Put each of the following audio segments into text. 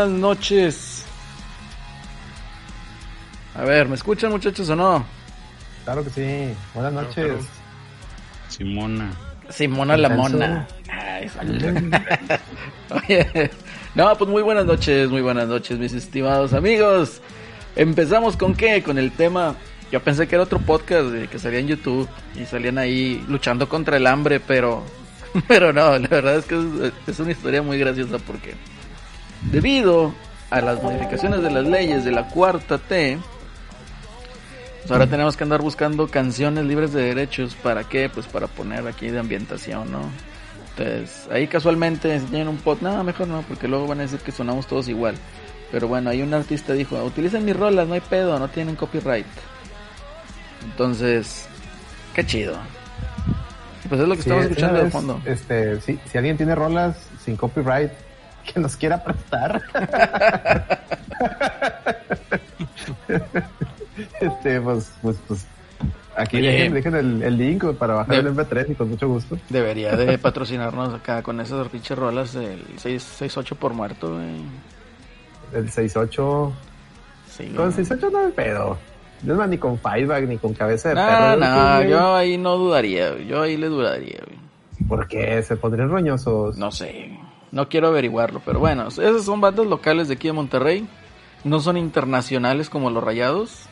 buenas noches. A ver, ¿me escuchan muchachos o no? Claro que sí. Buenas noches. Simona. Simona la mona. Oye, no, pues muy buenas noches, muy buenas noches, mis estimados amigos. Empezamos con qué? Con el tema. Yo pensé que era otro podcast que salía en YouTube y salían ahí luchando contra el hambre, pero Pero no, la verdad es que es, una historia muy graciosa porque debido a las modificaciones de las leyes de la cuarta T, pues ahora tenemos que andar buscando canciones libres de derechos. ¿Para qué? Pues para poner aquí de ambientación, ¿no? Entonces, ahí casualmente enseñan un pod. No, mejor no, porque luego van a decir que sonamos todos igual. Pero bueno, ahí un artista dijo, utilicen mis rolas, no hay pedo, no tienen copyright. Entonces, qué chido. Pues es lo que estamos escuchando de fondo. Este, si, si alguien tiene rolas sin copyright que nos quiera prestar. este, pues, pues, pues Aquí dejen, el, link para bajar el MP3 y con mucho gusto. Debería de patrocinarnos acá con esas pinches rolas del 668 por muerto, El 68. Sí, con el 68 no es pedo. No es más ni con Fireback ni con cabeza de perro. No, yo ahí no dudaría, yo ahí le dudaría. ¿Por qué? ¿Se pondrían roñosos? No sé, no quiero averiguarlo, pero bueno, esas son bandas locales de aquí de Monterrey. No son internacionales como los rayados.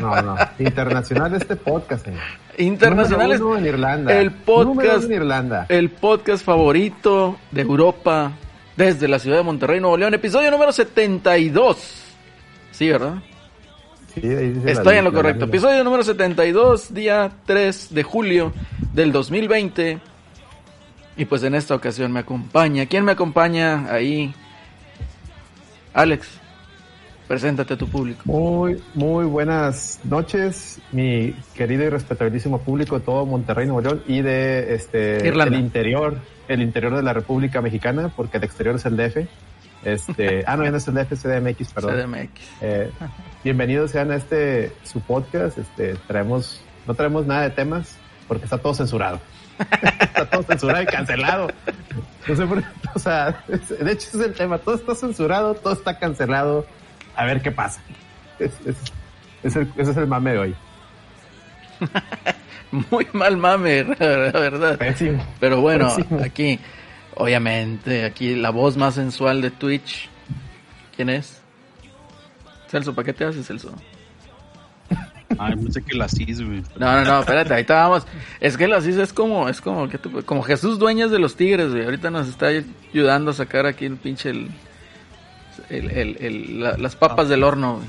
No, no, internacional este podcast, señor. Internacional en Irlanda. El podcast, en Irlanda. el podcast favorito de Europa desde la ciudad de Monterrey, Nuevo León, episodio número 72. Sí, ¿verdad? Estoy en lo correcto. Episodio número 72, día 3 de julio del 2020. Y pues en esta ocasión me acompaña. ¿Quién me acompaña ahí? Alex, preséntate a tu público. Muy, muy buenas noches, mi querido y respetabilísimo público de todo Monterrey, Nuevo León y de este el interior, el interior de la República Mexicana, porque el exterior es el DF. Este, ah, no, ya no es el CDMX, perdón. CDMX. Eh, bienvenidos sean a este, su podcast. Este, traemos, no traemos nada de temas porque está todo censurado. Está todo censurado y cancelado. No sé por o sea, de hecho ese es el tema. Todo está censurado, todo está cancelado. A ver qué pasa. ese es el mame de hoy. Muy mal mame, la verdad. Pésimo. Pero bueno, aquí Obviamente, aquí la voz más sensual de Twitch. ¿Quién es? Celso, ¿para qué te haces, Celso? Ay, pensé que la CIS, güey. No, no, no, espérate, ahí estábamos. Es que la CIS es como, es como, como Jesús Dueñas de los Tigres, güey. Ahorita nos está ayudando a sacar aquí el pinche, el, el, el, las papas del horno, güey.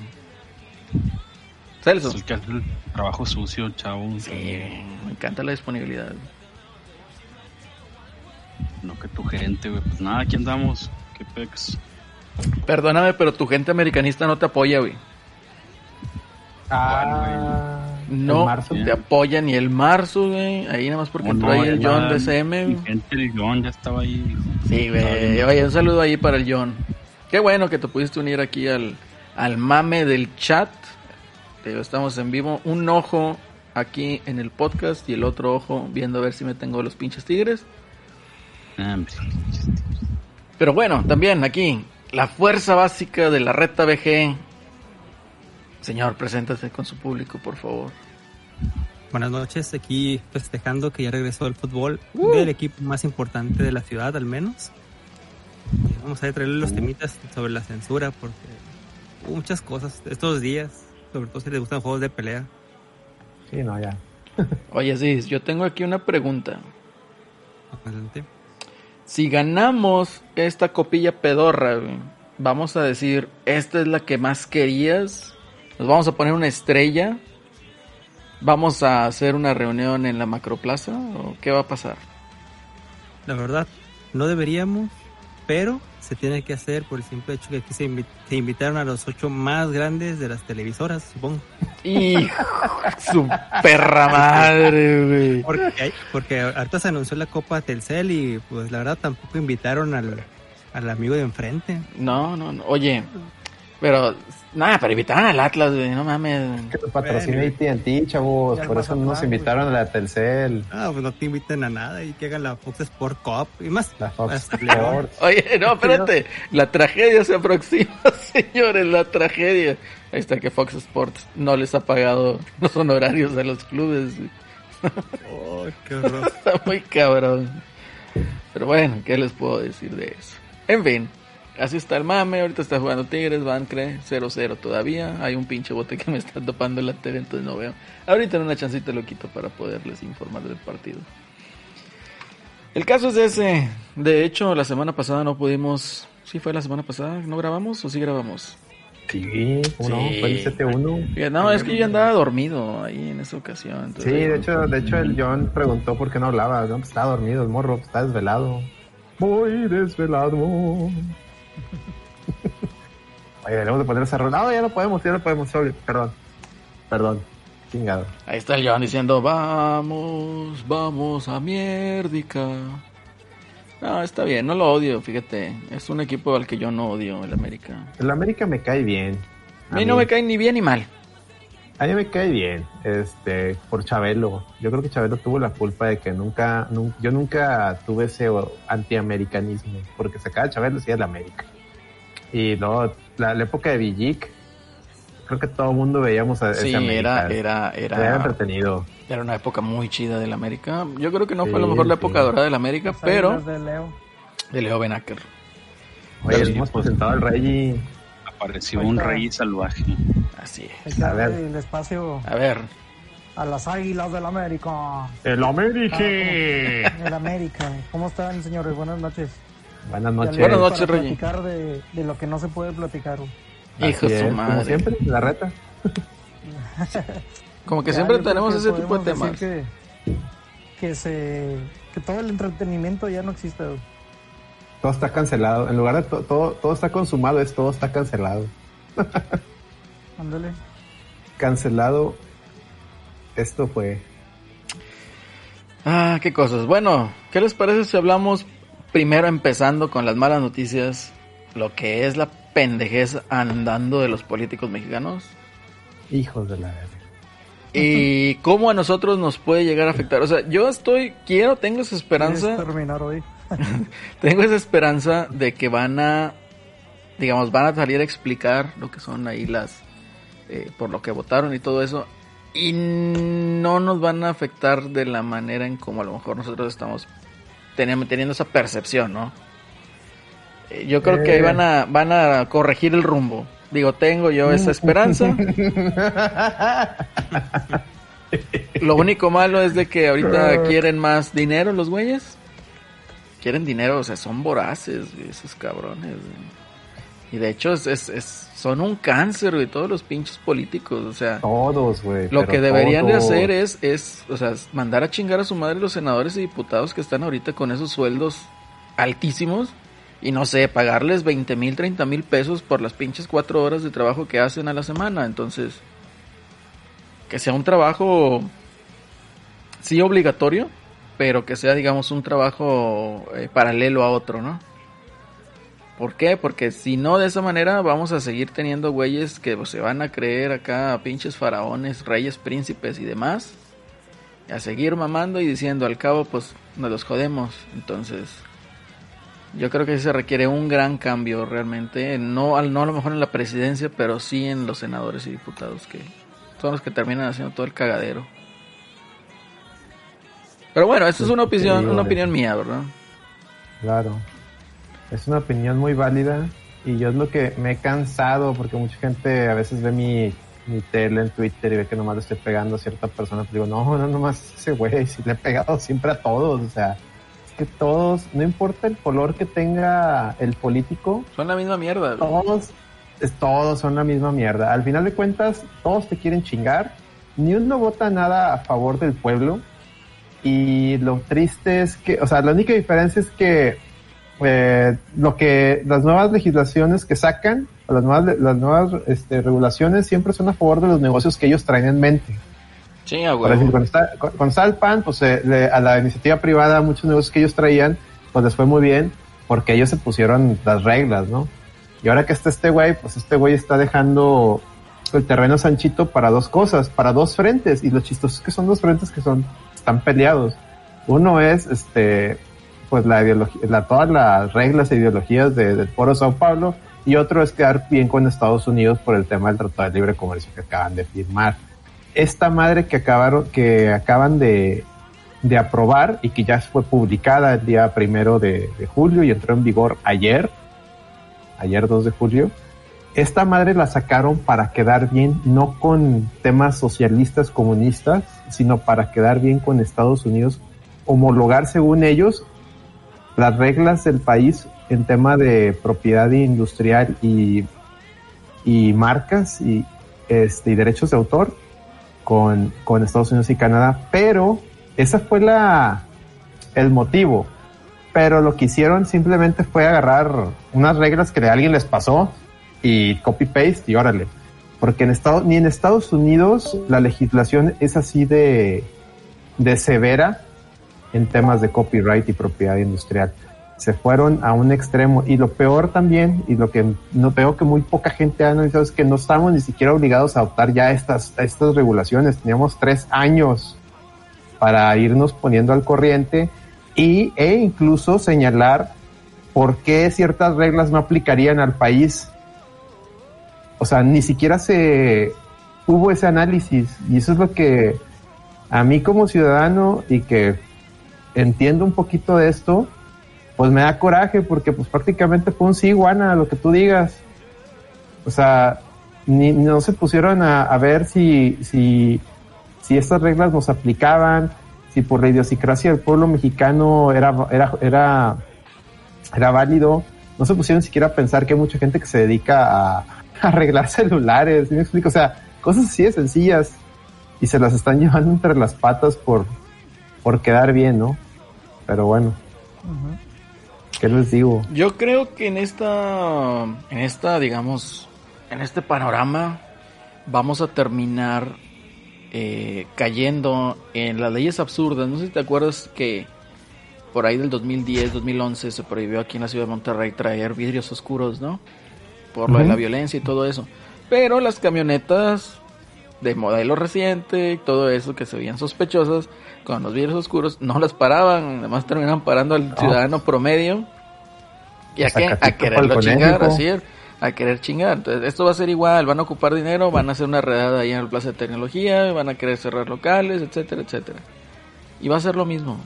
Celso. Es el que hace el trabajo sucio, chavo. Sí, me encanta la disponibilidad. Güey. No que tu gente, güey. Pues nada, aquí andamos. Qué pex. Perdóname, pero tu gente americanista no te apoya, güey. Ah, no te apoya ni el marzo, güey. Ahí nada más porque entró ahí el John de gente, el John ya estaba ahí. Sí, güey. Oye, un saludo ahí para el John. Qué bueno que te pudiste unir aquí al, al mame del chat. estamos en vivo. Un ojo aquí en el podcast y el otro ojo viendo a ver si me tengo los pinches tigres. Ah, Pero bueno, también aquí, la fuerza básica de la reta BG. Señor, preséntase con su público, por favor. Buenas noches, aquí festejando que ya regresó el fútbol del equipo más importante de la ciudad, al menos. Y Vamos a traerle los temitas sobre la censura, porque hubo muchas cosas estos días, sobre todo si les gustan juegos de pelea. Sí, no, ya. Oye, sí, yo tengo aquí una pregunta. Adelante. Si ganamos esta copilla pedorra, vamos a decir, esta es la que más querías. Nos vamos a poner una estrella. Vamos a hacer una reunión en la macroplaza o qué va a pasar? La verdad, no deberíamos, pero se tiene que hacer por el simple hecho que aquí se, invi- se invitaron a los ocho más grandes de las televisoras, supongo. Hijo, su perra madre, güey. Porque, hay- porque ahorita se anunció la Copa Telcel y pues la verdad tampoco invitaron al, al amigo de enfrente. No, no, no. Oye, pero nada, pero invitaron al Atlas, güey, no mames. Que nos patrocina AT&T, chavos. Por eso no nos invitaron a la Telcel, Ah, pues no te inviten a nada y que hagan la Fox Sport Cup y más. la Fox. Sports. Oye, no, espérate. La tragedia se aproxima, señores, la tragedia. Ahí está que Fox Sports no les ha pagado los honorarios a los clubes. Oh, qué horror. Está muy cabrón. Pero bueno, ¿qué les puedo decir de eso? En fin, así está el mame. Ahorita está jugando Tigres, van, cree, 0-0 todavía. Hay un pinche bote que me está topando en la tele, entonces no veo. Ahorita en una chancita lo quito para poderles informar del partido. El caso es ese. De hecho, la semana pasada no pudimos. ¿Sí fue la semana pasada? ¿No grabamos o sí grabamos? Sí, ¿cómo no? Sí. Fue el 7-1. Fíjate, No, es que yo andaba dormido ahí en esa ocasión. entonces- Sí, de hecho, de hecho el John preguntó por qué no hablaba. No, pues estaba dormido el morro, está desvelado. Muy desvelado. Oye, debemos de poner esa rola. No, ya no podemos, ya no podemos, sorry, perdón. Perdón, chingado. Ahí está el John diciendo, vamos, vamos a mierdica. No, está bien, no lo odio, fíjate. Es un equipo al que yo no odio, el América. El América me cae bien. A mí no me cae ni bien ni mal. A mí me cae bien, este, por Chabelo. Yo creo que Chabelo tuvo la culpa de que nunca, nun- yo nunca tuve ese antiamericanismo, porque sacaba Chabelo sí es la América. Y luego, la, la época de Villic, creo que todo el mundo veíamos a Sí, ese América. era, era, Era era, entretenido. era una época muy chida del América. Yo creo que no fue a lo Sí, mejor la época dorada del América, Las pero de Leo. de Leo Benacker. Oye, hemos presentado al Rey. Apareció un rey salvaje. Así Hay es. que A ver. darle el espacio A ver, a las águilas del América. ¡El América! El América. ¿Cómo están, señores? Buenas noches. Buenas noches. Buenas noches, para Rey. platicar de, de lo que no se puede platicar. hijo de su es, Como madre. siempre, la reta. Como que Ya, siempre tenemos que ese tipo de temas. Que, que, se, que todo el entretenimiento ya no existe. Todo está cancelado. En lugar de to- todo, todo está consumado, es todo está cancelado. Ándale. Cancelado. Esto fue. Ah, qué cosas. Bueno, ¿qué les parece si hablamos primero empezando con las malas noticias? Lo que es la pendejez andando de los políticos mexicanos. Hijos de la verga. Y cómo a nosotros nos puede llegar a afectar. O sea, yo estoy, quiero, tengo esa ¿Quieres esperanza, terminar hoy? tengo esa esperanza de que van a, digamos, van a salir a explicar lo que son ahí las, eh, por lo que votaron y todo eso. Y no nos van a afectar de la manera en como a lo mejor nosotros estamos teniendo, teniendo esa percepción, ¿no? Eh, Yo creo que ahí van a, van a corregir el rumbo. Digo, tengo yo esa esperanza. Lo único malo es de que ahorita quieren más dinero los güeyes. Quieren dinero, o sea, son voraces, esos cabrones. Y de hecho, es, es- es- son un cáncer, güey, todos los pinches políticos. O sea, Todos, güey. lo que deberían de hacer es, es, o sea, mandar a chingar a su madre los senadores y diputados que están ahorita con esos sueldos altísimos. Y no sé, pagarles 20 mil, 30 mil pesos por las pinches cuatro horas de trabajo que hacen a la semana. Entonces, que sea un trabajo, sí obligatorio, pero que sea, digamos, un trabajo eh, paralelo a otro, ¿no? ¿Por qué? Porque si no, de esa manera vamos a seguir teniendo güeyes que pues, se van a creer acá pinches faraones, reyes, príncipes y demás. A seguir mamando y diciendo, al cabo, pues nos los jodemos. Entonces, Yo creo que sí se requiere un gran cambio realmente, no, no a lo mejor en la presidencia, pero sí en los senadores y diputados que son los que terminan haciendo todo el cagadero. Pero bueno, esto es una opinión, digo, una opinión mía, ¿verdad? Claro. Es una opinión muy válida y yo es lo que me he cansado porque mucha gente a veces ve mi, mi tele en Twitter y ve que nomás le estoy pegando a cierta persona. Pero digo, no, no, nomás ese güey, si le he pegado siempre a todos. O sea, es que todos, no importa el color que tenga el político, Son la misma mierda. todos, es, todos son la misma mierda. Al final de cuentas, todos te quieren chingar. Ni uno vota nada a favor del pueblo. Y lo triste es que, o sea, la única diferencia es que eh, lo que las nuevas legislaciones que sacan, las nuevas, las nuevas este, regulaciones siempre son a favor de los negocios que ellos traen en mente. Sí, Por decir, cuando, está, cu- cuando estaba el PAN, pues eh, le- a la iniciativa privada, muchos negocios que ellos traían, pues les fue muy bien porque ellos se pusieron las reglas, ¿no? Y ahora que está este güey, pues este güey está dejando el terreno sanchito para dos cosas, para dos frentes. Y lo chistoso es que son dos frentes que son, están peleados. Uno es, este, pues la ideología, la, todas las reglas e ideologías de- del Foro Sao Paulo. Y otro es quedar bien con Estados Unidos por el tema del Tratado de Libre Comercio que acaban de firmar esta madre que acabaron, que acaban de, de aprobar y que ya fue publicada el día primero de, de julio y entró en vigor ayer, ayer 2 de julio. Esta madre la sacaron para quedar bien, no con temas socialistas comunistas, sino para quedar bien con Estados Unidos, homologar según ellos las reglas del país en tema de propiedad industrial y, y marcas y, este, y derechos de autor con, con Estados Unidos y Canadá, pero esa fue la el motivo. Pero lo que hicieron simplemente fue agarrar unas reglas que de alguien les pasó y copy paste y órale. Porque en Estados, ni en Estados Unidos la legislación es así de, de severa en temas de copyright y propiedad industrial. Se fueron a un extremo y lo peor también, y lo que no veo que muy poca gente ha analizado es que no estamos ni siquiera obligados a adoptar ya estas, estas regulaciones. Teníamos tres años para irnos poniendo al corriente y, e incluso señalar por qué ciertas reglas no aplicarían al país. O sea, ni siquiera se hubo ese análisis y eso es lo que a mí como ciudadano y que entiendo un poquito de esto, pues me da coraje porque pues prácticamente fue un sí, Juana, lo que tú digas. O sea, ni, no se pusieron a, ver si, si, estas reglas nos aplicaban, si por la idiosincrasia del pueblo mexicano era, era, era, válido. No se pusieron siquiera a pensar que hay mucha gente que se dedica a, a arreglar celulares, ¿sí me explico? O sea, cosas así de sencillas y se las están llevando entre las patas por, por quedar bien, ¿no? Pero bueno, ¿qué les digo? Yo creo que en esta, en esta, digamos, en este panorama vamos a terminar eh, cayendo en las leyes absurdas. No sé si te acuerdas que por ahí del 2010, 2011 se prohibió aquí en la ciudad de Monterrey traer vidrios oscuros, ¿no? Por lo de la violencia y todo eso. Pero las camionetas de modelo reciente todo eso que se veían sospechosas con los vidrios oscuros no las paraban, además terminaban parando al No. ciudadano promedio y a, qué? a quererlo chingar, así a querer chingar. Entonces, esto va a ser igual, van a ocupar dinero, van a hacer una redada ahí en el Plaza de Tecnología, van a querer cerrar locales, etcétera, etcétera. Y va a ser lo mismo,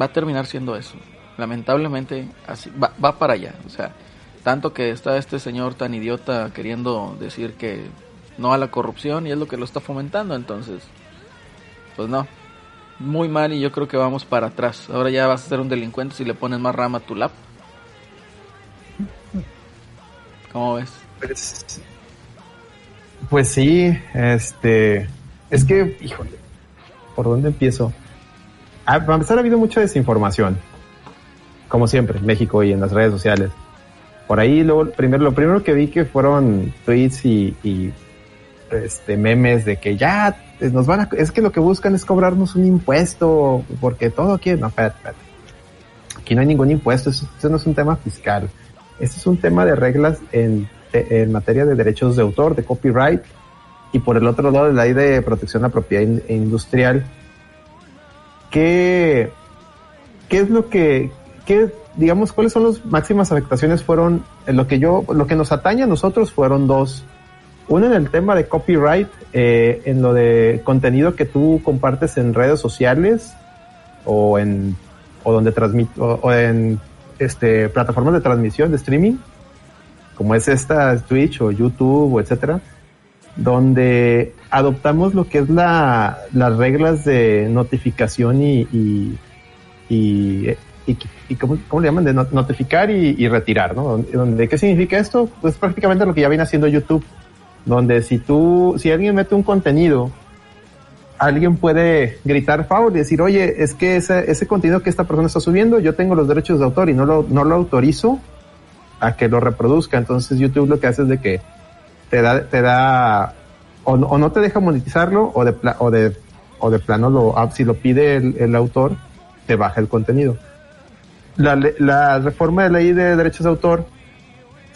va a terminar siendo eso. Lamentablemente, así va, va para allá. O sea, tanto que está este señor tan idiota queriendo decir que no a la corrupción y es lo que lo está fomentando, entonces, pues no. Muy mal y yo creo que vamos para atrás. Ahora ya vas a ser un delincuente si le pones más rama a tu lap. ¿Cómo ves? Pues, pues sí, este, es que, híjole, ¿por dónde empiezo? Ah, para empezar ha habido mucha desinformación, como siempre, en México y en las redes sociales. Por ahí, luego, primero, lo primero que vi que fueron tweets y, y, este, memes de que ya eh, nos van a, es que lo que buscan es cobrarnos un impuesto, porque todo aquí, no, espérate, espérate. Aquí no hay ningún impuesto, eso, no es un tema fiscal. Este es un tema de reglas en, en materia de derechos de autor, de copyright, y por el otro lado la ley de protección a propiedad in- industrial. ¿Qué, qué es lo que, qué, digamos, cuáles son las máximas afectaciones fueron, lo que yo, lo que nos atañe a nosotros fueron dos. Uno en el tema de copyright, eh, en lo de contenido que tú compartes en redes sociales o en, o donde transmite, o, en, este, plataformas de transmisión, de streaming, como es esta Twitch o YouTube etcétera, donde adoptamos lo que es la, las reglas de notificación y, y, y, ¿cómo, cómo le llaman? De no- notificar y, retirar, ¿no? ¿Qué significa esto? Pues prácticamente lo que ya viene haciendo YouTube, donde si tú, si alguien mete un contenido, alguien puede gritar foul y decir, oye, es que ese, ese contenido que esta persona está subiendo, yo tengo los derechos de autor y no lo, no lo autorizo a que lo reproduzca. Entonces YouTube lo que hace es de que te da, te da, o, o no te deja monetizarlo, o de, o de, o de plano lo, ah, si lo pide el, autor, te baja el contenido. La, la reforma de ley de derechos de autor,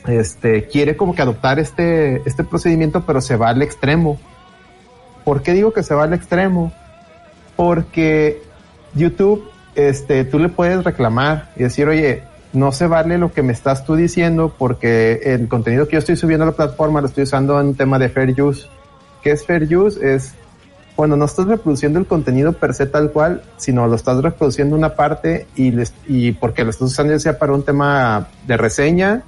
este, quiere como que adoptar este, este procedimiento, pero se va al extremo. ¿Por qué digo que se va al extremo? Porque YouTube, este, tú le puedes reclamar y decir, oye, no se vale lo que me estás tú diciendo porque el contenido que yo estoy subiendo a la plataforma lo estoy usando en tema de fair use. ¿Qué es fair use? Es cuando no estás reproduciendo el contenido per se tal cual, sino lo estás reproduciendo una parte y, les- y porque lo estás usando ya sea para un tema de reseña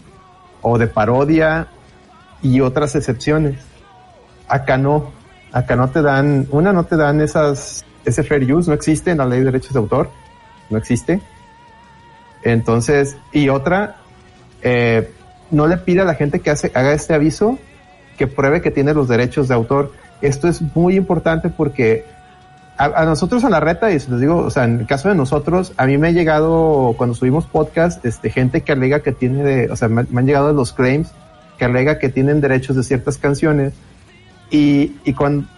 o de parodia y otras excepciones. Acá no, acá no te dan, una no te dan esas, ese fair use, no existe en la ley de derechos de autor, no existe. Entonces, y otra, eh, no le pide a la gente que hace, haga este aviso que pruebe que tiene los derechos de autor. Esto es muy importante porque a, a nosotros en la reta, y se les digo, o sea, en el caso de nosotros, a mí me ha llegado, cuando subimos podcast, este, gente que alega que tiene, de, o sea, me, me han llegado los claims que alega que tienen derechos de ciertas canciones y, y con,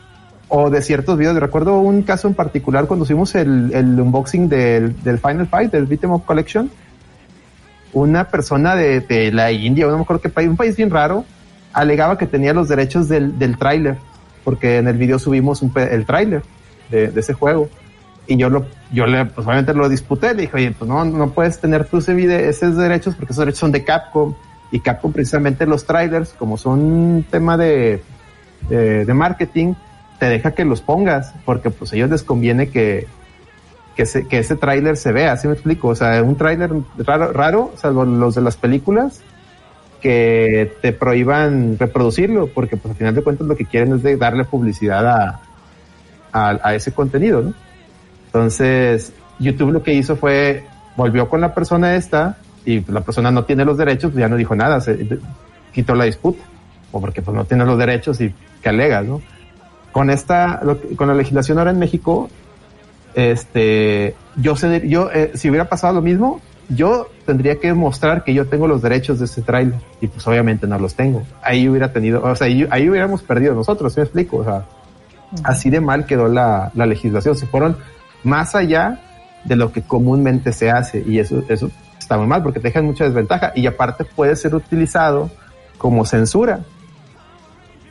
o de ciertos videos. Recuerdo un caso en particular cuando hicimos el, el unboxing del, del Final Fight, del Beat'em Up Collection. Una persona de, de la India, no me acuerdo qué país, un país bien raro, alegaba que tenía los derechos del, del tráiler, porque en el video subimos un el tráiler de, ese juego. Y yo lo, yo le, pues lo disputé, le dije, oye, pues no, no puedes tener video, esos derechos, porque esos derechos son de Capcom, y Capcom precisamente los trailers, como son tema de, de, marketing, te deja que los pongas, porque pues a ellos les conviene que, que, se- que ese tráiler se vea, ¿sí me explico? O sea, un tráiler raro, raro, salvo los de las películas, que te prohíban reproducirlo, porque pues al final de cuentas lo que quieren es de darle publicidad a, a, ese contenido. Entonces, YouTube lo que hizo fue, volvió con la persona esta, y la persona no tiene los derechos, pues ya no dijo nada, se quitó la disputa, o porque pues no tiene los derechos y que alegas, ¿no? Con esta, con la legislación ahora en México, este, yo sé, yo, eh, si hubiera pasado lo mismo, yo tendría que mostrar que yo tengo los derechos de ese tráiler y pues obviamente no los tengo. Ahí hubiera tenido, o sea, ahí, hubiéramos perdido nosotros, ¿sí me explico? Así de mal quedó la, la legislación. Se fueron más allá de lo que comúnmente se hace y eso, eso está muy mal porque te dejan mucha desventaja y aparte puede ser utilizado como censura.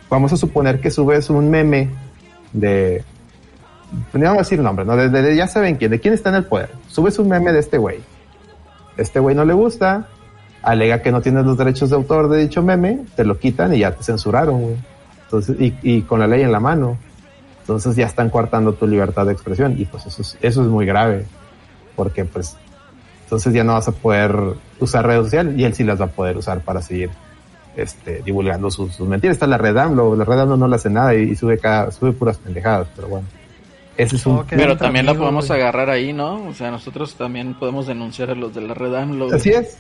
Vamos a suponer que subes un meme de, pues, no vamos a decir nombre, ¿no? De- ya saben quién, de quién está en el poder. Subes un meme de este güey. Este güey no le gusta, alega que no tienes los derechos de autor de dicho meme, te lo quitan y ya te censuraron, güey. Entonces, y con la ley en la mano. Entonces ya están coartando tu libertad de expresión y pues eso es, eso es muy grave porque pues entonces ya no vas a poder usar redes sociales y él sí las va a poder usar para seguir este, divulgando sus, sus mentiras. Está la Red AMLO, la Red AMLO no le hace nada y, y sube cada, sube puras pendejadas, pero bueno. Ese es un... Pero también la amigo, podemos güey. agarrar ahí, ¿no? O sea, nosotros también podemos denunciar a los de la red AMLO. Así es,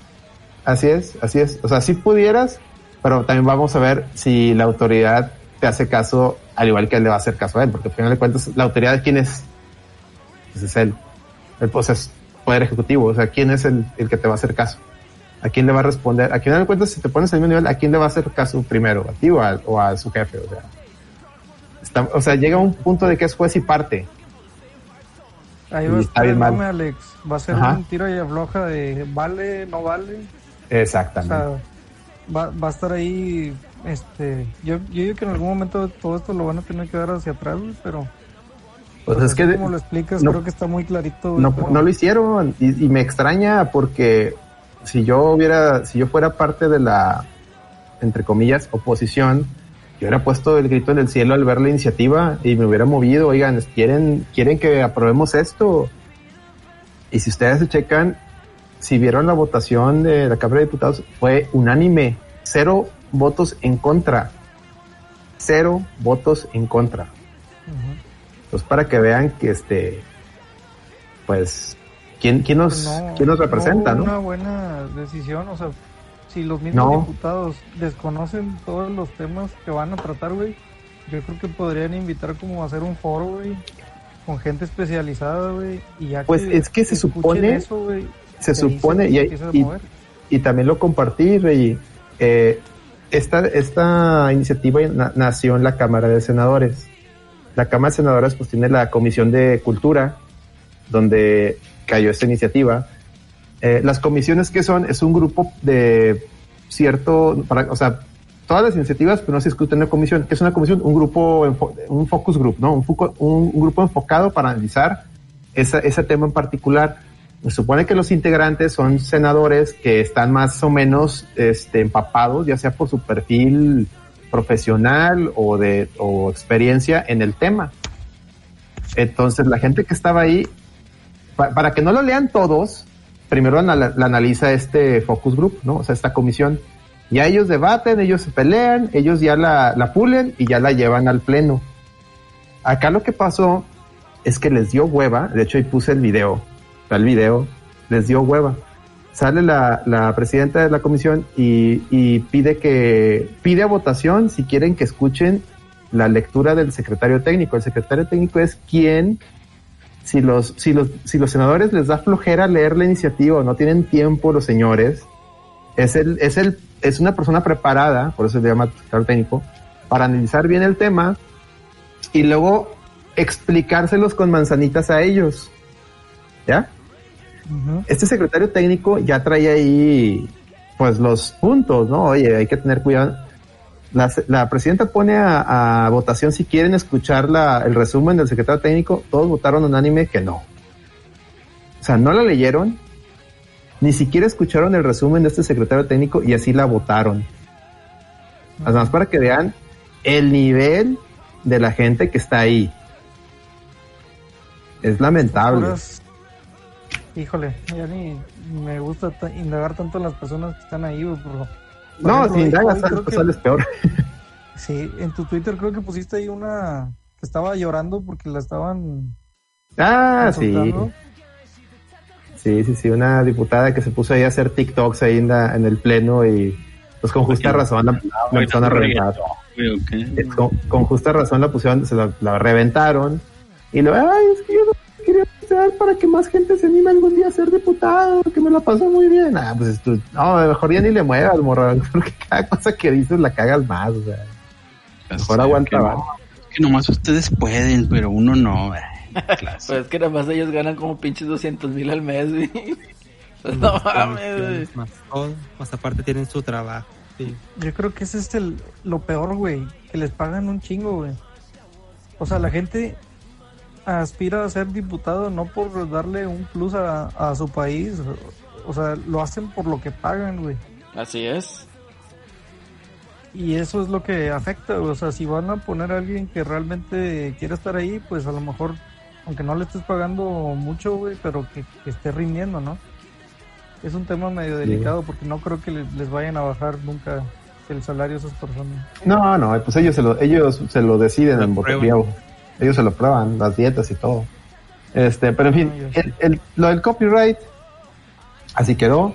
así es, así es. O sea, si pudieras, pero también vamos a ver si la autoridad te hace caso al igual que él le va a hacer caso a él, porque al final de cuentas, la autoridad de quién es, pues es él. Pues es poder ejecutivo, o sea, quién es el, el que te va a hacer caso. ¿A quién le va a responder? A final de cuentas, si te pones al mismo nivel, ¿a quién le va a hacer caso primero? ¿A ti o a, o a su jefe? O sea, está- o sea, llega un punto de que es juez y parte. Ahí va a estar bien el mal. mame, Alex. Va a ser Ajá. un tiro y afloja de vale, no vale. O Exactamente. sea, va, va a estar ahí. Este, yo, yo digo que en algún momento todo esto lo van a tener que dar hacia atrás, pero pues es que como lo explicas, no- creo que está muy clarito. no, pero- no lo hicieron y, y me extraña porque si yo hubiera, si yo fuera parte de la, entre comillas, oposición, yo hubiera puesto el grito en el cielo al ver la iniciativa y me hubiera movido, oigan, quieren, quieren que aprobemos esto. Y si ustedes se checan, si vieron la votación de la Cámara de Diputados, fue unánime, cero votos en contra. Cero votos en contra. Pues para que vean que este, pues, ¿quién, quién nos, No, quién nos representa, no? Una buena decisión, o sea, si los mismos No. diputados desconocen todos los temas que van a tratar, güey, yo creo que podrían invitar como a hacer un foro, güey, con gente especializada, güey, y ya Pues es que se supone- eso, güey, Se supone, y, y, y también lo compartí, Rey. Eh, esta, esta iniciativa na- nació en la Cámara de Senadores. La Cámara de Senadores pues tiene la Comisión de Cultura, donde cayó esta iniciativa. Eh, las comisiones que son, es un grupo de cierto, para, o sea, todas las iniciativas, pero no se discuten en una comisión. ¿Qué es una comisión? Un grupo, un focus group, ¿no? Un, foco- un, grupo enfocado para analizar ese tema en particular. Supone que los integrantes son senadores que están más o menos este, empapados, ya sea por su perfil profesional o de experiencia en el tema. Entonces, la gente que estaba ahí, pa- para que no lo lean todos, primero la analiza este focus group, ¿no? O sea, esta comisión. Ya ellos debaten, ellos se pelean, ellos ya la, la pulen y ya la llevan al pleno. Acá lo que pasó es que les dio hueva, de hecho ahí puse el video, el video, les dio hueva. Sale la, la presidenta de la comisión y, y pide que, pide a votación si quieren que escuchen la lectura del secretario técnico. El secretario técnico es quien, si los, si los, si los senadores les da flojera leer la iniciativa o no tienen tiempo los señores, es el, es el, es una persona preparada, por eso se llama secretario técnico, para analizar bien el tema y luego explicárselos con manzanitas a ellos. ¿Ya? Este secretario técnico ya trae ahí pues los puntos, ¿no? Oye, hay que tener cuidado. La, la presidenta pone a, a votación si quieren escuchar la, el resumen del secretario técnico. Todos votaron unánime que no. O sea, no la leyeron, ni siquiera escucharon el resumen de este secretario técnico y así la votaron. Además, para que vean el nivel de la gente que está ahí. Es lamentable. Puras- Híjole, ya ni me gusta ta- indagar tanto en las personas que están ahí, güey, pero... por No, ejemplo, si indagas, hoy sales, que- sales peor. Sí, en tu Twitter creo que pusiste ahí una que estaba llorando porque la estaban Ah, sí. insultando. Sí, sí, sí. Una diputada que se puso ahí a hacer TikToks ahí en, la- en el pleno y pues con justa razón la, la empezaron a reventar. Con, con justa razón la pusieron, se la, la reventaron y luego, ay, es que yo no quería hacer para que más gente se anime algún día a ser diputado, que me la pasó muy bien. Ah, pues tú, no, mejor ya ni le muevas, morra, porque cada cosa que dices la cagas más, o sea. Mejor aguanta, que, no, que nomás ustedes pueden, pero uno no. clase. Pues es que nada más ellos ganan como pinches 200 mil al mes, güey. Pues no mames, güey. más todo, más aparte tienen su trabajo. Sí. Yo creo que ese es el, lo peor, güey, que les pagan un chingo, güey. O sea, la gente aspira a ser diputado no por darle un plus a, a su país, o sea, lo hacen por lo que pagan, güey. Así es. Y eso es lo que afecta, o sea, si van a poner a alguien que realmente quiere estar ahí, pues a lo mejor, aunque no le estés pagando mucho, güey, pero que, que esté rindiendo, ¿no? Es un tema medio delicado porque no creo que les, les vayan a bajar nunca el salario a esas personas. No, no, pues ellos se lo, ellos se lo deciden Lo en prueban. Ellos se lo prueban, las dietas y todo. Este, pero en fin, Ah, el, el- lo del copyright, así quedó.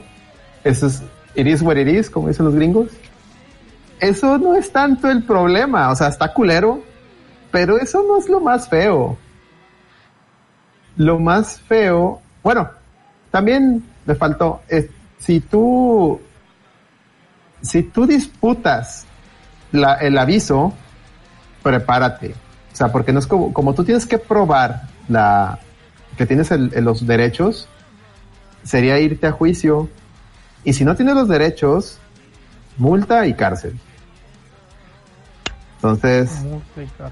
Eso es, it is what it is, como dicen los gringos. Eso no es tanto el problema, o sea, está culero, pero eso no es lo más feo. Lo más feo, bueno, también me faltó, es, si tú, si tú disputas la- el aviso, prepárate. O sea, porque no es como, como tú tienes que probar la, que tienes el- los derechos, sería irte a juicio. Y si no tienes los derechos, multa y cárcel. Entonces, complicado.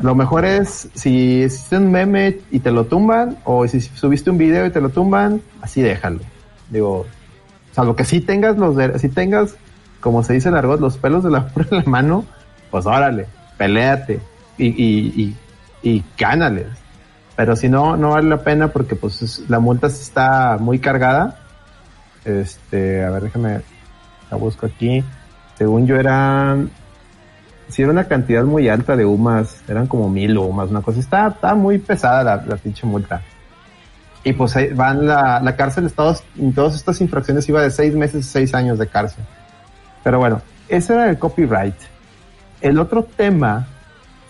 lo mejor es si hiciste un meme y te lo tumban, o si subiste un video y te lo tumban, así déjalo. Digo, Salvo que si tengas los, si tengas, como se dice en argot, los pelos de la, de la mano, pues órale, peleate y, y, y, y gánales. Pero si no, no vale la pena porque pues es- la multa sí está muy cargada. Este, a ver, déjame, la busco aquí. Según yo eran, si era una cantidad muy alta de UMAS, eran como mil UMAS, una cosa. Está, está muy pesada la, la pinche multa. Y pues ahí van la, la cárcel, Estados, en todas estas infracciones iba de seis meses a seis años de cárcel. Pero bueno, ese era el copyright. El otro tema,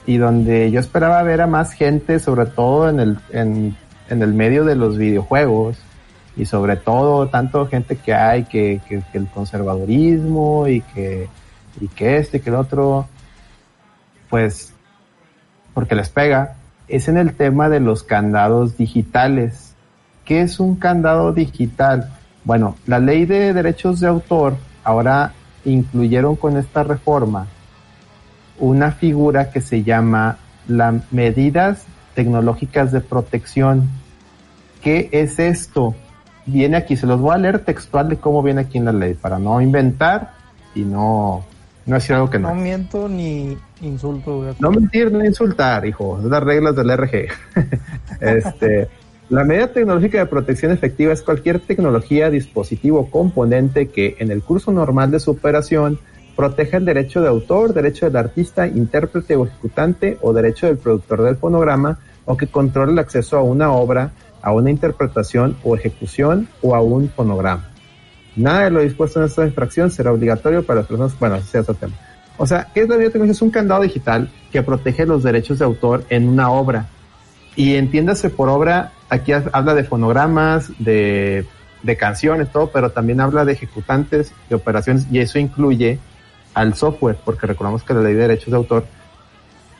y donde yo esperaba ver a más gente, sobre todo en el, en, en el medio de los videojuegos, y sobre todo tanto gente que hay que, que, el conservadurismo y que, y que este y que el otro, pues, porque les pega, es en el tema de los candados digitales. ¿Qué es un candado digital? Bueno, la ley de derechos de autor ahora incluyeron con esta reforma una figura que se llama las medidas tecnológicas de protección. ¿Qué es esto? Viene aquí, se los voy a leer textual de cómo viene aquí en la ley, para no inventar y no, no decir algo que no. No miento ni insulto, güey. No mentir, no insultar, hijo. Es las reglas del RG. este, la medida tecnológica de protección efectiva es cualquier tecnología, dispositivo o componente que en el curso normal de su operación proteja el derecho de autor, derecho del artista, intérprete o ejecutante o derecho del productor del fonograma o que controle el acceso a una obra, a una interpretación o ejecución o a un fonograma. Nada de lo dispuesto en esta infracción será obligatorio para las personas, bueno, ese es otro tema. O sea, ¿qué es la biotecnología? Es un candado digital que protege los derechos de autor en una obra. Y entiéndase por obra, aquí ha- habla de fonogramas, de canciones, todo, pero también habla de ejecutantes, de operaciones, y eso incluye al software, porque recordamos que la ley de derechos de autor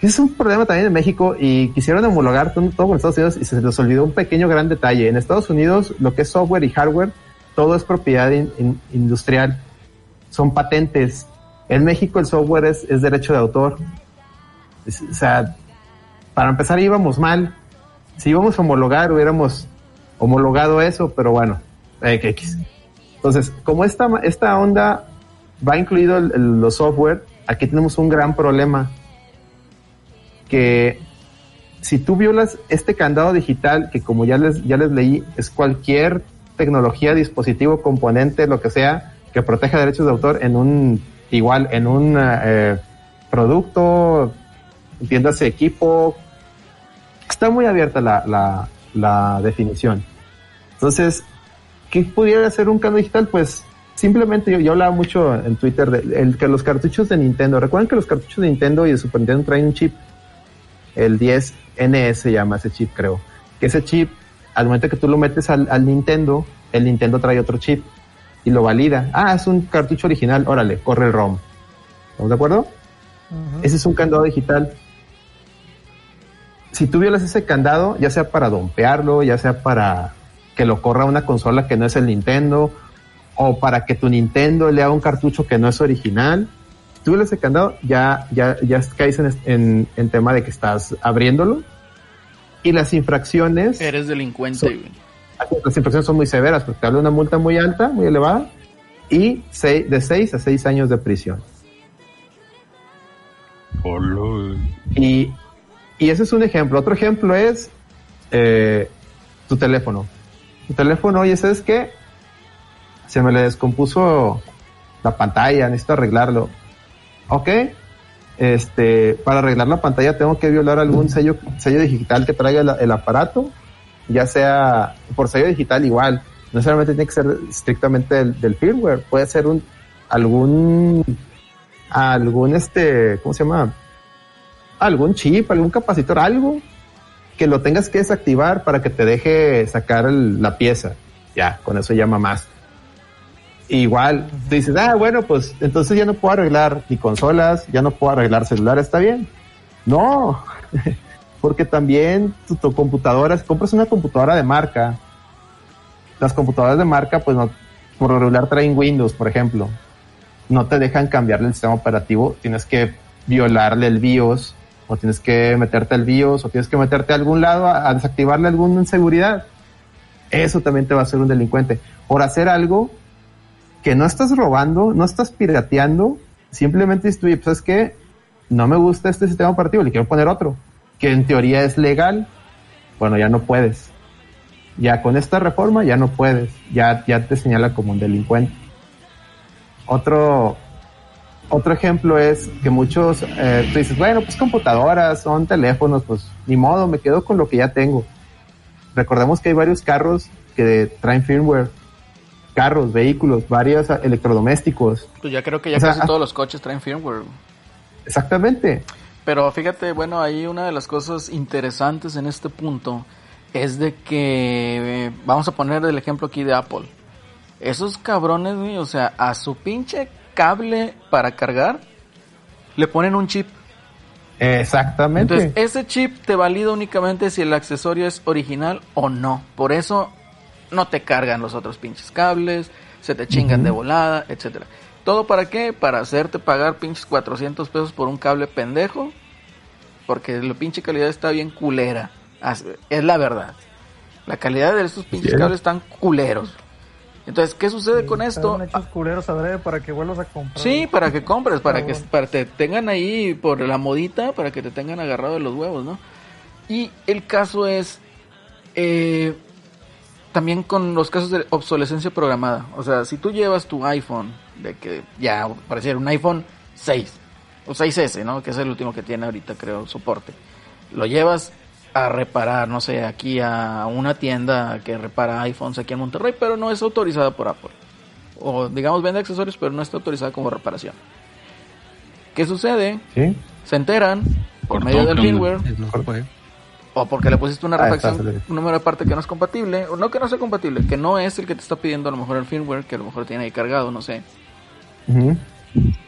es un problema también en México y quisieron homologar todo, con Estados Unidos y se les olvidó un pequeño gran detalle. En Estados Unidos, lo que es software y hardware, todo es propiedad in- in- industrial, son patentes. En México el software es, derecho de autor. O sea, para empezar íbamos mal. Si íbamos a homologar, hubiéramos homologado eso, pero bueno, X. Entonces, como esta, esta onda va incluido el- software, aquí tenemos un gran problema. Que si tú violas este candado digital, que como ya les, ya les leí, es cualquier tecnología, dispositivo, componente, lo que sea, que proteja derechos de autor en un, igual, en un eh, producto, entiéndase equipo, está muy abierta la, la, la definición. Entonces, ¿qué pudiera ser un candado digital? Pues simplemente yo, yo hablaba mucho en Twitter de el, que los cartuchos de Nintendo, recuerden que los cartuchos de Nintendo y de Super Nintendo traen un chip, el 10NS se llama ese chip creo, que ese chip al momento que tú lo metes al, al Nintendo, el Nintendo trae otro chip y lo valida. Ah, es un cartucho original, órale, corre el ROM. ¿Estamos de acuerdo? Ese es un candado digital. Si tú violas ese candado, ya sea para dompearlo, ya sea para que lo corra una consola que no es el Nintendo, o para que tu Nintendo le haga un cartucho que no es original, si tú violas ese candado, ya, ya, ya caes en, en, en tema de que estás abriéndolo. Y las infracciones, Eres delincuente, las infracciones son muy severas, porque te habla de una multa muy alta, muy elevada, y seis- de 6 a 6 años de prisión. Güey. Y, y ese es un ejemplo. Otro ejemplo es eh, tu teléfono. Tu teléfono, oye, ¿sabes qué? Se me le descompuso la pantalla, necesito arreglarlo. Ok. Este, para arreglar la pantalla tengo que violar algún sello, sello digital que traiga el, aparato, ya sea por sello digital igual. No necesariamente tiene que ser estrictamente del, firmware, puede ser un algún algún este, ¿cómo se llama? algún chip, algún capacitor, algo que lo tengas que desactivar para que te deje sacar la pieza. Ya, con eso llama más. Igual, dices, ah, bueno, pues entonces ya no puedo arreglar ni consolas, ya no puedo arreglar celular, está bien. No, porque también tu, tu computadora, si compras una computadora de marca, las computadoras de marca, pues no, por lo regular traen Windows, por ejemplo. No te dejan cambiarle el sistema operativo, tienes que violarle el BIOS, o tienes que meterte al BIOS, o tienes que meterte a algún lado a, a desactivarle alguna seguridad. Eso también te va a hacer un delincuente. Por hacer algo que no estás robando, no estás pirateando, simplemente dices tú, "Oye, pues es que no me gusta este sistema operativo, le quiero poner otro, que en teoría es legal, bueno, ya no puedes. Ya con esta reforma ya no puedes, ya, ya te señala como un delincuente. Otro, otro ejemplo es que muchos, eh, tú dices, bueno, pues computadoras, son teléfonos, pues ni modo, me quedo con lo que ya tengo. Recordemos que hay varios carros que traen firmware, carros, vehículos, varios electrodomésticos. Pues ya creo que ya O sea, casi ah- todos los coches traen firmware. Exactamente. Pero fíjate, bueno, ahí una de las cosas interesantes en este punto es de que, eh, vamos a poner el ejemplo aquí de Apple. Esos cabrones, güey, o sea, a su pinche cable para cargar, le ponen un chip. Exactamente. Entonces, ese chip te valida únicamente si el accesorio es original o no. Por eso no te cargan los otros pinches cables, se te chingan de volada, etcétera. ¿Todo para qué? Para hacerte pagar pinches 400 pesos por un cable pendejo. Porque la pinche calidad está bien culera. Es la verdad. La calidad de estos pinches es. cables están culeros. Entonces, ¿qué sucede con esto? Hechos culeros adrede para que vuelvas a comprar. Sí, para que compres, para que Cabrón. para que te tengan ahí por la modita, para que te tengan agarrado de los huevos, ¿no? Y el caso es eh, también con los casos de obsolescencia programada. O sea, si tú llevas tu iPhone, de que ya pareciera un iPhone 6 o 6S, ¿no? Que es el último que tiene ahorita, creo, soporte. Lo llevas a reparar, no sé, aquí a una tienda que repara iPhones aquí en Monterrey, pero no es autorizada por Apple o digamos vende accesorios pero no está autorizada como reparación. ¿Qué sucede? Sí. Se enteran por Cortó, medio del firmware No. O porque le pusiste una Ah, refacción, le- un número de parte que no es compatible, o no que no sea compatible, que no es el que te está pidiendo a lo mejor el firmware, que a lo mejor tiene ahí cargado, no sé.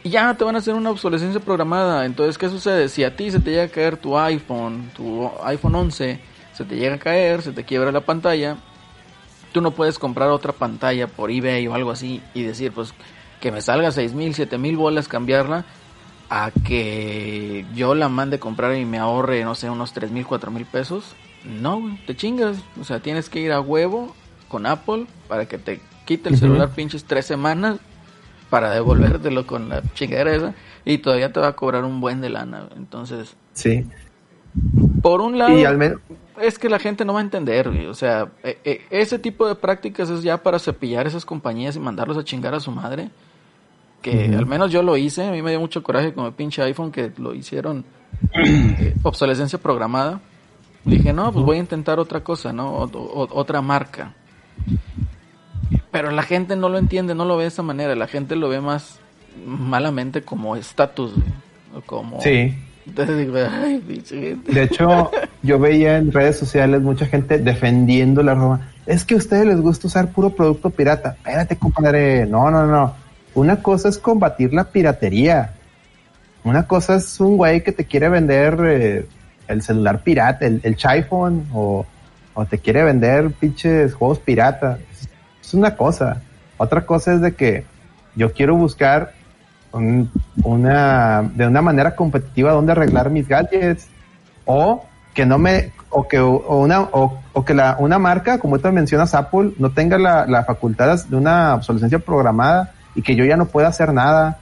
Y ya te van a hacer una obsolescencia programada. Entonces, ¿qué sucede? Si a ti se te llega a caer tu iPhone, tu iPhone 11, se te llega a caer, se te quiebra la pantalla, tú no puedes comprar otra pantalla por eBay o algo así y decir, pues, que me salga seis mil, siete mil bolas cambiarla a que yo la mande comprar y me ahorre, no sé, unos tres mil, cuatro mil pesos. No, güey, te chingas. O sea, tienes que ir a huevo con Apple para que te quite el celular pinches tres semanas para devolvértelo con la chingadera esa y todavía te va a cobrar un buen de lana. güey. Entonces, Sí. por un lado, Y al menos, es que la gente no va a entender, güey. O sea, e- e- ese tipo de prácticas es ya para cepillar esas compañías y mandarlos a chingar a su madre. Que al menos yo lo hice. A mí me dio mucho coraje con el pinche iPhone que lo hicieron eh, obsolescencia programada. Dije, no, pues voy a intentar otra cosa, ¿no? O- o- otra marca. Pero la gente no lo entiende, no lo ve de esa manera. La gente lo ve más malamente como estatus, como... sí. Entonces digo, ay, pinche gente. De hecho, yo veía en redes sociales mucha gente defendiendo la Roma. Es que a ustedes les gusta usar puro producto pirata. Espérate, compadre. No, no, no. Una cosa es combatir la piratería. Una cosa es un güey que te quiere vender eh, el celular pirata, el, el iPhone, o, te quiere vender pinches juegos pirata. Es, una cosa. Otra cosa es de que yo quiero buscar un- una, de una manera competitiva donde arreglar mis gadgets o que no me o que una o, que la una marca como tú mencionas Apple no tenga la facultad de una obsolescencia programada y que yo ya no pueda hacer nada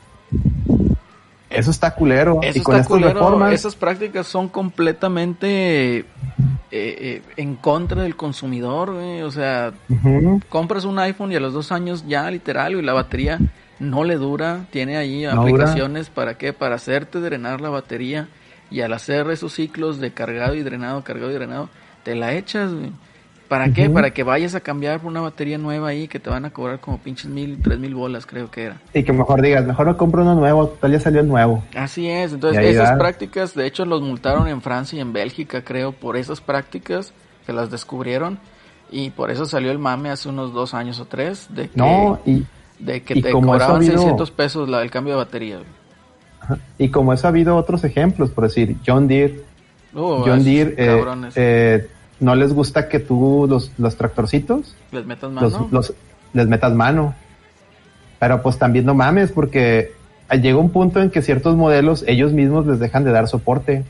eso está culero Eso y con estas culero. reformas Esas prácticas son completamente eh, eh, en contra del consumidor. O sea, compras un iPhone y a los dos años ya literal y la batería no le dura. Tiene ahí No aplicaciones para qué, para hacerte drenar la batería y al hacer esos ciclos de cargado y drenado, cargado y drenado, te la echas. güey. ¿Para qué? Para que vayas a cambiar por una batería nueva ahí que te van a cobrar como pinches mil, tres mil bolas, creo que era. y que mejor digas mejor me compro uno nuevo tal ya salió el nuevo Así es, entonces esas prácticas, de hecho los multaron en Francia y en Bélgica, creo, por esas prácticas que las descubrieron y por eso salió el mame hace unos dos años o tres de que, no y de que y te como cobraban habido- 600 pesos la, el cambio de batería. Y como eso ha habido otros ejemplos, por decir, John Deere, Uh, John Deere, eh, eh, no les gusta que tú los, los tractorcitos les metas mano. los, los- les metas mano. Pero pues también no mames, porque llega un punto en que ciertos modelos ellos mismos les dejan de dar soporte.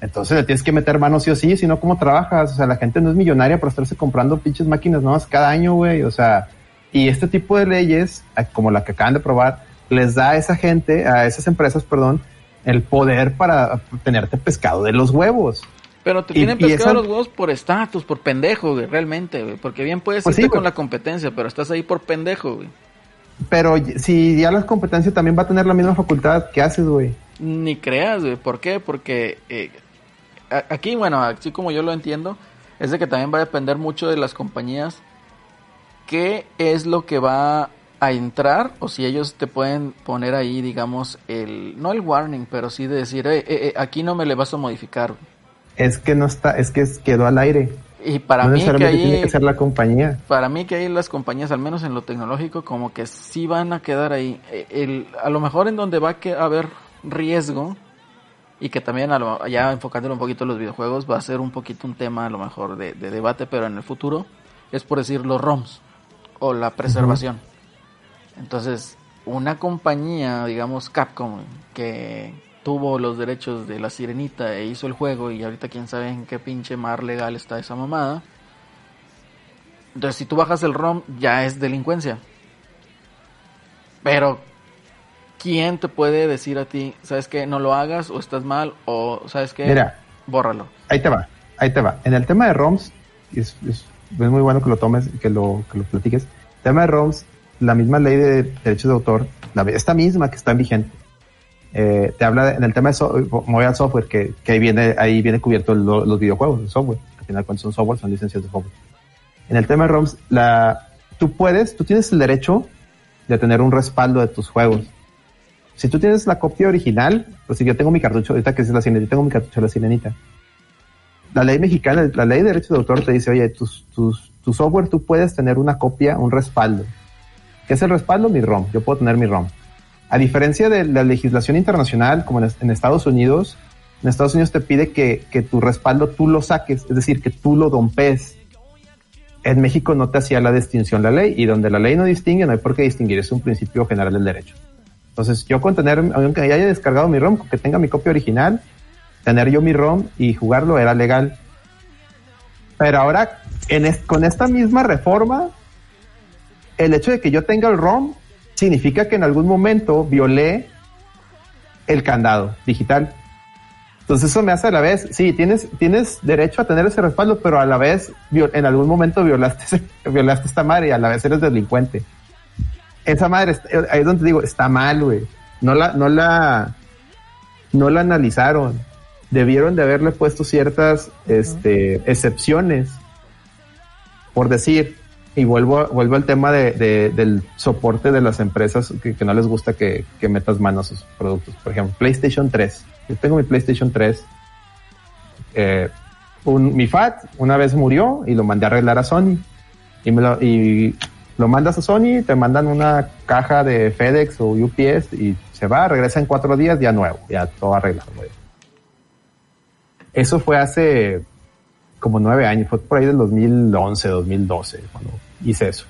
Entonces le tienes que meter mano sí o sí, si no, ¿cómo trabajas? O sea, la gente no es millonaria por estarse comprando pinches máquinas nuevas cada año, güey. O sea, Y este tipo de leyes, como la que acaban de probar, les da a esa gente, a esas empresas, perdón, el poder para tenerte pescado de los huevos. Pero te tienen pescado los huevos por estatus, por pendejo, güey, realmente, güey. Porque bien puedes pues irte con la competencia, pero estás ahí por pendejo, güey. Pero si ya la competencia también va a tener la misma facultad, ¿qué haces, güey? Ni creas, güey. ¿Por qué? Porque eh, aquí, bueno, así como yo lo entiendo, es de que también va a depender mucho de las compañías qué es lo que va a entrar o si ellos te pueden poner ahí, digamos, el no el warning, pero sí de decir, eh, eh, aquí no me le vas a modificar. Es que no está, es que quedó al aire. Y para mí que ahí tiene que ser la compañía. Para mí que ahí las compañías, al menos en lo tecnológico, como que sí van a quedar ahí. El, a lo mejor en donde va a haber riesgo y que también ya enfocándolo un poquito en los videojuegos va a ser un poquito un tema a lo mejor de, debate, pero en el futuro es por decir los ROMs o la preservación. Entonces, una compañía, digamos Capcom, que tuvo los derechos de la sirenita e hizo el juego y ahorita quién sabe en qué pinche mar legal está esa mamada. Entonces, si tú bajas el ROM, ya es delincuencia. Pero ¿quién te puede decir a ti, sabes que no lo hagas o estás mal o sabes que Mira, bórralo? Ahí te va, ahí te va. En el tema de ROMs, es, muy bueno que lo tomes, que lo, que lo platiques. El tema de ROMs, la misma ley de derechos de autor, la, esta misma que está en vigente, eh, te habla en el tema de software, que, que, ahí viene, ahí viene cubierto los videojuegos, el software. Al final, cuando son software, son licencias de software. En el tema de ROMs, la, tú puedes, tú tienes el derecho de tener un respaldo de tus juegos si tú tienes la copia original, pues si yo tengo mi cartucho, ahorita que es la sirenita, tengo mi cartucho de la sirenita. La ley mexicana, la ley de derechos de autor te dice, oye, tu software tú puedes tener una copia, un respaldo. ¿Qué es el respaldo? Mi ROM. Yo puedo tener mi ROM. A diferencia de la legislación internacional, como en, Estados Unidos, en Estados Unidos te pide que, tu respaldo tú lo saques, es decir, que tú lo dompes. En México no te hacía la distinción la ley y donde la ley no distingue no hay por qué distinguir, es un principio general del derecho. Entonces, yo con tener, aunque haya descargado mi ROM, que tenga mi copia original, tener yo mi ROM y jugarlo era legal. Pero ahora, en con esta misma reforma, el hecho de que yo tenga el ROM significa que en algún momento violé el candado digital. Entonces eso me hace a la vez, sí, tienes, tienes derecho a tener ese respaldo, pero a la vez en algún momento violaste, violaste esta madre y a la vez eres delincuente esa madre, ahí es donde digo, está mal, güey. No la, no la, no la analizaron. Debieron de haberle puesto ciertas, este, excepciones. Por decir, y vuelvo, vuelvo al tema de, del soporte de las empresas que, no les gusta que, metas manos a sus productos. Por ejemplo, PlayStation 3. Yo tengo mi PlayStation 3. Eh, mi FAT una vez murió y lo mandé a arreglar a Sony. Y, me lo, y lo mandas a Sony, te mandan una caja de FedEx o UPS y se va, regresa en cuatro días ya nuevo, ya todo arreglado. Eso fue hace como nueve años, fue por ahí del 2011, 2012 cuando hice eso.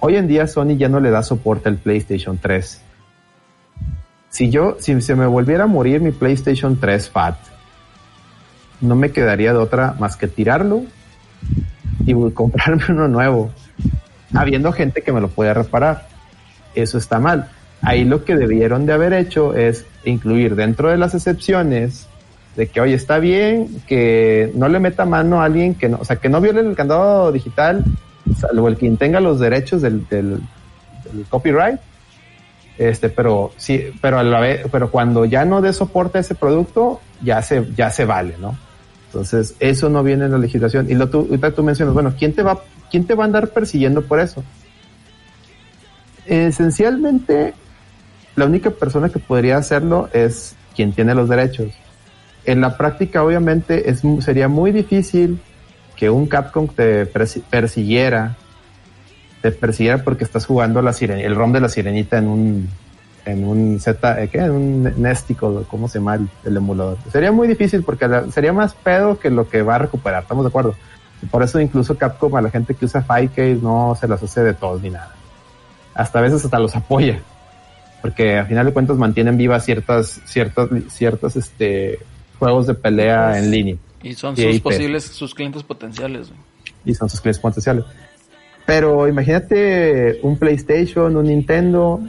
Hoy en día Sony ya no le da soporte al PlayStation 3. Si yo, si se me volviera a morir mi PlayStation 3 FAT, no me quedaría de otra más que tirarlo y comprarme uno nuevo habiendo gente que me lo puede reparar. Eso está mal. Ahí lo que debieron de haber hecho es incluir dentro de las excepciones de que, oye, está bien que no le meta mano a alguien que no, o sea, que no viole el candado digital, salvo el quien tenga los derechos del, copyright. Este, pero sí, pero a la vez, pero cuando ya no dé soporte a ese producto, ya se, ya se vale, ¿no? Entonces, eso no viene en la legislación. Y lo tú, tú mencionas, bueno, ¿quién te va ¿quién te va a andar persiguiendo por eso? Esencialmente, la única persona que podría hacerlo es quien tiene los derechos. En la práctica, obviamente, es, sería muy difícil que un Capcom te persiguiera, te persiguiera porque estás jugando la el ROM de la sirenita en un, en un Z, ¿qué? En un Nestico, ¿cómo se llama el, emulador? Sería muy difícil porque sería más pedo que lo que va a recuperar, ¿estamos de acuerdo? por eso incluso Capcom a la gente que usa Case no se las hace de todos ni nada. Hasta a veces hasta los apoya. Porque al final de cuentas mantienen vivas ciertas, ciertas, ciertos este, juegos de pelea en línea. Y son sus posibles, sus clientes potenciales. Y son sus clientes potenciales. Pero imagínate un PlayStation, un Nintendo,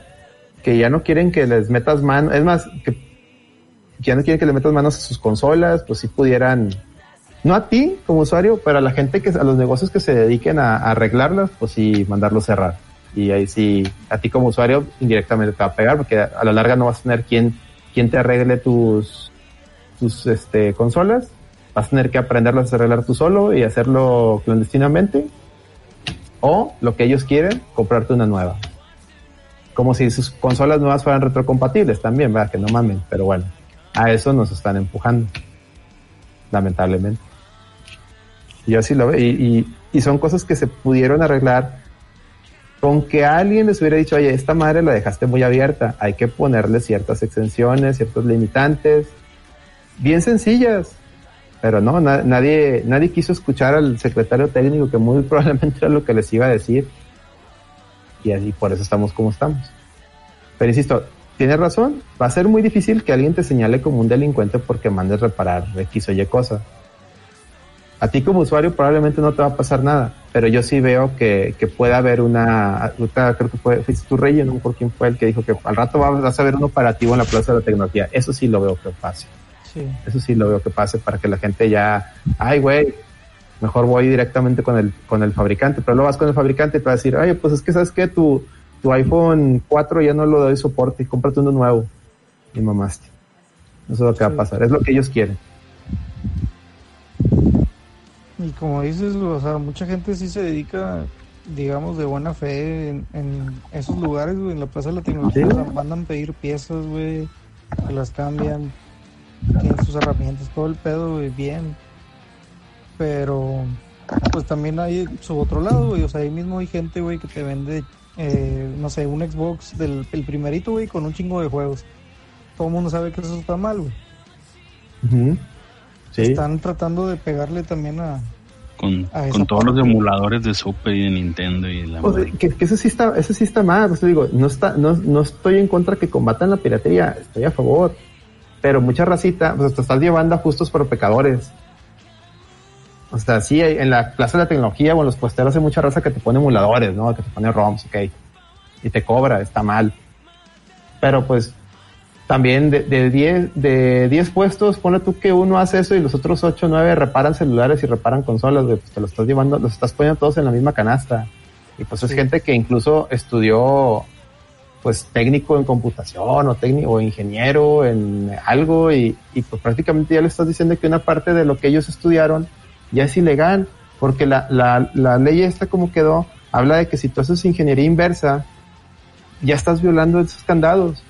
que ya no quieren que les metas mano, es más, que ya no quieren que le metas manos a sus consolas, pues si pudieran, no a ti como usuario, pero a la gente que, a los negocios que se dediquen a, a arreglarlas, pues sí mandarlo cerrar. Y ahí sí, a ti como usuario indirectamente te va a pegar, porque a la larga no vas a tener quien, quien te arregle tus, tus este, consolas. Vas a tener que aprenderlas a arreglar tú solo y hacerlo clandestinamente. O lo que ellos quieren, comprarte una nueva. Como si sus consolas nuevas fueran retrocompatibles también, ¿verdad? Que no mamen, pero bueno, a eso nos están empujando. Lamentablemente. Yo así lo veo. Y, y, son cosas que se pudieron arreglar con que alguien les hubiera dicho, oye, esta madre la dejaste muy abierta, hay que ponerle ciertas exenciones, ciertos limitantes, bien sencillas, pero no, na nadie, nadie quiso escuchar al secretario técnico que muy probablemente era lo que les iba a decir, y así por eso estamos como estamos. Pero insisto, tienes razón, va a ser muy difícil que alguien te señale como un delincuente porque mandes reparar X o Y cosa. A ti como usuario probablemente no te va a pasar nada, pero yo sí veo que, que puede haber una, creo que fue, fuiste tu rey, no por quién fue el que dijo que al rato vas a ver un operativo en la Plaza de la Tecnología. Eso sí lo veo que pase. Sí. Eso sí lo veo que pase para que la gente ya, ay güey, mejor voy directamente con el, con el fabricante, pero luego vas con el fabricante y te va a decir, oye, pues es que sabes que tu, tu iPhone 4 ya no lo doy soporte, cómprate uno nuevo. Y mamaste. Eso es lo que va a pasar, es lo que ellos quieren. Y como dices, o sea, mucha gente sí se dedica, digamos, de buena fe en, en esos lugares, güey, en la Plaza de la Tecnología, Sí. o sea, mandan a pedir piezas, güey, que las cambian, tienen sus herramientas, todo el pedo, güey, bien. Pero, pues también hay su otro lado, güey, o sea, ahí mismo hay gente, güey, que te vende, eh, no sé, un Xbox del el primerito, güey, con un chingo de juegos. Todo el mundo sabe que eso está mal, güey. Ujú. Sí. Están tratando de pegarle también a, Con, A esa con todos los emuladores de Super y de Nintendo y la Pues, que, que eso sí está, eso sí está mal, pues te digo, no está, no, no estoy en contra que combatan la piratería, estoy a favor. Pero mucha racita, pues te estás llevando a justos por pecadores. O sea, sí, en la plaza de la tecnología o en los puesteros hay mucha raza que te pone emuladores, ¿no? Que te pone ROMs, ok. Y te cobra, está mal. Pero pues, también de, de 10 de 10 puestos, pone tú que uno hace eso y los otros 8 o 9 reparan celulares y reparan consolas, pues te lo estás llevando, los estás poniendo todos en la misma canasta. Y pues es Sí. gente que incluso estudió pues técnico en computación o técnico o ingeniero en algo y, y pues prácticamente ya le estás diciendo que una parte de lo que ellos estudiaron ya es ilegal porque la, la, la ley esta como quedó habla de que si tú haces ingeniería inversa ya estás violando esos candados.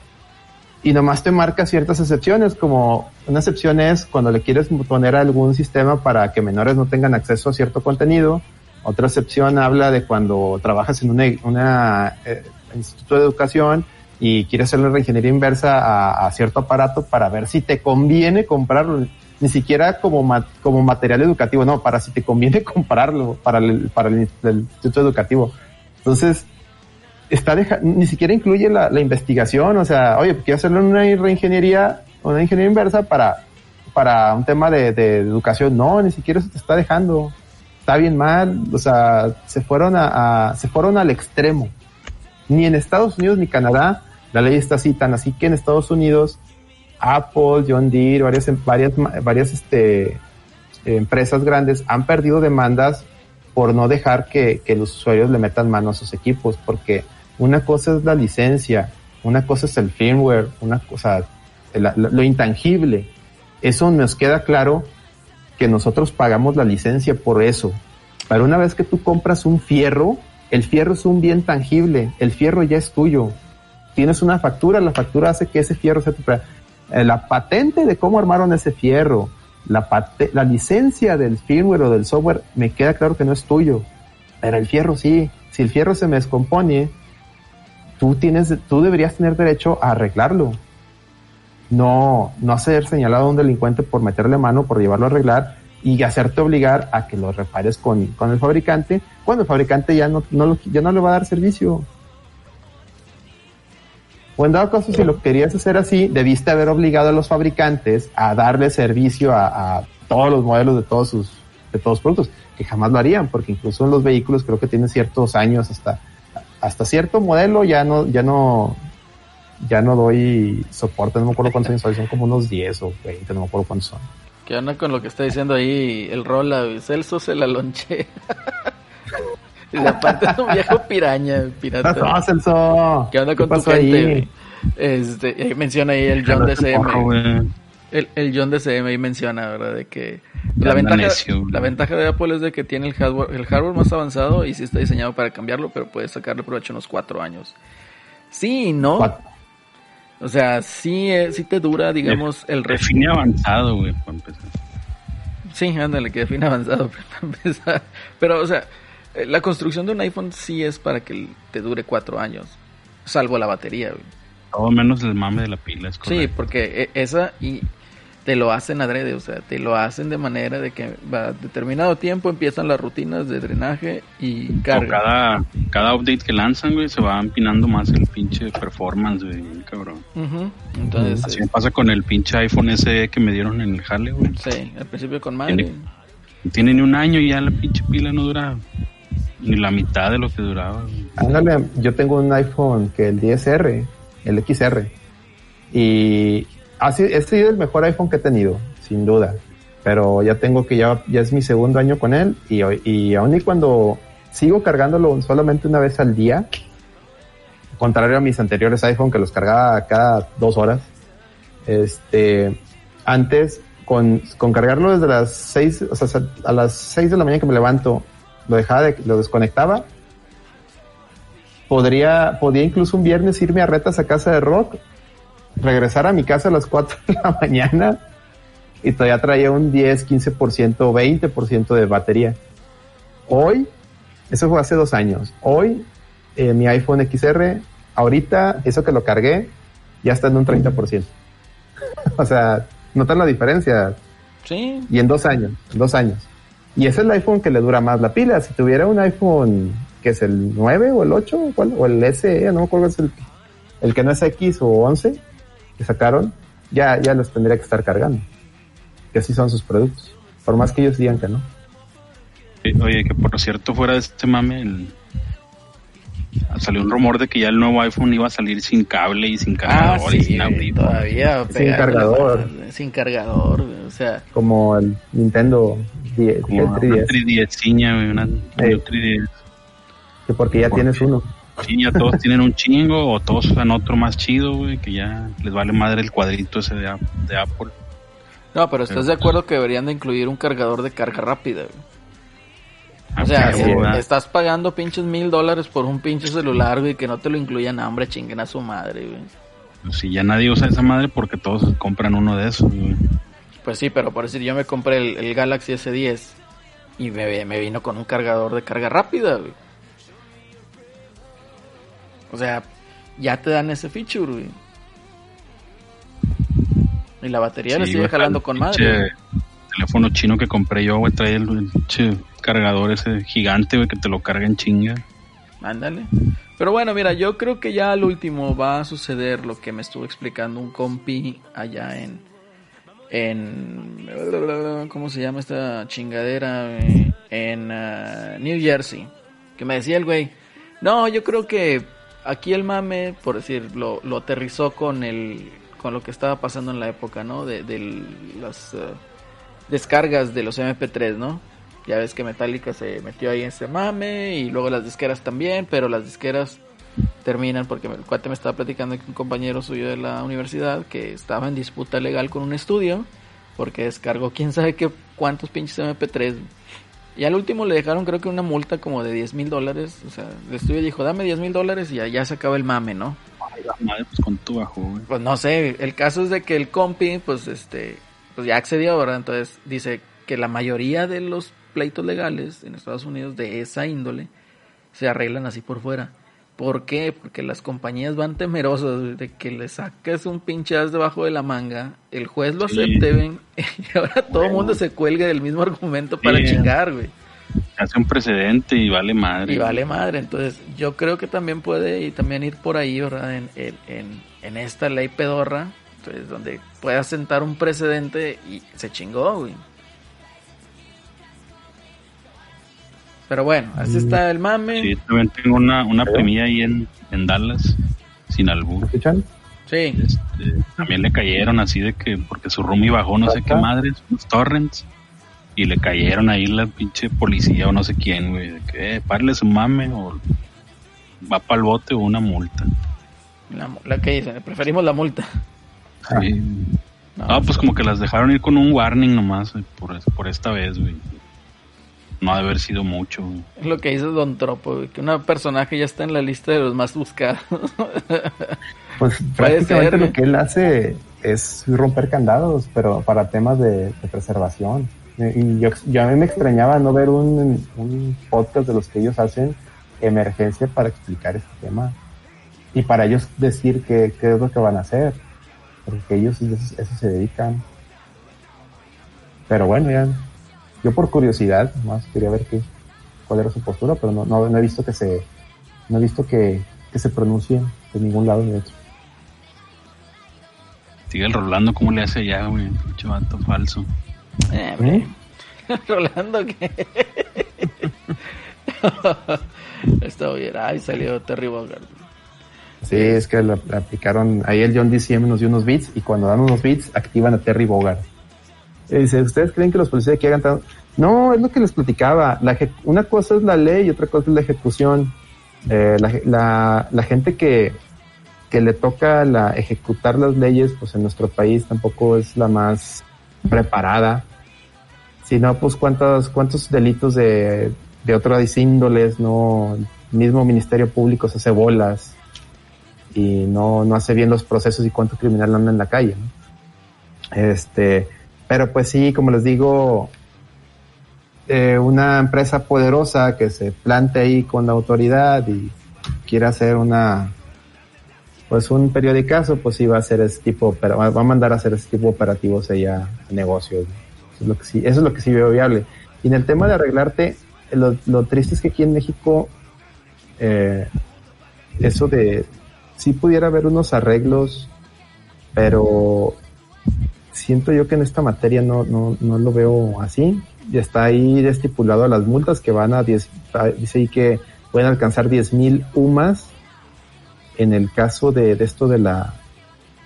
Y nomás te marca ciertas excepciones como una excepción es cuando le quieres poner algún sistema para que menores no tengan acceso a cierto contenido. Otra excepción habla de cuando trabajas en una, eh, instituto de educación y quieres hacerle reingeniería inversa a, cierto aparato para ver si te conviene comprarlo. Ni siquiera como, como material educativo, no, para si te conviene comprarlo para el, para el, instituto educativo. Entonces, está deja ni siquiera incluye la, la, investigación, o sea, oye, quiero hacerle una reingeniería, una ingeniería inversa para, para un tema de, educación. No, ni siquiera eso te está dejando está bien mal, o sea, se fueron a, se fueron al extremo. Ni en Estados Unidos ni Canadá la ley está así tan así que en Estados Unidos Apple, John Deere, varias varias varias este empresas grandes han perdido demandas por no dejar que, que los usuarios le metan mano a sus equipos, porque una cosa es la licencia, una cosa es el firmware, una cosa, la, lo intangible. Eso nos queda claro que nosotros pagamos la licencia por eso. Pero una vez que tú compras un fierro, el fierro es un bien tangible, el fierro ya es tuyo. Tienes una factura, la factura hace que ese fierro sea tu... La patente de cómo armaron ese fierro, la, la licencia del firmware o del software, me queda claro que no es tuyo. Pero el fierro sí. Si el fierro se me descompone, tú tienes, tú deberías tener derecho a arreglarlo no, no ser señalado a un delincuente por meterle mano, por llevarlo a arreglar y hacerte obligar a que lo repares con, con el fabricante, cuando el fabricante ya no, no lo, ya no le va a dar servicio. O en dado caso, si lo querías hacer así, debiste haber obligado a los fabricantes a darle servicio a, todos los modelos de todos sus de todos los productos, que jamás lo harían, porque incluso en los vehículos creo que tienen ciertos años hasta, hasta cierto modelo ya no, ya no, ya no doy soporte, no me acuerdo cuántos años son, son como unos 10 o 20, no me acuerdo cuántos son. ¿Qué onda con lo que está diciendo ahí el Rola? Celso se la lonche. y aparte es un viejo piraña, pirata. ¡No, Celso! ¿Qué onda con tu pasó gente? ahí? Este, ahí menciona ahí el John DCM. El, el John DCM ahí menciona, ¿verdad? De que la anda ventaja, necio, la ventaja de Apple es de que tiene el hardware, el hardware más avanzado y sí está diseñado para cambiarlo, pero puedes sacarle provecho unos cuatro años. Sí no. Cuatro. O sea, sí, eh, sí te dura, digamos, el resto. Define avanzado, güey, para empezar. Sí, ándale, que define avanzado para empezar. Pero, o sea, eh, la construcción de un iPhone sí es para que te dure cuatro años. Salvo la batería, güey. Todo menos el mame de la pila, es Sí, correcto. porque eh, esa y te lo hacen adrede, o sea, te lo hacen de manera de que va determinado tiempo empiezan las rutinas de drenaje y O carga. cada, cada update que lanzan, güey, se va empinando más el pinche performance, güey, cabrón. Ujú, Entonces, Así eh, me pasa con el pinche iPhone SE que me dieron en el jale, güey. sí, al principio con madre. Tiene- No tiene ni un año y ya la pinche pila no dura ni la mitad de lo que duraba. Ándale, yo tengo un iPhone que el 10R, el XR, y ha sido, ha sido el mejor iPhone que he tenido, sin duda. Pero ya tengo que ya, ya es mi segundo año con él y, y aún y cuando sigo cargándolo solamente una vez al día, contrario a mis anteriores iPhone que los cargaba cada dos horas, este, antes con, con cargarlo desde las seis, o sea, a las seis de la mañana que me levanto, lo dejaba de, lo desconectaba podría, podía incluso un viernes irme a retas a casa de rock, regresar a mi casa a las 4 de la mañana y todavía traía un 10, 15%, 20% de batería. Hoy, eso fue hace dos años, hoy eh, mi iPhone XR, ahorita eso que lo cargué, ya está en un 30%. o sea, notan la diferencia Sí, y en dos años, en dos años. Y es el iPhone que le dura más la pila. Si tuviera un iPhone que es el 9 o el 8 ¿cuál? o el SE, no me acuerdo es el, el que no es X o 11 que sacaron, ya, ya los tendría que estar cargando. Que así son sus productos. Por más que ellos digan que no. Eh, Oye, que por cierto, fuera de este mame, el... salió un rumor de que ya el nuevo iPhone iba a salir sin cable y sin ah, cargador y sin audífono. todavía. Sin cargador. Sin cargador, güey, o sea, Como el Nintendo 10, Como el una 3DS, 3DS, güey, una, una Ey. 3DS. que porque ya ¿Por tienes qué? uno. Sí, ya todos tienen un chingo o todos usan otro más chido, güey, que ya les vale madre el cuadrito ese de, Ap- de Apple. no, pero estás Pero, de acuerdo que deberían de incluir un cargador de carga rápida, güey. Ah, O sea, estás pagando pinches mil dólares por un pinche celular, güey, que no te lo incluyan, hombre, chinguen a su madre, güey. Pues si ya nadie usa esa madre porque todos compran uno de esos, güey. Pues sí, pero por decir, yo me compré el, el Galaxy S10 y me, me vino con un cargador de carga rápida, güey. O sea, ya te dan ese feature, güey. Y la batería le Sí, sigue güey, jalando el con madre. teléfono chino que compré yo, güey, trae el pinche cargador ese gigante, güey, que te lo carga en chinga. Ándale. Pero bueno, mira, yo creo que ya al último va a suceder lo que me estuvo explicando un compi allá en. en. ¿Cómo se llama esta chingadera? güey? En ah, New Jersey. Que me decía el güey. No, yo creo que aquí el mame, por decir, lo, lo aterrizó con el. con lo que estaba pasando en la época, ¿no? De, de las ah, descargas de los MP3, ¿no? Ya ves que Metallica se metió ahí en ese mame y luego las disqueras también, pero las disqueras terminan porque el cuate me estaba platicando que un compañero suyo de la universidad que estaba en disputa legal con un estudio porque descargó quién sabe qué cuántos pinches MP3. Y al último le dejaron creo que una multa como de 10 mil dólares. O sea, el estudio dijo, dame 10 mil dólares y ya, se acaba el mame, ¿no? Ay, la madre, pues con tu bajo, güey. Pues no sé, el caso es de que el compi, pues este, pues ya accedió, ¿verdad? Entonces dice que la mayoría de los pleitos legales en Estados Unidos de esa índole se arreglan así por fuera. ¿Por qué? Porque las compañías van temerosas de que le saques un pinche as debajo de la manga, el juez lo Sí. acepte, ven, y ahora todo el mundo se cuelgue del mismo argumento para Sí. chingar, güey. Hace un precedente y vale madre. Y vale madre, entonces yo creo que también puede y también ir por ahí, ¿verdad? En, en, en, en esta ley pedorra, entonces donde pueda sentar un precedente y se chingó, güey. Pero bueno, así está el mame. Sí, también tengo una, una primilla ahí en, en Dallas, sin albur. ¿Escuchan? Sí. Este, también le cayeron así de que, porque su roomie bajó no sé qué madres, unos torrents, y le cayeron ahí la pinche policía o no sé quién, güey, de que, eh, párale su mame o va para el bote o una multa. La, que dicen, preferimos la multa. Sí. No, Ah, pues como que las dejaron ir con un warning nomás, güey, por, por esta vez, güey. No ha de haber sido mucho, güey. Es lo que dice Don Tropo, güey, que un personaje ya está en la lista de los más buscados. Pues prácticamente ser, lo güey. que él hace es romper candados, pero para temas de, de preservación. Eh, Y yo, yo a mí me extrañaba no ver un, un podcast de los que ellos hacen emergencia para explicar este tema y para ellos decir qué, qué es lo que van a hacer, porque ellos eso, eso se dedican. Pero bueno, ya, yo por curiosidad más quería ver qué, cuál era su postura, pero no, no, no he visto que se, no he visto que, que se pronuncie de ningún lado ni de otro. Sigue el Rolando, ¿cómo le hace allá, güey? Vato falso. Eh, hombre. Rolando que... Está bien, ay, salió Terry Bogard. Sí, es que le aplicaron, ahí el John DCM nos dio unos beats y cuando dan unos beats activan a Terry Bogard. Y dice, ¿ustedes creen que los policías aquí hagan tan-?" No, es lo que les platicaba. Una cosa es la ley y otra cosa es la ejecución. Eh, la, la- gente que, que le toca la, ejecutar las leyes, pues en nuestro país tampoco es la más preparada. Si no, pues cuántos, cuántos delitos de, de otras índoles, no, el mismo Ministerio Público se hace bolas y no, no hace bien los procesos y cuánto criminal anda en la calle. Este, pero pues sí, como les digo, eh, una empresa poderosa que se plante ahí con la autoridad y quiere hacer una, pues un periodicazo, pues sí va a hacer ese tipo, va a mandar a hacer ese tipo de operativos allá negocios. Eso es lo que sí, veo viable. Y en el tema de arreglarte, lo, lo triste es que aquí en México, eh, eso de, sí pudiera haber unos arreglos, pero siento yo que en esta materia no, no, no lo veo así. Y está ahí estipulado las multas que van a 10, ah, dice ahí que pueden alcanzar 10 mil UMAS en el caso de, esto de la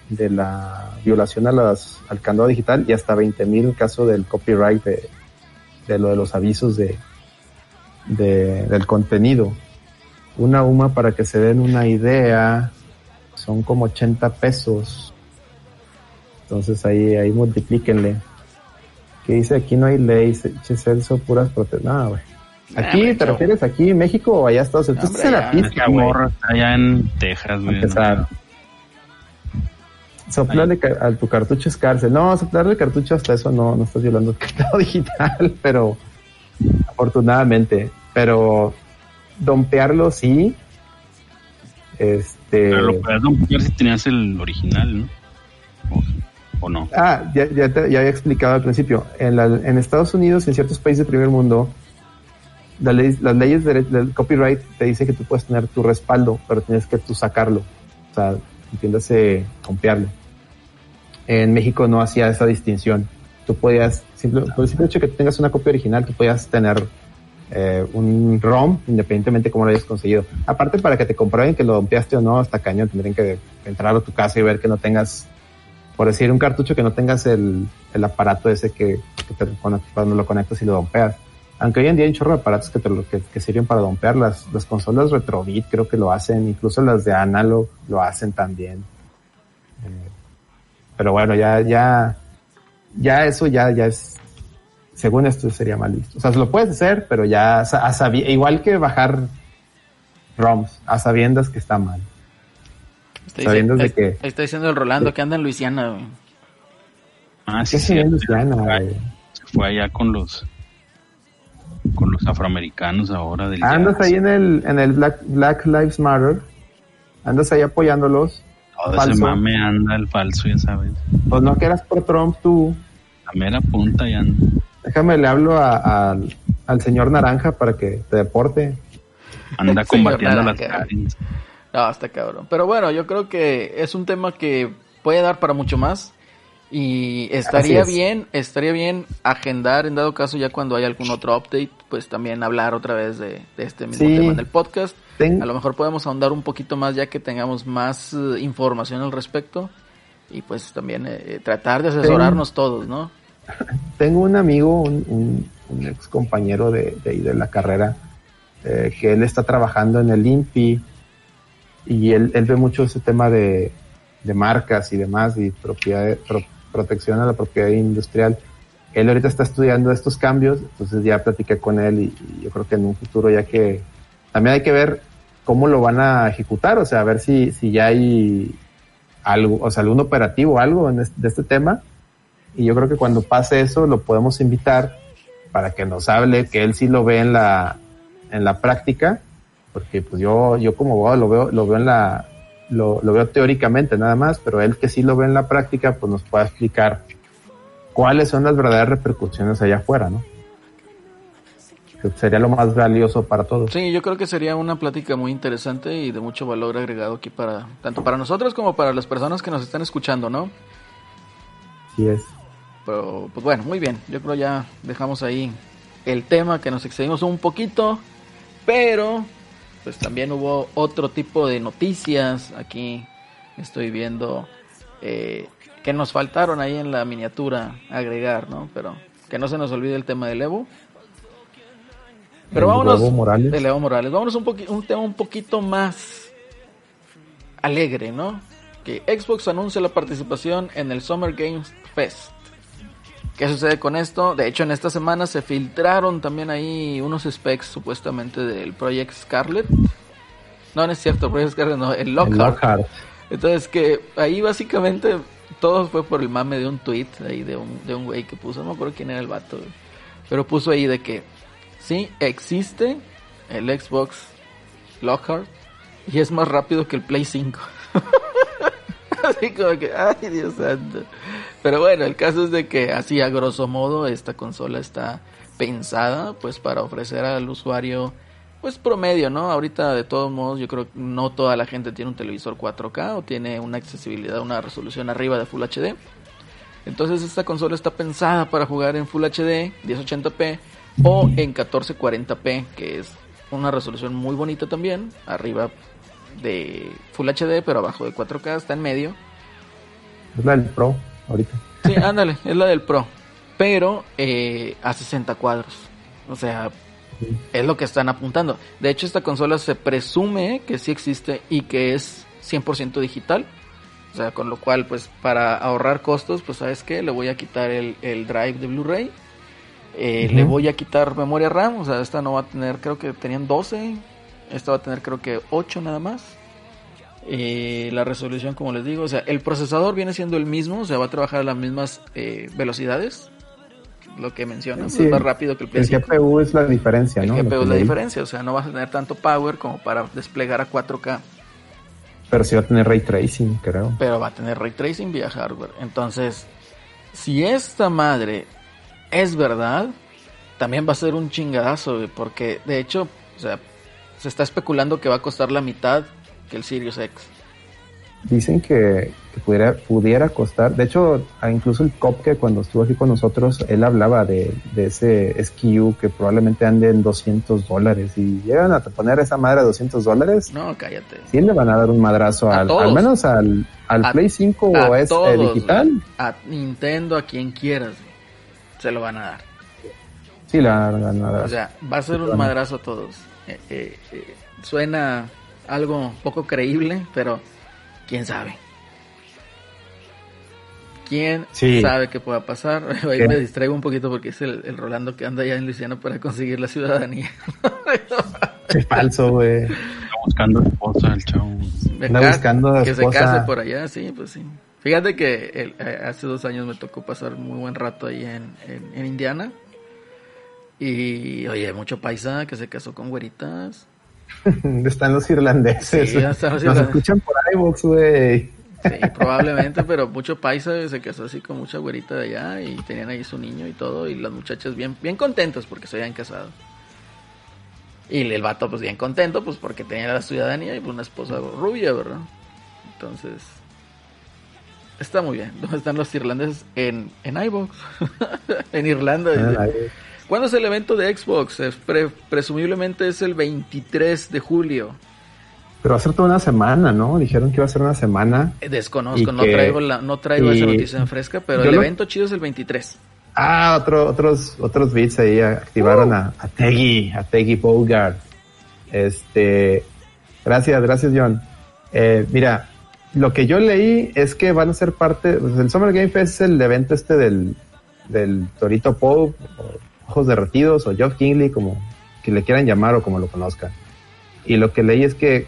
de la violación a las, al candado digital y hasta 20 mil en caso del copyright de, de lo de los avisos de, de, del contenido. Una UMA para que se den una idea son como 80 pesos. Entonces ahí, ahí multiplíquenle. Que dice aquí no hay ley, se- che, Celso, puras protestas. No, güey. Aquí, hombre, ¿te refieres aquí en México o allá Estados Unidos? Estás en la pista, morra allá en Texas, güey. Soplarle a tu cartucho es cárcel. No, soplarle el cartucho hasta eso no, no estás violando el candado digital, pero afortunadamente. Pero dompearlo sí. Este. Pero lo puedes romper si tenías el original, ¿no? O no. Ah, ya, ya, te- ya había explicado al principio. En, Estados Unidos y en ciertos países del primer mundo, las leyes de- del copyright te dicen que tú puedes tener tu respaldo, pero tienes que tú sacarlo. O sea, entiéndase, copiarlo. En México no hacía esa distinción. Tú podías, simple- por el simple hecho de que tengas una copia original, tú podías tener eh, un ROM, independientemente cómo lo hayas conseguido. Aparte, para que te comprueben que lo dompeaste o no, hasta cañón, tendrían que entrar a tu casa y ver que no tengas por decir un cartucho que no tengas el, el aparato ese que, que te, cuando, cuando lo conectas y lo dompeas. Aunque hoy en día hay un chorro de aparatos que, te que, que sirven para dompear. Las, las consolas Retrobit creo que lo hacen, incluso las de Analog lo hacen también. Eh, pero bueno, ya, ya, ya eso ya, ya es, según esto sería mal visto. O sea, lo puedes hacer, pero ya, a igual que bajar ROMs, a sabiendas que está mal. Está Sabiendo diciendo, de que- está diciendo el Rolando que anda en Luisiana, güey. Ah, sí, ¿Qué sí. en Luisiana, güey? Se fue allá con los con los afroamericanos ahora del Andas jazz. ahí en el, en el Black, Black Lives Matter. Andas ahí apoyándolos. Todo falso. ese mame anda el falso, ya sabes. Pues no que eras por Trump tú. La mera punta ya anda. Déjame le hablo a- al- al señor Naranja para que te deporte. Anda combatiendo a las Naranja. No, está cabrón. Pero bueno, yo creo que es un tema que puede dar para mucho más. Y estaría es. bien, estaría bien agendar en dado caso ya cuando haya algún otro update, pues también hablar otra vez de, de este mismo Sí. tema en el podcast. Ten- A lo mejor podemos ahondar un poquito más ya que tengamos más eh, información al respecto y pues también eh, eh, tratar de asesorarnos todos, ¿no? Tengo un amigo, un, un, un ex compañero de, de la carrera, eh, que él está trabajando en el INPI y él, él ve mucho ese tema de, de marcas y demás y propiedad, pro- protección a la propiedad industrial. Él ahorita está estudiando estos cambios, entonces ya platiqué con él y, y yo creo que en un futuro ya que también hay que ver cómo lo van a ejecutar, o sea, a ver si, si ya hay algo, o sea, algún operativo, algo en este, de este tema. Y yo creo que cuando pase eso lo podemos invitar para que nos hable, que él sí lo ve en la, en la práctica, porque pues yo, yo como abogado lo veo, lo veo en la, lo, lo veo teóricamente nada más, pero él que sí lo ve en la práctica, pues nos pueda explicar cuáles son las verdaderas repercusiones allá afuera, ¿no? Que sería lo más valioso para todos. Sí, yo creo que sería una plática muy interesante y de mucho valor agregado aquí para tanto para nosotros como para las personas que nos están escuchando, ¿no? Así es. Pero pues bueno, muy bien. Yo creo ya dejamos ahí el tema que nos excedimos un poquito, pero pues también hubo otro tipo de noticias aquí. Estoy viendo eh, que nos faltaron ahí en la miniatura agregar, ¿no? Pero que no se nos olvide el tema del Evo. Pero El vámonos Evo Morales. del Evo Morales. Vámonos un un tema un poquito más alegre, ¿no? Que Xbox anuncia la participación en el Summer Games Fest. ¿Qué sucede con esto? De hecho, en esta semana se filtraron también ahí unos specs supuestamente del Project Scarlet. No, no es cierto, Project Scarlet no, el El Lockhart. Lockhart. Entonces que ahí básicamente todo fue por el mame de un tweet ahí de un, de un güey que puso, no me acuerdo quién era el vato, güey. pero puso ahí de que sí existe el Xbox Lockhart y es más rápido que el Play 5. así como que, ay Dios santo. Pero bueno, el caso es de que así a grosso modo esta consola está pensada pues para ofrecer al usuario pues promedio, ¿no? Ahorita de todos modos yo creo que no toda la gente tiene un televisor 4K o tiene una accesibilidad, una resolución arriba de Full HD. Entonces esta consola está pensada para jugar en Full HD, 1080p o en 1440p, que es una resolución muy bonita también, arriba de Full HD pero abajo de 4K, está en medio. Es la del Pro, ahorita. Sí, ándale, es la del Pro. Pero eh, a 60 cuadros. O sea, es lo que están apuntando. De hecho, esta consola se presume que sí existe y que es 100% digital. O sea, con lo cual, pues para ahorrar costos, pues sabes qué, le voy a quitar el, el drive de Blu-ray. Eh. Le voy a quitar memoria RAM. O sea, esta no va a tener, creo que tenían 12. Esta va a tener, creo que 8 nada más. Eh, la resolución, como les digo, o sea, el procesador viene siendo el mismo, o sea, va a trabajar a las mismas eh, velocidades, lo que mencionan, Sí. pues, más rápido que el Play El 5. GPU es la diferencia, El ¿no? Lo GPU es la diferencia, o sea, no vas a tener tanto power como para desplegar a 4K, Pero sí va a tener ray tracing, creo. pero va a tener ray tracing vía hardware. Entonces, si esta madre es verdad, también va a ser un chingadazo, porque de hecho, o sea, se está especulando que va a costar la mitad que el Sirius X. Dicen que, que pudiera, pudiera costar. De hecho, a- incluso el COP que cuando estuvo aquí con nosotros, él hablaba de, de ese SKU que probablemente ande en 200 dólares. Y llegan a poner esa madre a 200 dólares, No, cállate. sí le van a dar un madrazo A al, todos. al menos al, al A- Play 5 a o es eh, todos, digital. güey. A Nintendo, a quien quieras, güey, se lo van a dar. Sí, le van a dar. O sea, va a ser un madrazo a todos. Eh, eh, eh, suena algo poco creíble, pero quién sabe. ¿Quién Sí. sabe qué pueda pasar? Ahí ¿Qué? me distraigo un poquito porque es el, el Rolando que anda allá en Luisiana para conseguir la ciudadanía. Qué falso, güey. Está buscando esposa el chavo. Buscando que se case por allá, sí, pues sí. Fíjate que el- eh, hace dos años me tocó pasar muy buen rato ahí en, en, en Indiana. Y oye, mucho paisa que se casó con güeritas. Están los irlandeses. Sí, están los Nos irlandeses. escuchan por iVoox, güey. Sí, probablemente, pero mucho paisa se casó así con mucha güerita de allá y tenían ahí su niño y todo. Y las muchachas bien, bien contentas porque se habían casado. Y el vato, pues bien contento, pues porque tenía la ciudadanía y pues una esposa rubia, ¿verdad? Entonces, Está muy bien. ¿Dónde están los irlandeses? En, en iVox. en Irlanda. Ah. ¿Cuándo es el evento de Xbox? Es pre- presumiblemente es el 23 de julio. Pero va a ser toda una semana, ¿no? Dijeron que iba a ser una semana. Eh, Desconozco, no que- traigo, la, no traigo esa noticia en fresca, pero el lo- evento chido es el 23. Ah, otro, otros, otros bits ahí activaron a, a Teggy, a Teggy Bogart. Este, gracias, gracias John. Eh, mira, lo que yo leí es que van a ser parte, pues, el Summer Game Fest es el evento este del, del Torito Pope, Ojos Derretidos, o Geoff Kingley, como que le quieran llamar o como lo conozcan. Y lo que leí es que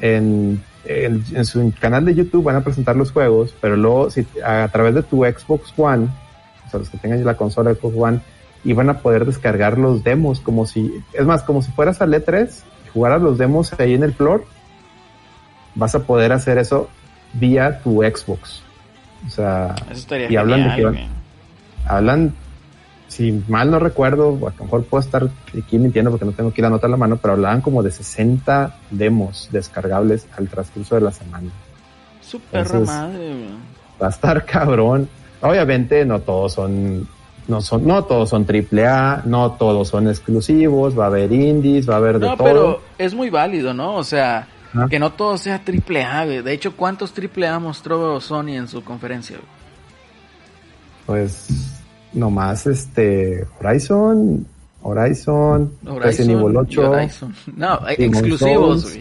en, en, en su canal de YouTube van a presentar los juegos, pero luego si, a, través de tu Xbox One, o sea, los que tengan la consola Xbox One, y van a poder descargar los demos como si, es más, como si fueras al E3 y jugaras los demos ahí en el floor, vas a poder hacer eso vía tu Xbox. O sea, Eso estaría y hablan de genial, que van- güey. hablan, si mal no recuerdo, a lo mejor puedo estar aquí mintiendo porque no tengo aquí la nota en la mano, pero hablaban como de 60 demos descargables al transcurso de la semana. Su perra madre. Va a estar cabrón. Obviamente no todos son, no son, no todos son triple A, no todos son exclusivos, va a haber indies, va a haber de No, todo. pero es muy válido, ¿no? O sea, Ah. que no todo sea triple A, güey. De hecho, ¿cuántos triple A mostró Sony en su conferencia? güey? Pues nomás este Horizon, Horizon, Horizon Resident Evil y 8 Horizon. No, Demon's exclusivos, Souls.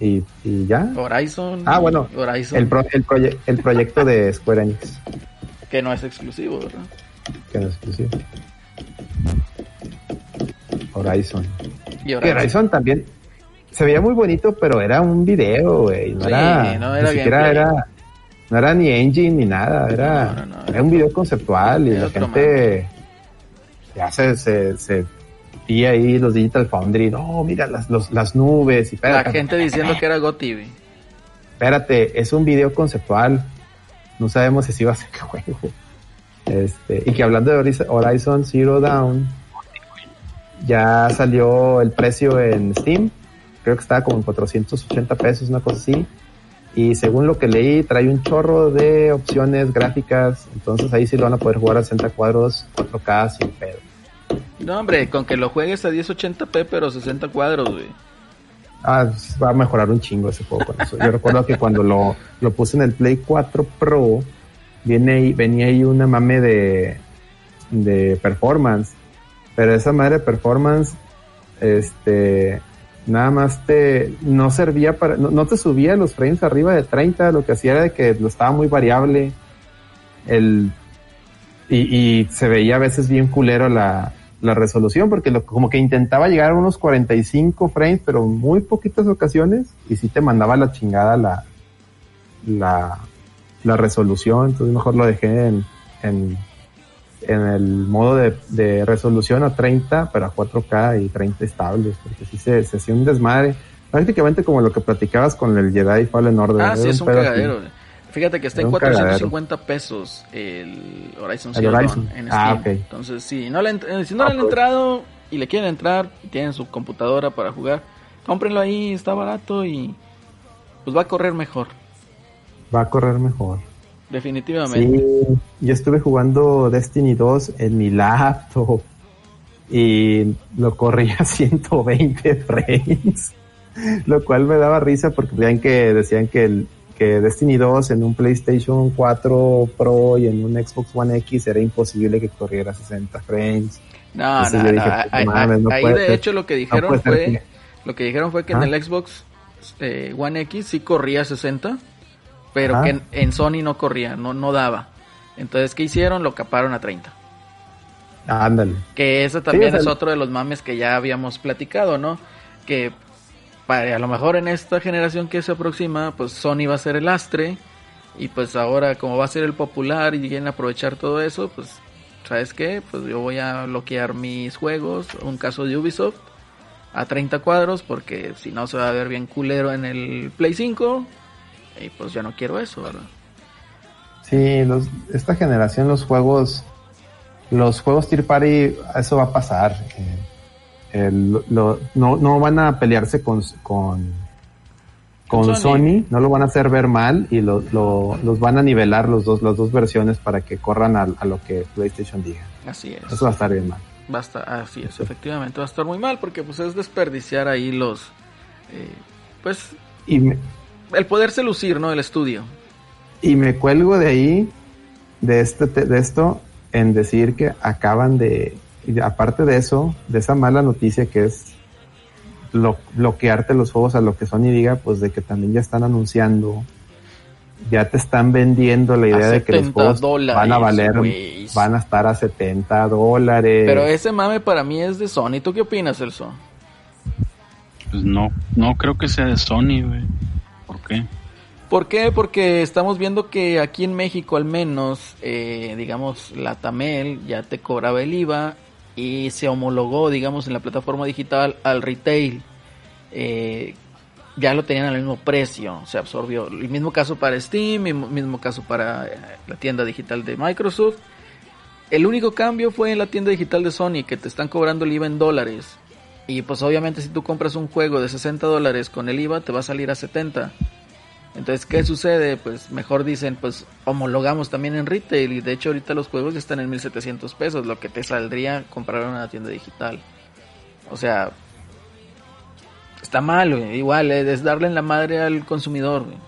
y, y ya. Horizon. Ah, bueno, Horizon. El, pro- el, proye- el proyecto de Square Enix, Que no es exclusivo, ¿verdad? que no es exclusivo. Horizon. Y Horizon. Horizon también se veía muy bonito, pero era un video, güey. No, Sí, era, no era ni siquiera gameplay. era, no era ni engine ni nada, era, No, no, no, era un video conceptual y la gente ya se, se, se vi ahí los Digital Foundry, no, mira las, los- las nubes y La espérate, gente diciendo que era güey. espérate, es un video conceptual, no sabemos si sí va a ser juego. Este, y que hablando de Horiz- Horizon Zero Dawn, ya salió el precio en Steam, creo que estaba como en 480 pesos, una cosa así. Y según lo que leí, trae un chorro de opciones gráficas, entonces ahí sí lo van a poder jugar a 60 cuadros, 4K sin pedo. No, hombre, con que lo juegues a 1080p, pero 60 cuadros, güey. Ah, pues, va a mejorar un chingo ese juego con eso. Yo recuerdo que cuando lo, lo puse en el Play 4 Pro, viene ahí, venía ahí una mame de, de performance. Pero esa madre de performance, este, nada más te, no servía para, no, no te subía los frames arriba de 30, lo que hacía era de que lo estaba muy variable. El, y, y se veía a veces bien culero la, la resolución porque lo, como que intentaba llegar a unos 45 frames pero muy poquitas ocasiones y sí te mandaba la chingada la la, la resolución entonces mejor lo dejé en, en el modo de, de resolución a 30 pero a 4K y 30 estables porque sí se, se hacía un desmadre prácticamente como lo que platicabas con el Jedi Fallen Order Ah, sí, es un así. cagadero. Fíjate que está en un 450 pesos el Horizon Zero. Dawn en Steam. Ah, ok. Entonces, si no, le, eh, si no Ah, le han pues. entrado y le quieren entrar y tienen su computadora para jugar, cómprenlo ahí, está barato y pues va a correr mejor, va a correr mejor definitivamente. Sí, yo estuve jugando Destiny 2 en mi laptop y lo corría a 120 frames, lo cual me daba risa porque veían que decían que, el, que Destiny 2 en un PlayStation 4 Pro y en un Xbox One X era imposible que corriera a 60 frames. No, Entonces no, no, ahí- "No mames, ahí- no ahí puede de ser- hecho lo que dijeron fue, que- lo que dijeron fue que en el Xbox eh, One X sí corría 60, pero que en, en Sony no corría, no, no daba. Entonces, ¿qué hicieron? Lo caparon a 30. Ándale. Que ese también es otro de los mames que ya habíamos platicado, ¿no? Que para, a lo mejor en esta generación que se aproxima, pues Sony va a ser el astre. Y pues ahora, como va a ser el popular y quieren aprovechar todo eso, pues, ¿sabes qué? Pues yo voy a bloquear mis juegos. Un caso de Ubisoft a 30 cuadros, porque si no se va a ver bien culero en el Play 5. Y pues yo no quiero eso, ¿verdad? Sí, los, esta generación los juegos, los juegos Tier Party, eso va a pasar. Eh, el- lo- no, no van a pelearse con, con, con Sony. Sony. no lo van a hacer ver mal y lo- lo- los van a nivelar los dos, las dos versiones para que corran a, a lo que PlayStation diga. Así es. Eso va a estar bien mal. Va a estar, así es, efectivamente va a estar muy mal porque pues es desperdiciar ahí los, eh, pues Y me, el poderse lucir, ¿no? El estudio. y me cuelgo de ahí, de, este, te- de esto, en decir que acaban de, aparte de eso, de esa mala noticia que es blo- bloquearte los juegos a lo que Sony diga, pues de que también ya están anunciando, ya te están vendiendo la idea de que los 70 juegos dólares, van a valer, van a estar a 70 dólares. Pero ese mame para mí es de Sony. ¿Tú qué opinas, Elso? Pues no, no creo que sea de Sony, güey. ¿Por qué? ¿Por? Porque estamos viendo que aquí en México al menos, eh, digamos, la Tamel ya te cobraba el IVA y se homologó, digamos, en la plataforma digital al retail. Eh, ya lo tenían al mismo precio, se absorbió. El mismo caso para Steam, mismo, mismo caso para eh, la tienda digital de Microsoft. El único cambio fue en la tienda digital de Sony, que te están cobrando el IVA en dólares. Y pues obviamente si tú compras un juego de 60 dólares con el IVA, te va a salir a 70. Entonces, ¿qué sucede? Pues mejor dicen, pues homologamos también en retail. Y de hecho ahorita los juegos ya están en 1700 pesos, lo que te saldría comprar en una tienda digital. O sea, está mal, güey. Igual, eh, es darle en la madre al consumidor, güey.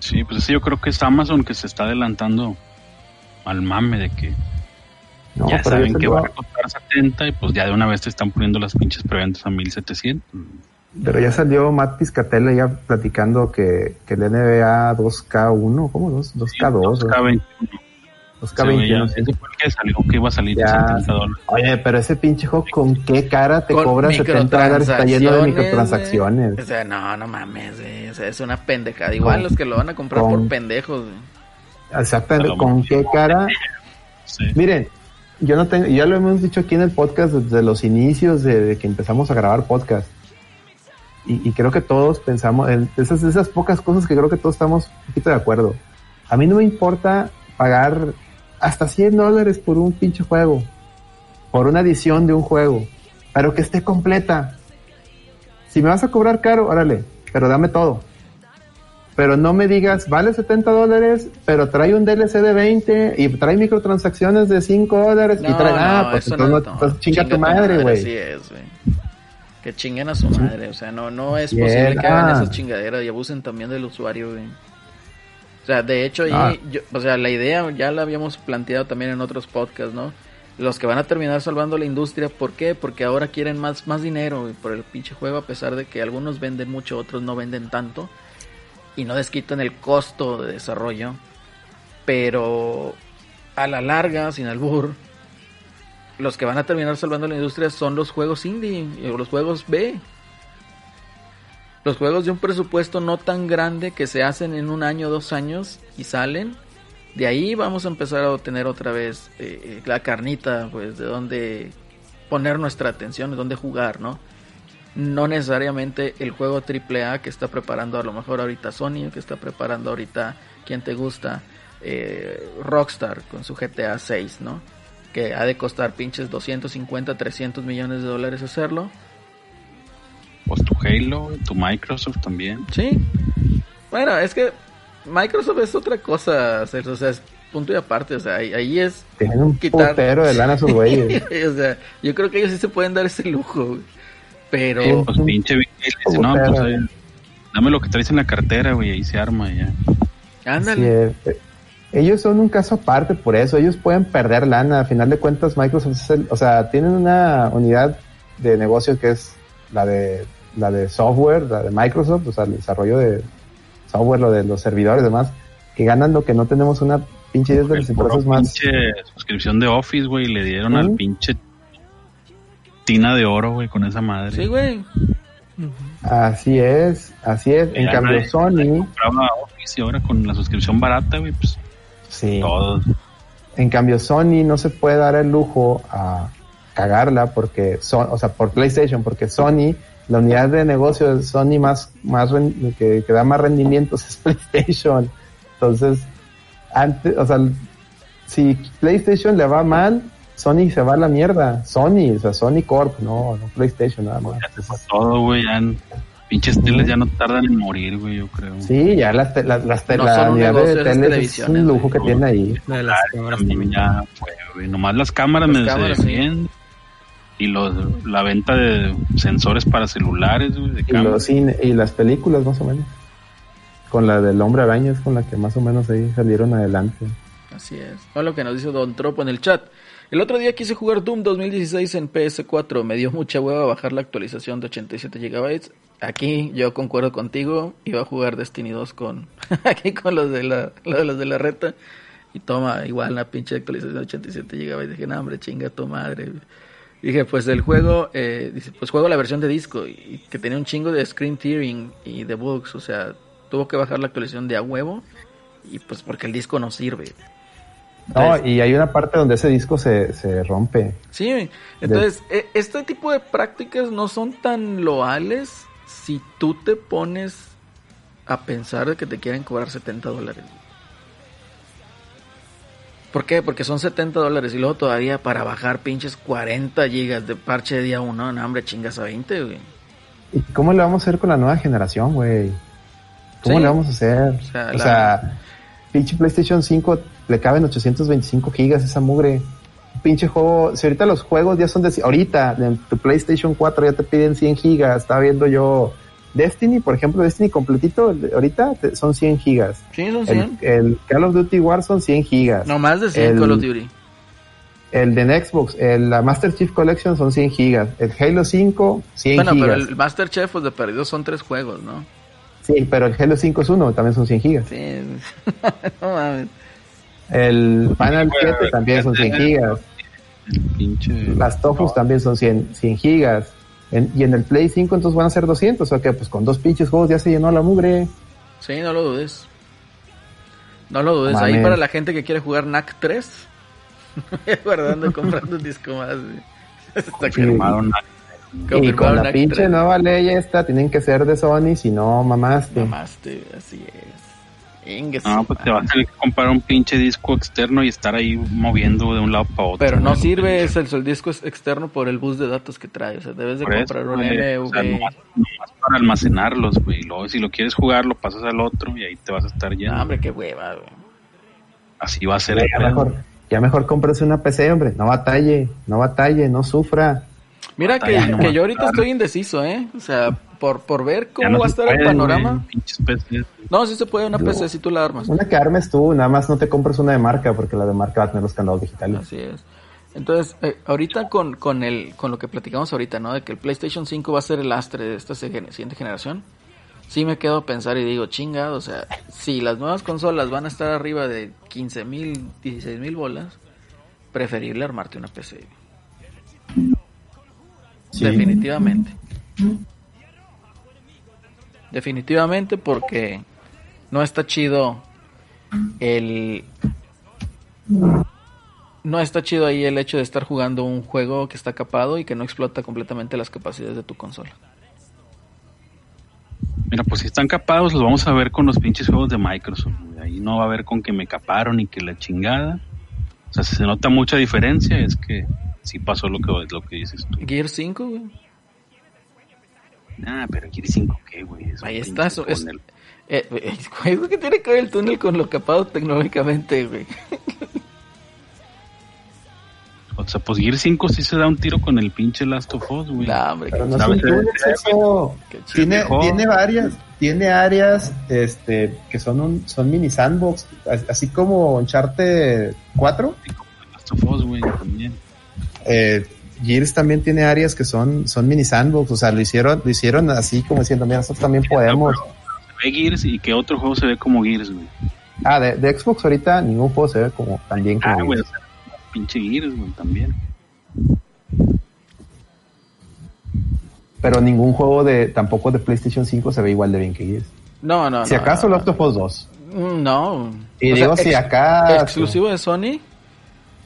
Sí, pues sí, yo creo que es Amazon que se está adelantando al mame de que No, ya saben que va a costar 70 y pues ya de una vez te están poniendo las pinches preventas a 1700. Pero ya salió Matt Piscatella ya platicando que, que el NBA 2K1, ¿cómo? ¿Dos- 2K2, K21. 2K21. sí. Ese fue el que salió que iba a salir de Ya. 70 dólares. Oye, pero ese pinche juego, ¿con qué cara te Con cobra 70 dólares? Está lleno de güey. microtransacciones. O sea, no, no mames, güey. O sea, es una pendejada. Igual Con- los que lo van a comprar con- por pendejos, güey. Exactamente, ¿con qué cara? Sí. Miren, yo no tengo, ya lo hemos dicho aquí en el podcast desde los inicios de, que empezamos a grabar podcast. Y, y creo que todos pensamos, en esas, esas pocas cosas que creo que todos estamos un poquito de acuerdo. A mí no me importa pagar hasta 100 dólares por un pinche juego, por una edición de un juego, pero que esté completa. Si me vas a cobrar caro, órale, pero dame todo. Pero no me digas, vale 70 dólares, pero trae un DLC de 20 y trae microtransacciones de 5 dólares y trae, ah, pues eso entonces no, no, entonces chinga tu madre, güey. Así es, güey. Que chinguen a su madre, o sea, no, no es Bien, posible que hagan ah. esas chingaderas y abusen también del usuario, güey. O sea, de hecho, ahí, Ah. yo- o sea, la idea ya la habíamos planteado también en otros podcasts, ¿no? Los que van a terminar salvando la industria, ¿por qué? Porque ahora quieren más, más dinero güey, por el pinche juego, a pesar de que algunos venden mucho, otros no venden tanto, y no desquitan el costo de desarrollo, pero a la larga, sin albur, los que van a terminar salvando la industria son los juegos indie o los juegos B. Los juegos de un presupuesto no tan grande que se hacen en un año dos años y salen. De ahí vamos a empezar a obtener otra vez eh, eh, la carnita, pues, de dónde poner nuestra atención, de dónde jugar, ¿no? No necesariamente el juego AAA que está preparando a lo mejor ahorita Sony, que está preparando ahorita quien te gusta, eh, Rockstar con su GTA 6, ¿no? Que ha de costar pinches 250, 300 millones de dólares hacerlo. Pues tu Halo, tu Microsoft también. Sí. Bueno, es que Microsoft es otra cosa, Celso, o sea, es punto y aparte, o sea, ahí, ahí es... Tienen un Quitar- putero de lana sus güeyes. o sea, yo creo que ellos sí se pueden dar ese lujo, güey. Pero... Sí. Pues pinche dice, no, pues eh, dame lo que traes en la cartera, güey, ahí se arma ya. Ándale. Sí, eh, ellos son un caso aparte por eso, ellos pueden perder lana, a final de cuentas Microsoft es el- o sea, tienen una unidad de negocio que es la de la de software, la de Microsoft, o sea, el desarrollo de software, lo de los servidores y demás, que ganan lo que no tenemos una pinche idea de puro empresas más pinche suscripción de Office, güey, le dieron al pinche tina de oro, güey, con esa madre. Sí, güey. Así es, así es. En cambio, nadie- Sony, Compraba Office y ahora con la suscripción barata, güey, pues sí. todos. En cambio, Sony no se puede dar el lujo a cagarla porque, son, o sea, por PlayStation, porque Sony, la unidad de negocio de Sony más, más que, que da más rendimientos es PlayStation. Entonces, antes, o sea, si PlayStation le va mal, Sony se va a la mierda. Sony, o sea, Sony Corp, no, no PlayStation nada más. Ya se fue todo, güey, ya en- Pinches teles ya no tardan en morir, güey, yo creo. Sí, ya las, te- las, las te- No la son un unidad negocio de teles es un lujo que tiene ahí. De las cámaras también ya fue, güey. Nomás las cámaras Las me cámaras, sí. Y los, la venta de sensores para celulares, güey, de Y, los cine- y las películas más o menos. Con la del hombre araña es con la que más o menos ahí salieron adelante. Así es. O lo que nos dice Don Tropo en el chat. El otro día quise jugar Doom 2016 en PS4. Me dio mucha hueva bajar la actualización de 87 GB. Aquí yo concuerdo contigo. Iba a jugar Destiny 2 con aquí con los de la los de, la reta. Y toma igual una pinche actualización de 87 GB. Dije, no, hombre, chinga tu madre. Dije, pues el juego, eh, dice, pues juego la versión de disco. Y que tenía un chingo de screen tearing y de bugs. O sea, tuvo que bajar la actualización de a huevo. Y pues porque el disco no sirve. No, y hay una parte donde ese disco se, se rompe. Sí, entonces e- este tipo de prácticas no son tan loales si tú te pones a pensar de que te quieren cobrar 70 dólares. ¿Por qué? Porque son 70 dólares y luego todavía para bajar pinches 40 gigas de parche de día 1, no, hombre, chingas a 20, güey. ¿Y cómo le vamos a hacer con la nueva generación, güey? ¿Cómo Sí. le vamos a hacer? O sea, O la- sea, pinche PlayStation 5 le caben 825 gigas esa mugre. Pinche juego, si ahorita los juegos ya son de... Ahorita, en tu PlayStation 4 ya te piden 100 gigas. Estaba viendo yo Destiny, por ejemplo, Destiny completito, ahorita te- son 100 gigas. Sí, son El, 100. el Call of Duty War son 100 gigas. No más de 100 el- Call of Duty. El de Xbox, el, la Master Chief Collection son 100 gigas. El Halo 5, 100 Bueno, gigas. pero el Master Chef, pues de perdido son tres juegos, ¿no? Sí, pero el Halo 5 es uno, también son 100 gigas. Sí, no mames. El Final Bueno, 7 también son 100 gigas. Pinche. Las Tofus también son 100, 100 gigas. En- y en el Play 5 entonces van a ser 200. O sea que pues con dos pinches juegos ya se llenó la mugre. Sí, no lo dudes. No lo dudes. Ahí para la gente que quiere jugar NAC 3, guardando, comprando un disco más. Está Firmaron a- Y con la NAC pinche 3. nueva ley esta tienen que ser de Sony, si no mamaste. Mamaste, así es. No, pues te vas a tener que comprar un pinche disco externo y estar ahí moviendo de un lado para otro. Pero no sirve ese, el, el disco es externo por el bus de datos que trae. O sea, debes de Por eso, comprar un MV. o sea, nomás, nomás para almacenarlos, güey. Luego, si lo quieres jugar, lo pasas al otro y ahí te vas a estar yendo. No, hombre, qué hueva, güey. Así va a ser el Ya mejor, ya mejor cómprese una PC, hombre. No batalle, no batalle, no sufra. Mira que, no que yo ahorita estoy indeciso, ¿eh? O sea, por, por ver cómo no va a se estar el puede, panorama. No, sí se puede una No. PC si tú la armas. Una que armes tú, nada más no te compres una de marca porque la de marca va a tener los candados digitales. Así es. Entonces, eh, ahorita con, con, el, con lo que platicamos ahorita, ¿no? De que el PlayStation 5 va a ser el astre de esta siguiente generación. Sí me quedo a pensar y digo, chingado, o sea, si las nuevas consolas van a estar arriba de 15 mil, 16 mil bolas, preferible armarte una PC. Sí. Definitivamente. Definitivamente porque no está chido el... No está chido ahí el hecho de estar jugando un juego que está capado y que no explota completamente las capacidades de tu consola. Mira, pues si están capados, los vamos a ver con los pinches juegos de Microsoft. Ahí no va a haber con que me caparon y que la chingada. O sea, si se nota mucha diferencia, es que sí pasó lo que, lo que dices tú. Gear 5, güey. Ah, pero Gear 5, ¿qué, güey? Es un Ahí está, eso es-. Eh, ¿qué tiene que ver el túnel con lo capado tecnológicamente, güey? O sea, pues Gear 5 sí se da un tiro con el pinche Last of Us, güey. Nah, hombre, Pero que- no es ¿Sabes? un túnel, es eso. que. Tiene, tiene varias, tiene áreas este, que son un, son mini sandbox, as- así como Uncharted 4. Last of Us, güey, también. Eh, Gears también tiene áreas que son, son mini sandbox, o sea, lo hicieron, lo hicieron así como diciendo, mira, nosotros también podemos. Se ve Gears y que otro juego se ve como Gears, güey. Ah, de, de Xbox ahorita ningún juego se ve como tan bien como Ah, güey, o Gears. sea, pinche Gears, güey, también. Pero ningún juego de, tampoco de PlayStation 5 se ve igual de bien que Gears. No, no, si no, acaso no, Last of Us 2. Mm, No. Y O digo, sea, si acá... Exclusivo de Sony.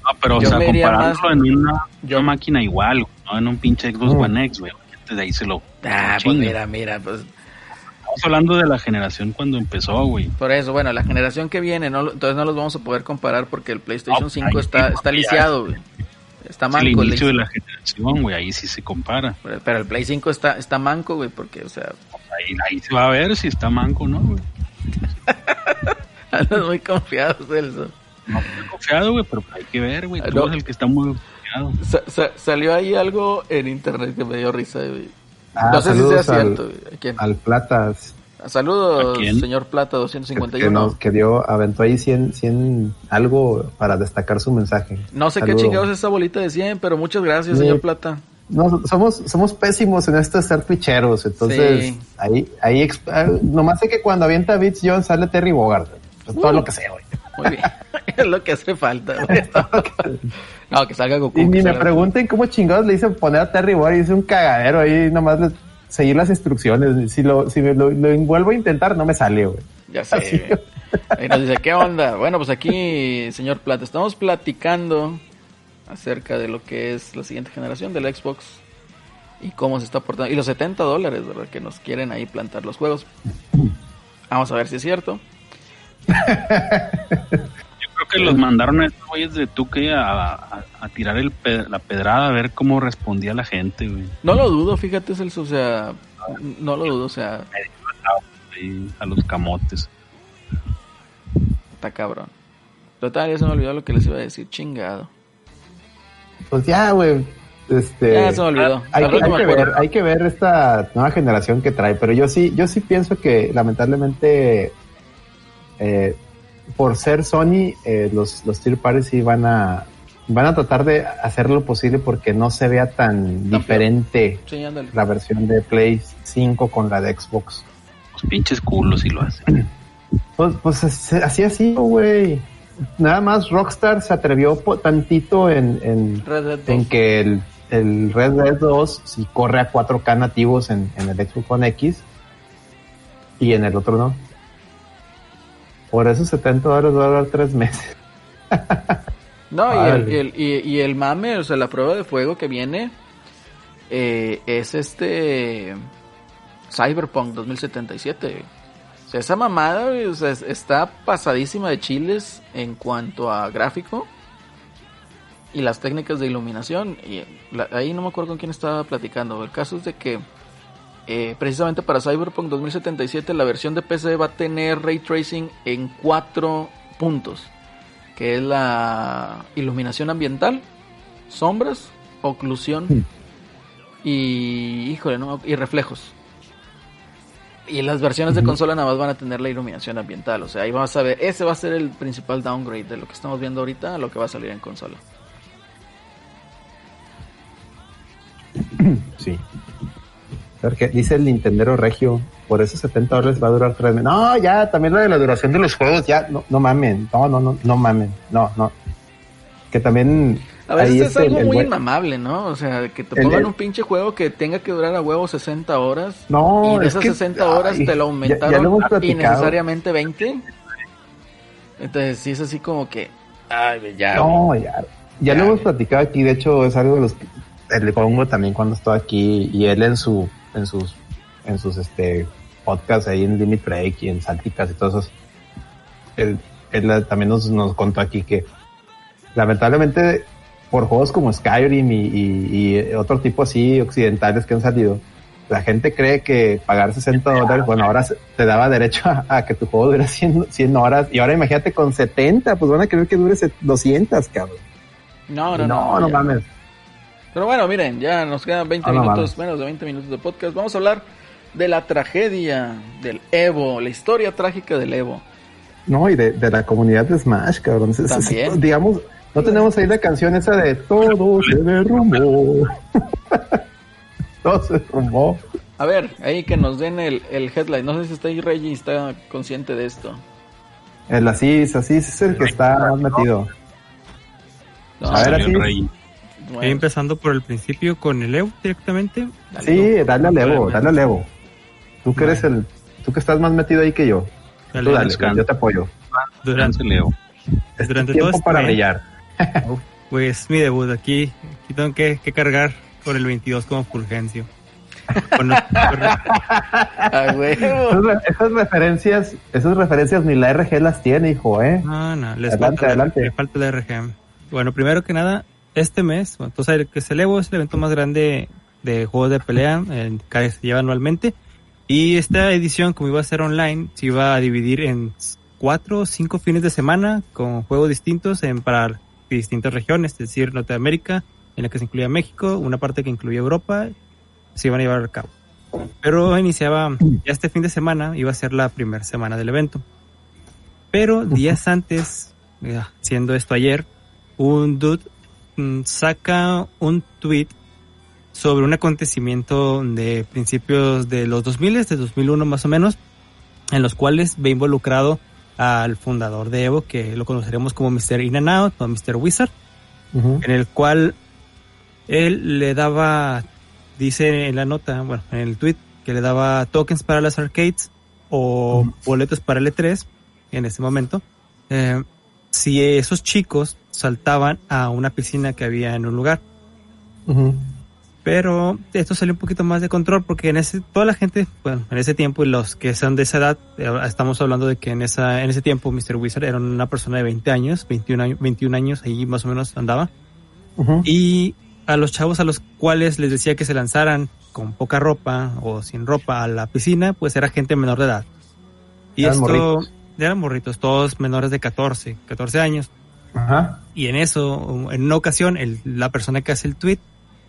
No, pero, o sea, comparándolo más- en una, yo- máquina igual, no en un pinche Xbox Mm. One X, güey. Desde ahí se lo. Ah, pues mira, mira, pues Estamos hablando de la generación cuando empezó, güey. por eso, bueno, la generación que viene, no, lo- entonces no los vamos a poder comparar porque el PlayStation No, 5 ahí está, sí, está lisiado, güey. Está Es el manco. el inicio de la generación, güey. Ahí sí se compara. Pero el Play 5 está, está manco, güey, porque, o sea, ahí, ahí se va a ver si está manco, ¿no? güey? Andas muy confiado, Celso. No estoy confiado, güey, pero hay que ver, güey. Ah, Tú no. eres el que está muy confiado. Sa- sa- salió ahí algo en internet que me dio risa, güey. Ah, no sé si sea saludos al- cierto. güey. ¿A quién? Al Platas, Saludos, ¿A quién? señor Plata que, 251. nos, que dio, aventó ahí 100, 100 algo para destacar su mensaje. No sé qué Saludo. chingados es esa bolita de 100, pero muchas gracias, Sí. señor Plata. No, somos, somos pésimos en esto de ser twitcheros, entonces Sí. ahí, ahí, ah, nomás sé que cuando avienta Beats John sale Terry Bogard, es todo Uh. lo que sé, güey. Muy bien. es lo que hace falta. No, que salga Goku. Y ni me pregunten cómo chingados le hice poner a Terry Bogard y hice un cagadero ahí, nomás seguir las instrucciones, si lo, si me lo, lo vuelvo a intentar no me sale, güey. Ya sé. güey. Ahí nos dice, ¿qué onda? Bueno, pues aquí, señor Plata, estamos platicando acerca de lo que es la siguiente generación del Xbox y cómo se está portando. Y los 70 dólares, ¿verdad? Que nos quieren ahí plantar los juegos. Vamos a ver si es cierto. Yo creo que los mandaron a estos güeyes de Tuque a, a, a tirar el la pedrada a ver cómo respondía la gente, güey. No lo dudo, fíjate, Celso, o sea, no lo dudo, o sea, Ahí a los camotes. está cabrón. Total, ya se me olvidó lo que les iba a decir, chingado. Pues ya, güey, este... Ya se me olvidó. Hay que, hay ver, hay que ver esta nueva generación que trae, pero yo sí, yo sí pienso que lamentablemente eh, por ser Sony, eh, los, los tier parties sí van a van a tratar de hacer lo posible porque no se vea tan No, diferente Sí, la versión de Play 5 con la de Xbox. Los pinches culos y lo hacen. Pues, pues es- así ha sido, güey. Nada más Rockstar se atrevió tantito en, en, Red Dead 2. en que el, el Red Dead 2 si corre a 4K nativos en, en el Xbox One X y en el otro no. Por esos 70 dólares va a durar tres meses. No, y el, y, el, y, y el mame, o sea, la prueba de fuego que viene eh, es este Cyberpunk 2077. güey. O sea, esa mamada o sea, está pasadísima de chiles en cuanto a gráfico y las técnicas de iluminación. Y la- ahí no me acuerdo con quién estaba platicando. El caso es de que eh, precisamente para Cyberpunk 2077 la versión de PC va a tener ray tracing en cuatro puntos que es la iluminación ambiental, sombras, oclusión y híjole, no, y reflejos. Y las versiones de consola nada más van a tener la iluminación ambiental, o sea, ahí vamos a ver, ese va a ser el principal downgrade de lo que estamos viendo ahorita a lo que va a salir en consola. Sí. Porque dice el Nintendero Regio, por esos 70 dólares va a durar tres meses. No, ya, también la de la duración de los juegos, ya, no, no mamen, no, no, no, no mamen, no, no. Que también... A veces es este, algo el muy inmamable, ¿no? O sea, que te pongan el- un pinche juego que tenga que durar a huevo 60 horas No, y de es esas que- 60 horas ay, te lo ya- aumentaron ya lo hemos platicado. innecesariamente 20. Entonces, sí es así como que, ay, ya. No, ya, ya Ya, lo hemos ya. platicado aquí, de hecho es algo de los que le pongo también cuando estoy aquí y él en su, en sus, en sus este podcasts ahí en Limit Break y en Salticas y todos esos. Él, él también nos, nos contó aquí que lamentablemente por juegos como Skyrim y, y- y otro tipo así occidentales que han salido, la gente cree que pagar 60 dólares, bueno, ahora te daba derecho a, a que tu juego dure 100, 100 horas y ahora imagínate con 70, pues van a querer que dure se- 200, cabrón. No, no, No, no. no, ya. mames. Pero bueno, miren, ya nos quedan 20 Ah, no minutos, menos de 20 minutos de podcast. Vamos a hablar de la tragedia del Evo, la historia trágica del Evo. No, y de, de la comunidad de Smash, cabrón. Es- es- También. digamos, no tenemos ahí la canción esa de todo se derrumbó. todo se derrumbó. A ver, ahí que nos den el, el headline. No sé si está ahí Reggie y está consciente de esto. El Asís, Asís es el que está más metido. No, A ver, Salió el así. rey. Bueno, Ahí empezando por el principio con el Evo directamente. dale Sí, dale al Evo, Bueno. dale al Evo. Tú que eres el, tú que estás más metido ahí que yo. Dale, Tú dale, yo te apoyo. Durante, Leo. Es Durante tiempo todo este para mes. brillar. pues mi debut aquí. Aquí tengo que, que cargar con el 22 como Fulgencio. Con- ¡A huevo! Esas, re- esas referencias, esas referencias ni la RG las tiene, hijo, eh. No, no, les Adelante, falta, adelante. le falta el RGM. Bueno, primero que nada, este mes, bueno, tú sabes que es el Evo, es el evento más grande de juegos de pelea eh, que se lleva anualmente. Y esta edición, como iba a ser online, se iba a dividir en cuatro o cinco fines de semana con juegos distintos en, para distintas regiones, es decir, Norteamérica, en la que se incluía México, una parte que incluía Europa, se iban a llevar a cabo. Pero iniciaba, ya este fin de semana iba a ser la primera semana del evento. Pero días antes, siendo esto ayer, un dude saca un tweet sobre un acontecimiento de principios de los 2000, de 2001 más o menos, en los cuales ve involucrado al fundador de Evo, que lo conoceremos como Mr. In and Out o Mr. Wizard, en el cual él le daba, dice en la nota, bueno, en el tweet, que le daba tokens para las arcades o boletos para el E3 en ese momento. eh, si esos chicos saltaban a una piscina que había en un lugar. Pero esto salió un poquito más de control porque en ese, toda la gente, bueno, en ese tiempo y los que son de esa edad, eh, estamos hablando de que en esa, en ese tiempo Mr. Wizard era una persona de 20 años, 21 años, 21 años, ahí más o menos andaba. Y a los chavos a los cuales les decía que se lanzaran con poca ropa o sin ropa a la piscina, pues era gente menor de edad. Y Eran esto, morritos. Eran morritos, todos menores de 14, 14 años. Ajá. Y en eso, en una ocasión, el- la persona que hace el tweet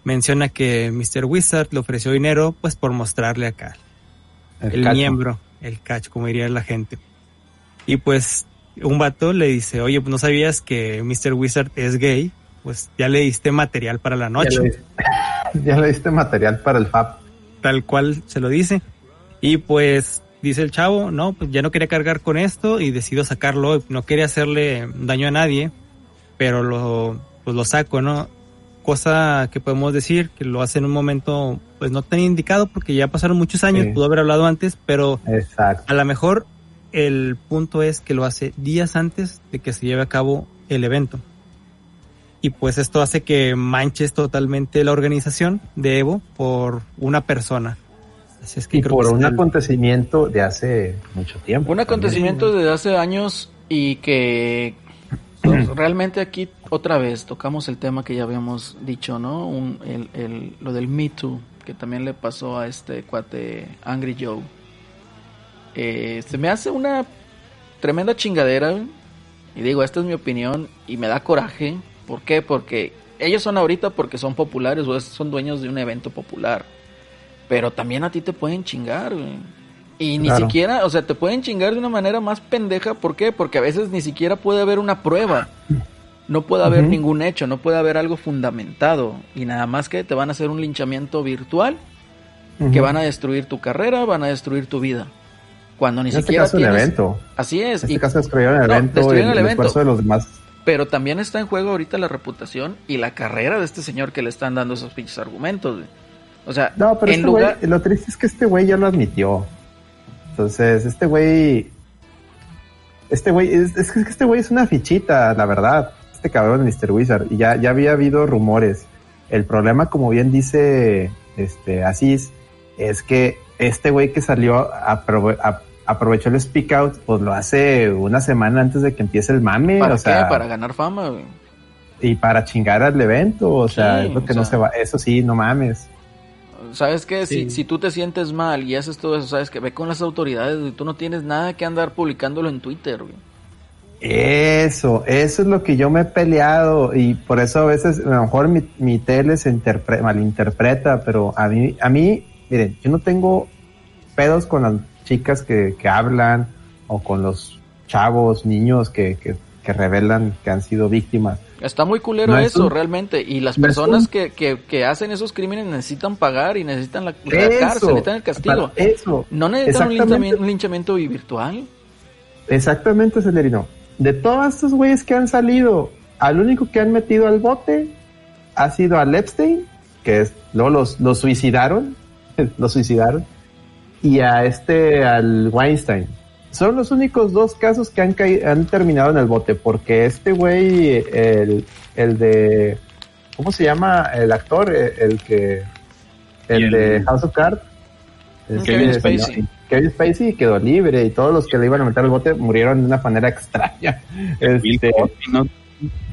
menciona que Mr. Wizard le ofreció dinero pues por mostrarle acá el, cacho. miembro, el cacho, como diría la gente. Y pues un vato le dice, oye, pues no sabías que Mr. Wizard es gay, pues ya le diste material para la noche, Ya le, diste, ya le diste material para el FAP. tal cual se lo dice. Y pues dice el chavo, no, pues ya no quería cargar con esto y decido sacarlo, no quería hacerle daño a nadie, pero lo, pues lo saco, ¿no? Cosa que podemos decir que lo hace en un momento, pues no tan indicado porque ya pasaron muchos años, Sí. pudo haber hablado antes, pero Exacto. a lo mejor el punto es que lo hace días antes de que se lleve a cabo el evento. Y pues esto hace que manches totalmente la organización de Evo por una persona. Así es que Y por que un acontecimiento de hace mucho tiempo. Un acontecimiento desde hace años y que pues, realmente aquí otra vez tocamos el tema que ya habíamos dicho, ¿no? Un- el, el- lo del Me Too, que también le pasó a este cuate Angry Joe. Eh, se me hace una tremenda chingadera. Y digo, esta es mi opinión y me da coraje. ¿Por qué? Porque ellos son ahorita porque son populares o son dueños de un evento popular. Pero también a ti te pueden chingar, güey. Y ni Claro. siquiera, o sea, te pueden chingar de una manera más pendeja. ¿Por qué? Porque a veces ni siquiera puede haber una prueba. No puede haber ningún hecho, no puede haber algo fundamentado. Y nada más que te van a hacer un linchamiento virtual que van a destruir tu carrera, van a destruir tu vida. Cuando ni En este siquiera caso, el tienes... evento. Así es. En este y- caso, destruyeron el No, evento destruyeron el, el evento. esfuerzo de los demás. Pero también está en juego ahorita la reputación y la carrera de este señor que le están dando esos pinches argumentos. güey. O sea, No, pero en este lugar... güey, lo triste es que este güey ya lo admitió. Entonces, este güey. Este güey, es, es que este güey es una fichita, la verdad. Este cabrón, Mr. Wizard. Y ya, ya había habido rumores. El problema, como bien dice este Asís, es que este güey que salió aprove- a- aprovechó el speak out, pues lo hace una semana antes de que empiece el mame. ¿Para o qué? sea, Para ganar fama, güey. y para chingar al evento. O sea, es lo que o no sea. se va. Eso sí, no mames. ¿Sabes qué? Si, Sí. si tú te sientes mal y haces todo eso, ¿sabes que Ve con las autoridades, güey. Tú no tienes nada que andar publicándolo en Twitter, güey. Eso, eso es lo que yo me he peleado y por eso a veces a lo mejor mi, mi tele se interpre- malinterpreta, pero a mí, a mí, miren, yo no tengo pedos con las chicas que, que hablan o con los chavos, niños que, que, que revelan que han sido víctimas. Está muy culero No es eso, un- realmente. Y las no personas un- que, que, que hacen esos crímenes necesitan pagar y necesitan la, la Eso, cárcel, necesitan el castigo. eso, No necesitan un linchamiento, un linchamiento virtual. Exactamente, Celerino. De todos estos güeyes que han salido, al único que han metido al bote ha sido al Epstein, que es, luego los, los suicidaron, los suicidaron, y a este, al Weinstein. Son los únicos dos casos que han, han terminado en el bote, porque este güey, el, el de, ¿cómo se llama el actor? El, el que, el, el- de House of Cards. Kevin Spacey. Kevin Spacey quedó libre y todos los que le iban a meter al bote murieron de una manera extraña. Bill Este, Cosby, ¿no?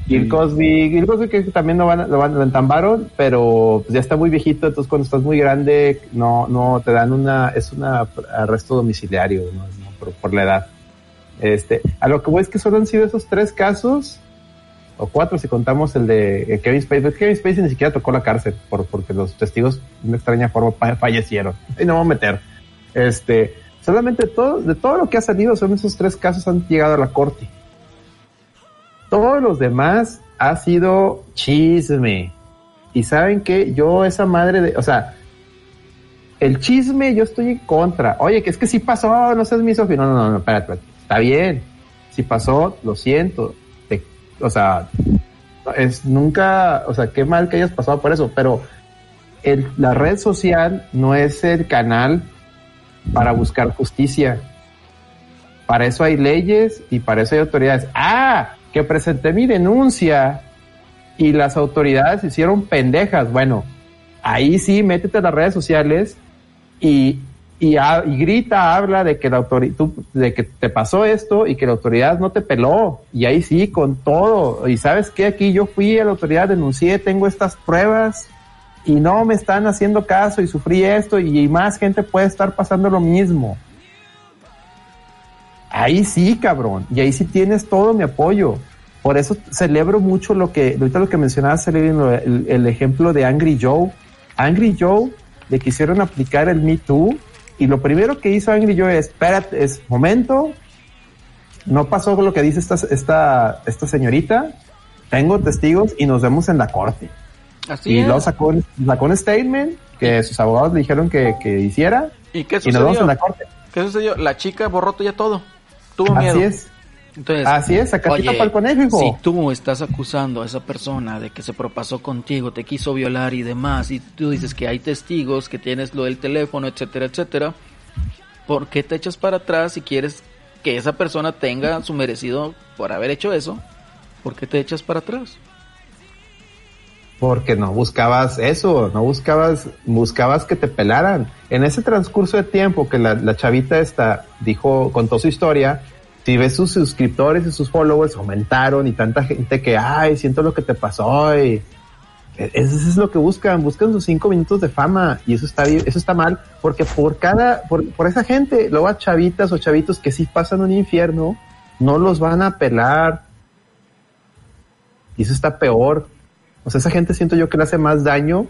Bill Cosby, Bill Cosby que también lo, van, lo, van, lo entambaron, pero pues ya está muy viejito, entonces cuando estás muy grande no, no te dan una, es un arresto domiciliario, ¿no? Por, por, la edad. Este, a lo que voy es que solo han sido esos tres casos, o cuatro si contamos el de Kevin Spacey. Kevin Spacey ni siquiera tocó la cárcel por, porque los testigos de una extraña forma fallecieron. Y no vamos a meter. Este, solamente todo, de todo lo que ha salido, son esos tres casos han llegado a la corte. Todos los demás ha sido chisme. Y saben que yo esa madre de, o sea, el chisme yo estoy en contra. Oye, que es que si pasó, no seas misógino. No, no, no, espérate, espérate. Está bien. Si pasó, lo siento. Te, o sea, es nunca, o sea, qué mal que hayas pasado por eso, pero la red social no es el canal para buscar justicia. Para eso hay leyes y para eso hay autoridades. Ah, que presenté mi denuncia y las autoridades hicieron pendejas. Bueno, ahí sí, métete a las redes sociales y, y, y grita, habla de que la autoridad, de que te pasó esto y que la autoridad no te peló. Y ahí sí, con todo. Y sabes que aquí yo fui a la autoridad, denuncié, tengo estas pruebas y no me están haciendo caso y sufrí esto y, y más gente puede estar pasando lo mismo. Ahí sí, cabrón. Y ahí sí tienes todo mi apoyo. Por eso celebro mucho lo que, ahorita lo que mencionabas, el, el ejemplo de Angry Joe. Angry Joe le quisieron aplicar el Me Too y lo primero que hizo Angry Joe es, espérate, es momento, no pasó lo que dice esta, esta, esta señorita, tengo testigos y nos vemos en la corte. Así y es. luego sacó, sacó un statement que sus abogados le dijeron que, que hiciera ¿Y qué y nos sucedió? vemos en la corte. ¿Qué sucedió? La chica borró ya todo. Tuvo Así miedo. es. Entonces, Así es, sacaste oye, para el conejo, hijo. Si tú estás acusando a esa persona de que se propasó contigo, te quiso violar y demás, y tú dices que hay testigos, que tienes lo del teléfono, etcétera, etcétera, ¿por qué te echas para atrás si quieres que esa persona tenga su merecido por haber hecho eso? ¿Por qué te echas para atrás? Porque no buscabas eso, no buscabas, buscabas que te pelaran. En ese transcurso de tiempo que la, la chavita esta dijo, contó su historia, si ves sus suscriptores y sus followers aumentaron y tanta gente que, ay, siento lo que te pasó y e, eso es lo que buscan, buscan sus cinco minutos de fama y eso está bien, eso está mal, porque por cada, por, por esa gente, luego a chavitas o chavitos que sí pasan un infierno, no los van a pelar y eso está peor. O sea, esa gente siento yo que le hace más daño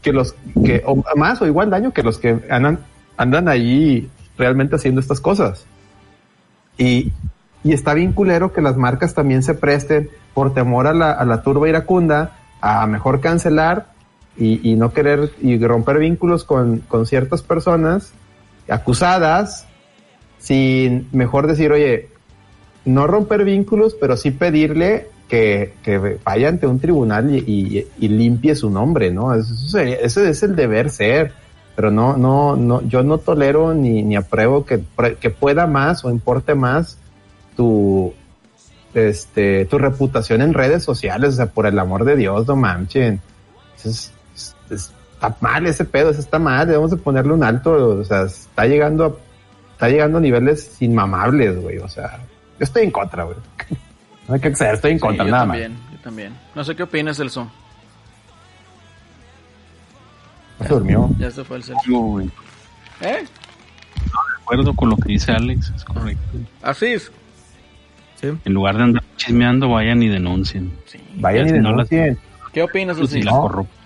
que los que, o más o igual daño que los que andan, andan allí realmente haciendo estas cosas. Y, y está bien culero que las marcas también se presten por temor a la, a la turba iracunda a mejor cancelar y, y no querer y romper vínculos con, con ciertas personas acusadas sin mejor decir, oye, no romper vínculos, pero sí pedirle que, que vaya ante un tribunal y, y, limpie su nombre, ¿no? Eso, sería, ese es el deber ser, pero no, no, no, yo no tolero ni, ni apruebo que, que pueda más o importe más tu, este, tu reputación en redes sociales, o sea, por el amor de Dios, no manchen. Es, es, es, está mal ese pedo, eso está mal, debemos de ponerle un alto, o sea, está llegando a, está llegando a niveles inmamables, güey, o sea, yo estoy en contra, güey. No hay que acceder, estoy en Sí, contra, yo nada también, yo también. No sé qué opinas, Celso. Más. Se durmió. Ya se fue el. Digo, güey, ¿Eh? de acuerdo con lo que dice Alex, es correcto. Así es. Sí. En lugar de andar chismeando, vayan y denuncien. Sí. Vayan y Ya, no las- denuncien. ¿Qué opinas, Pues, si Celso? la no. corrupción,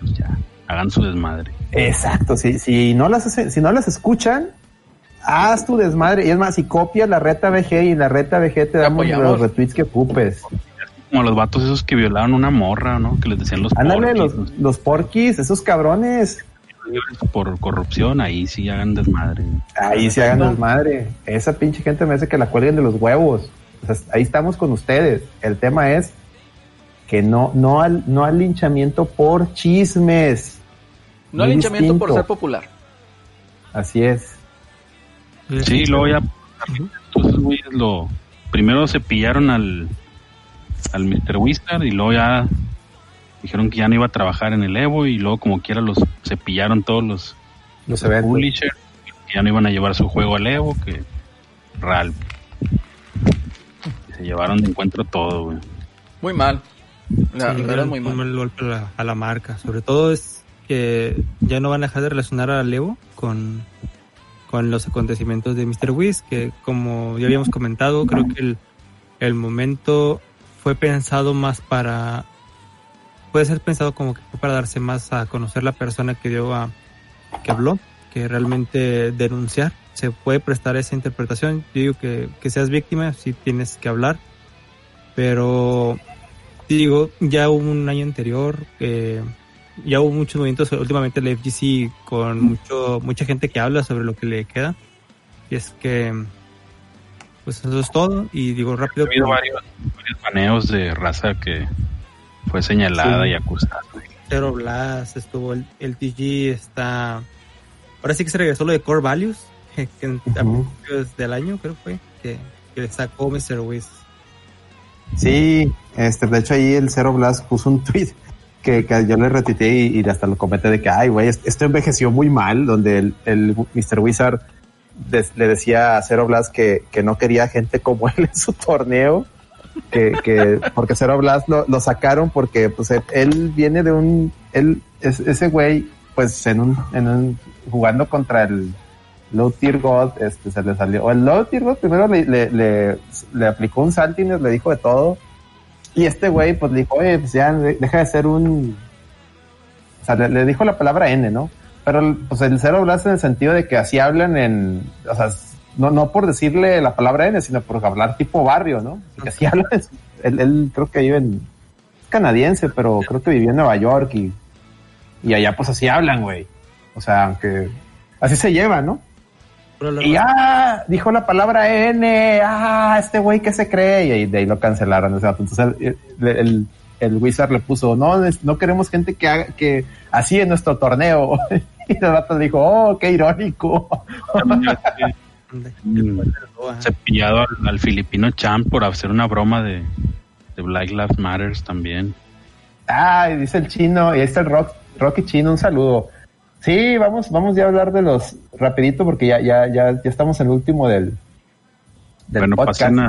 pues ya, hagan su desmadre. Exacto, si, si no las hace- si no las escuchan, haz tu desmadre. Y es más, si copias la reta VG y la reta VG te damos los retweets que ocupes. Como los vatos esos que violaron una morra, ¿no? Que les decían los Ándale, porquis, los, los porquis, esos cabrones. por corrupción, ahí sí hagan desmadre. Ahí se hagan desmadre. Esa pinche gente me hace que la cuelguen de los huevos. O sea, ahí estamos con ustedes. El tema es que no, no al, no al linchamiento por chismes. No al linchamiento por ser popular. Así es. Sí, luego ya, entonces, lo, primero se pillaron al, al Mr. Wizard y luego ya dijeron que ya no iba a trabajar en el Evo y luego como quiera los se pillaron todos los Los publishers que ya no iban a llevar su juego al Evo, que Ralph. Se llevaron de encuentro todo, güey. Muy mal. La Sí, un- muy mal. mal golpe a la, a la marca. Sobre todo es que ya no van a dejar de relacionar a Levo con, con los acontecimientos de Mr. Whis, que como ya habíamos comentado, creo que el, el momento fue pensado más para... Puede ser pensado como que fue para darse más a conocer la persona que dio a... que habló, que realmente denunciar. Se puede prestar esa interpretación. Yo digo que, que seas víctima, si tienes que hablar. Pero digo, ya hubo un año anterior, eh, ya hubo muchos movimientos últimamente el FGC con mucho, mucha gente que habla sobre lo que le queda. Y es que, pues eso es todo. Y digo Ha rápido, habido varios, varios baneos de raza que fue señalada Sí. y acusada. Zero Blast, estuvo el, el TG, está... Ahora sí que se regresó lo de Core Values, que en- a principios del año creo fue, que, que sacó Mr. Wiz. Sí, este, de hecho ahí el Zero Blast puso un tweet que, que yo le retuiteé y, y hasta lo comenté de que, ay, güey, est- esto envejeció muy mal, donde el, el Mr. Wizard le decía a Zero Blast que, que no quería gente como él en su torneo, que, que porque Zero Blast lo, lo sacaron porque pues él, viene de un, él, es, ese güey, pues en un, en un, jugando contra el Low Tier God, este, se le salió, o el Low Tier God primero le, le, le, aplicó un saltines, le dijo de todo, y este güey, pues le dijo, oye, pues ya de- deja de ser un. O sea, le dijo la palabra N, ¿no? Pero pues el cero blast en el sentido de que así hablan en. O sea, no, no por decirle la palabra N, sino por hablar tipo barrio, ¿no? Que así hablan. Él, él creo que vive en. Es canadiense, pero creo que vivía en Nueva York y. Y allá, pues así hablan, güey. O sea, aunque. Así se lleva, ¿no? Y ah, dijo la palabra N, ah, este güey que se cree, y ahí, de ahí lo cancelaron. ese vato. Entonces el, el, el Wizard le puso, no, no queremos gente que haga, que así en nuestro torneo. y el vato dijo, oh, qué irónico. Mm, Cepillado al, al filipino Champ por hacer una broma de, de Black Lives Matters también. ah, dice el chino, y ahí está el rock, Rocky Chino, un saludo. Sí, vamos, vamos ya a hablar de los rapidito porque ya, ya, ya, ya estamos en el último del, del bueno, podcast. pasen a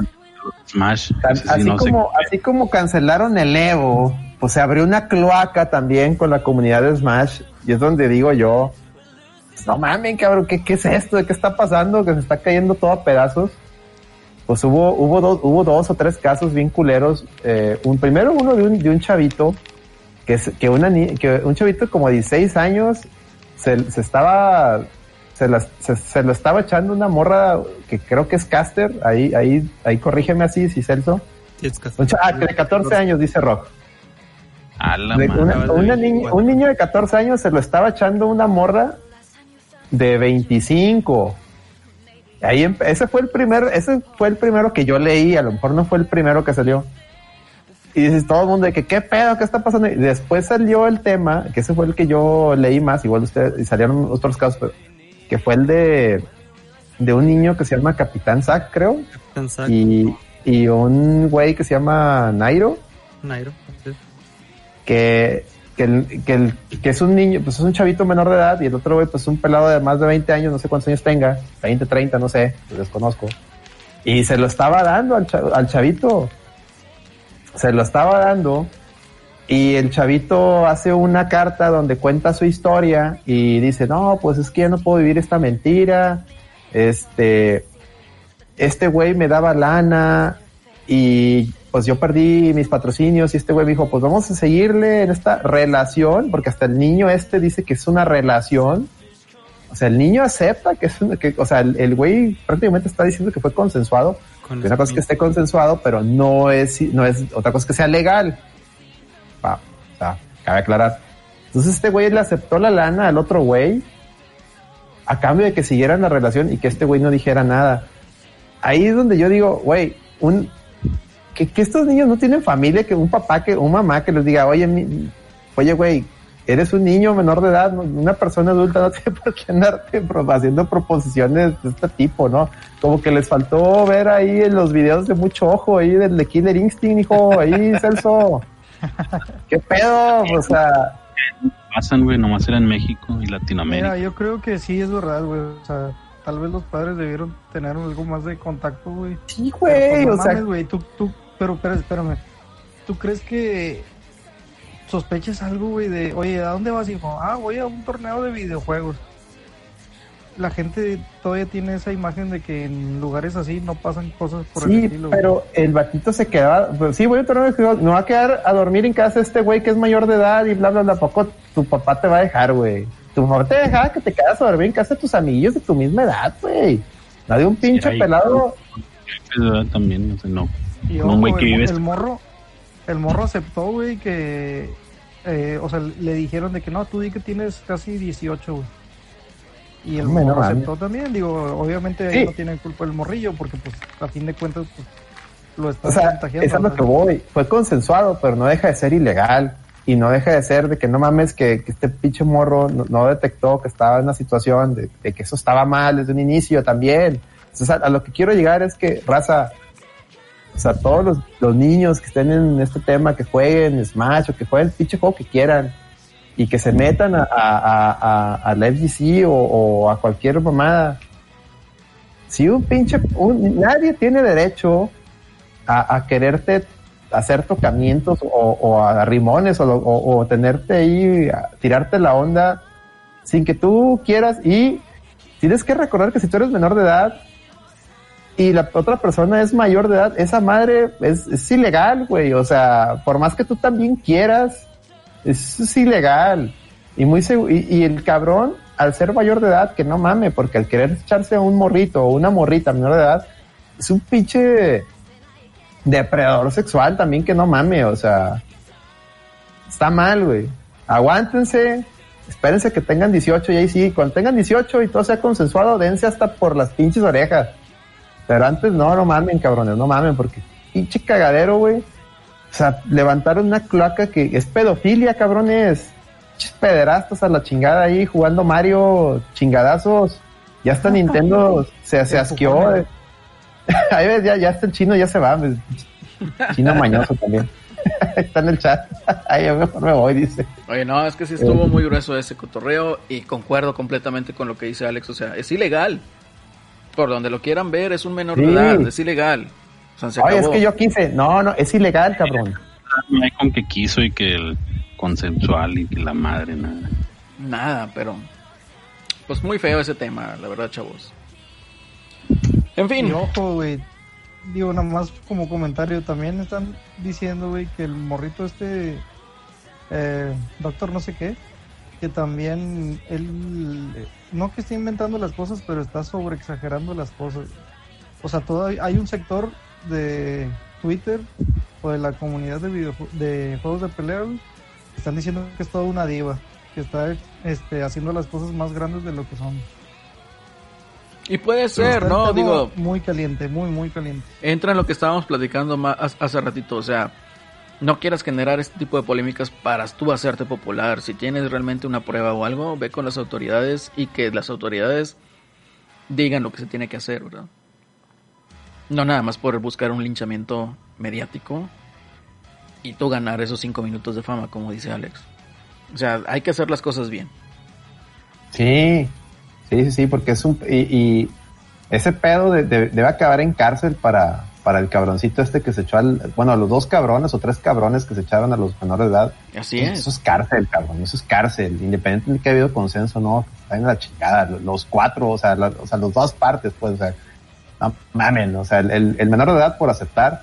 Smash. Tan- así, no como, así como cancelaron el Evo, pues se abrió una cloaca también con la comunidad de Smash. Y es donde digo yo, pues, no mames, cabrón, ¿qué, ¿qué es esto? ¿Qué está pasando? Que se está cayendo todo a pedazos. Pues hubo, hubo, dos, hubo dos o tres casos bien culeros. Eh, un, primero uno de un, de un chavito, que, es, que, una, que un chavito como de 16 años se, se estaba se, las- se, se lo estaba echando una morra que creo que es caster, ahí, ahí, ahí corrígeme así, si Celso. Sí, es ah, de 14 años, dice Rock. A la De- madre. una- madre. una niña- un niño de 14 años se lo estaba echando una morra de 25. Ahí ese fue el primer, ese fue el primero que yo leí, a lo mejor no fue el primero que salió. Y dices todo el mundo de que qué pedo, qué está pasando. Y después salió el tema, que ese fue el que yo leí más, igual ustedes, y salieron otros casos, pero, que fue el de, de un niño que se llama Capitán Zack, creo, Captain Zack, y, y un güey que se llama Nairo Nairo. Que, que, que, es un niño, pues es un chavito menor de edad y el otro güey pues un pelado de más de 20 años, no sé cuántos años tenga, 20, 30, no sé, lo desconozco. Y se lo estaba dando al, al chavito. Se lo estaba dando y el chavito hace una carta donde cuenta su historia y dice, no, pues es que yo no puedo vivir esta mentira. Este, este güey me daba lana y pues yo perdí mis patrocinios y este güey me dijo, pues vamos a seguirle en esta relación, porque hasta el niño este dice que es una relación. O sea, el niño acepta que es una, que, o sea, el, güey prácticamente está diciendo que fue consensuado. Con Que una cosa es que esté consensuado, pero no es, no es, otra cosa que sea legal. Va, o sea, cabe aclarar. Entonces este güey le aceptó la lana al otro güey a cambio de que siguieran la relación y que este güey no dijera nada. Ahí es donde yo digo, güey, un, que, que estos niños no tienen familia, que un papá, que un mamá que les diga, oye, mi- oye, güey, eres un niño menor de edad, una persona adulta no tiene por qué andarte haciendo proposiciones de este tipo, ¿no? Como que les faltó ver ahí en los videos de mucho ojo ahí del de Killer Instinct, hijo, ahí, Celso. ¿Qué pedo? O sea, Pasan, güey, nomás era en México y Latinoamérica. Mira, yo creo que sí es verdad, güey. O sea, tal vez los padres debieron tener algo más de contacto, güey. Sí, güey, pues, no o sea, mames, güey, tú, tú, pero, pero, espérame. ¿Tú crees que sospeches algo, güey, de, oye, ¿a dónde vas, hijo? Ah, voy a un torneo de videojuegos. La gente todavía tiene esa imagen de que en lugares así no pasan cosas por el sí, estilo. güey. pero el batito se quedaba, pues, sí, voy a torneo de juegos, no va a quedar a dormir en casa este güey que es mayor de edad y bla, bla, bla, poco tu papá te va a dejar, güey. Tu mamá te dejaba que te quedas a dormir en casa de tus amiguillos de tu misma edad, güey. No de un pinche ahí- pelado. ¿verdad? También, no sé, no. Y Como ojo, un güey que el, el morro, el morro aceptó, güey, que, eh, o sea, le dijeron de que no, tú di que tienes casi 18, güey. Y el no morro aceptó también, digo, obviamente ahí Sí. no tiene culpa el morrillo, porque pues a fin de cuentas, pues, lo está O sea, contagiando. es a lo que voy. Fue consensuado, pero no deja de ser ilegal. Y no deja de ser de que no mames que, que este pinche morro no, no detectó que estaba en una situación de, de que eso estaba mal desde un inicio también. Entonces, a, a lo que quiero llegar es que, raza, o sea, todos los, los niños que estén en este tema, que jueguen Smash o que jueguen el pinche juego que quieran y que se metan a, a, a, a, la FGC o, o a cualquier mamada. Si un pinche, un- nadie tiene derecho a, quererte hacer tocamientos o, o a rimones o, o- tenerte ahí, tirarte la onda sin que tú quieras y tienes que recordar que si tú eres menor de edad y la otra persona es mayor de edad, esa madre es, ilegal, güey. O sea, por más que tú también quieras, es, ilegal. Y muy y, y el cabrón, al ser mayor de edad, que no mame, porque al querer echarse a un morrito o una morrita menor de edad, es un pinche depredador sexual también que no mame, o sea, está mal, güey. Aguántense, espérense que tengan 18 y ahí sí, cuando tengan 18 y todo sea consensuado, dense hasta por las pinches orejas. Pero antes no, no mamen, cabrones, no mamen, porque pinche cagadero, güey. O sea, levantaron una cloaca que es pedofilia, cabrones. Pinches pederastas a la chingada ahí jugando Mario chingadazos. Ya hasta Nintendo se, se asqueó. eh. Ahí ves, ya, ya está el chino, ya se va. pues, Chino mañoso también. está en el chat. Ay, yo mejor me voy, dice. Oye, no, es que sí estuvo muy grueso ese cotorreo y concuerdo completamente con lo que dice Alex. O sea, es ilegal. Por donde lo quieran ver, es un menor de Sí. edad, es ilegal. O sea, se Oye, es que yo quise. No, no, es ilegal, cabrón. No hay con que quiso y que el consensual y que la madre, nada. Nada, pero. Pues muy feo ese tema, la verdad, chavos. En fin. Y ojo, güey. Digo, nada más como comentario, también están diciendo, güey, que el morrito este, eh, doctor no sé qué, que también él, eh, no que esté inventando las cosas, pero está sobre exagerando las cosas. O sea, todavía hay un sector de Twitter o de la comunidad de, videojue- de juegos de pelea, que están diciendo que es toda una diva, que está este, haciendo las cosas más grandes de lo que son. Y puede ser, ¿no? Digo, Muy caliente, muy, muy caliente. entra en lo que estábamos platicando hace hace ratito. O sea, no quieras generar este tipo de polémicas para tú hacerte popular. Si tienes realmente una prueba o algo, ve con las autoridades y que las autoridades digan lo que se tiene que hacer, ¿verdad? No nada más por buscar un linchamiento mediático y tú ganar esos cinco minutos de fama, como dice Alex. O sea, hay que hacer las cosas bien. Sí, sí, sí, porque es un... Y, ese pedo de- de- debe acabar en cárcel para, para el cabroncito este que se echó al... Bueno, a los dos cabrones o tres cabrones que se echaron a los menores de edad. Así Eso es. cárcel, cabrón, eso es cárcel. Independientemente de que haya habido consenso, no, vayan a la chingada. Los cuatro, o sea, la- o sea, los dos partes, pues, o sea, no mamen, o sea, el, menor de edad por aceptar,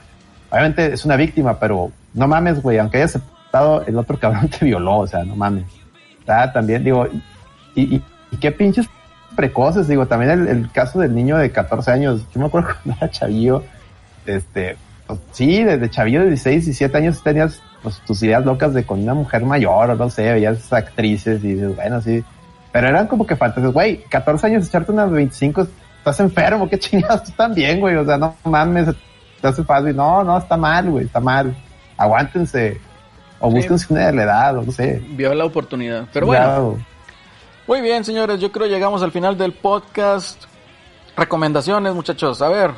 obviamente es una víctima, pero no mames, güey, aunque haya aceptado, el otro cabrón te violó, o sea, no mames. Ah, también, digo, y, y, y qué pinches precoces, digo, también el, el caso del niño de 14 años, yo me acuerdo cuando era chavillo, este, pues, sí, desde chavillo de 16, 17 años tenías pues, tus ideas locas de con una mujer mayor, o no sé, veías actrices y dices, bueno, sí, pero eran como que fantasías, güey, 14 años echarte unas 25, estás enfermo, qué chingados, tú también, güey, o sea, no mames, te hace fácil, no, no, está mal, güey, está mal, aguántense, o Sí. búsquense una de la edad, o no sé. Vio la oportunidad. Pero bueno. Muy bien, señores, yo creo llegamos al final del podcast. Recomendaciones, muchachos. A ver,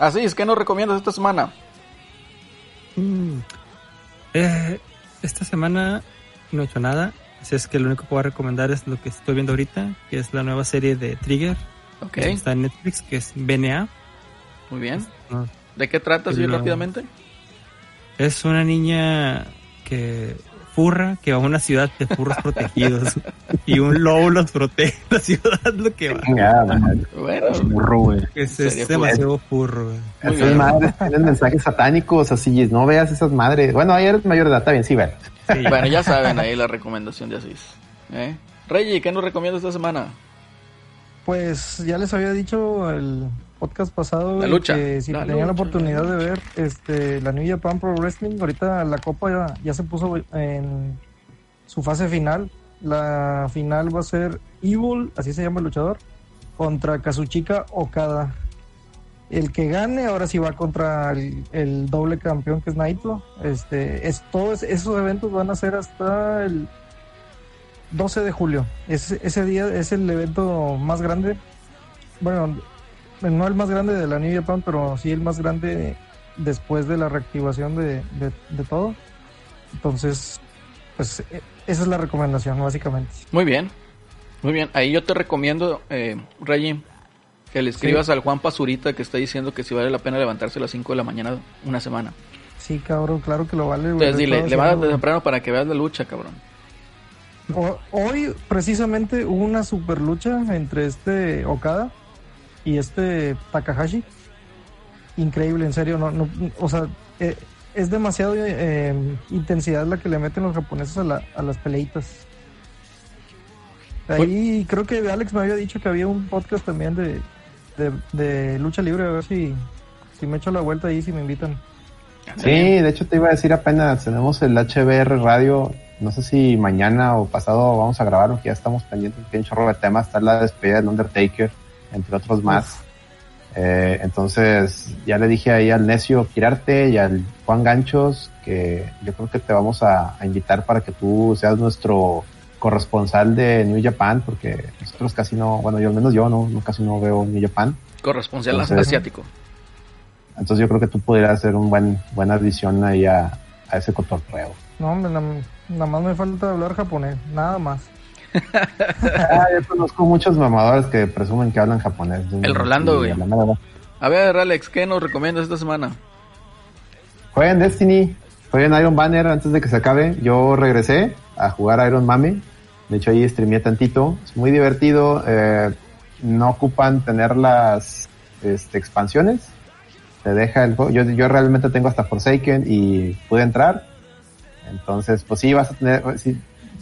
así es, ¿qué nos recomiendas esta semana? Mm. Eh, esta semana no he hecho nada. Así es que lo único que voy a recomendar es lo que estoy viendo ahorita, que es la nueva serie de Trigger Ok, Está en Netflix, que es BNA. muy bien. ¿no? ¿De qué trata así No. rápidamente? Es una niña que furra que va a una ciudad de furros protegidos y un lobo los protege la ciudad lo que va. Bueno, Burro, güey. es, es demasiado furro güey. Esas madres tienen mensajes satánicos, así, no veas esas madres. Bueno, ahí eres mayor de edad, está bien, sí, ver. Sí, bueno, ya saben ahí la recomendación de Asís. ¿Eh? Reggie, ¿qué nos recomienda esta semana? Pues ya les había dicho el podcast pasado La lucha. que si La tenían la lucha, oportunidad la de ver este la New Japan Pro Wrestling, ahorita la copa ya, ya se puso en su fase final. La final va a ser Evil, así se llama el luchador, contra Kazuchika Okada. El que gane ahora sí va contra el, el doble campeón que es Naito. Este, es, todos esos eventos van a ser hasta el 12 de julio. Ese, ese día es el evento más grande. Bueno, no el más grande de la New Japan, pero sí el más grande después de la reactivación de, de- de todo. Entonces, pues e- esa es la recomendación, básicamente. Muy bien, muy bien. Ahí yo te recomiendo, eh, Reggie, que le escribas al Juan Pazurita que está diciendo que si vale la pena levantarse a las 5 de la mañana una semana. Sí, cabrón, claro que lo vale. güey, Entonces de dile, todo levántate haciendo- temprano para que veas la lucha, cabrón. O- Hoy, precisamente, hubo una super lucha entre este Okada y este Takahashi. Increíble, en serio. No, no, o sea, eh, es demasiado eh, intensidad la que le meten los japoneses a, la- a las peleitas. Ahí creo que Alex me había dicho que había un podcast también de, de, de lucha libre. A ver si, si me echo la vuelta ahí, si me invitan. Sí, de hecho te iba a decir apenas, tenemos el HBR Radio, no sé si mañana o pasado vamos a grabar, porque ya estamos pendientes, tiene un chorro de temas, está la despedida del Undertaker, entre otros más. Eh, entonces, ya le dije ahí al necio Quirarte y al Juan Ganchos que yo creo que te vamos a, a invitar para que tú seas nuestro corresponsal de New Japan, porque nosotros casi no, bueno, yo al menos yo no, no casi no veo New Japan. Corresponsal Entonces- asiático. Entonces yo creo que tú pudieras hacer un buen, buena adición ahí a, a ese cotorreo. No, hombre, na- nada más me falta hablar japonés, nada más. Ah, yo conozco muchos mamadores que presumen que hablan japonés. El Rolando, güey. A ver, Alex, ¿qué nos recomiendas esta semana? Jueguen Destiny, jueguen Iron Banner antes de que se acabe. Yo regresé a jugar Iron Mame. De hecho, ahí streameé tantito. Es muy divertido. eh, no ocupan tener las este, expansiones. Te deja el juego. Yo, yo realmente tengo hasta Forsaken y pude entrar. Entonces, pues sí, vas a tener. Sí,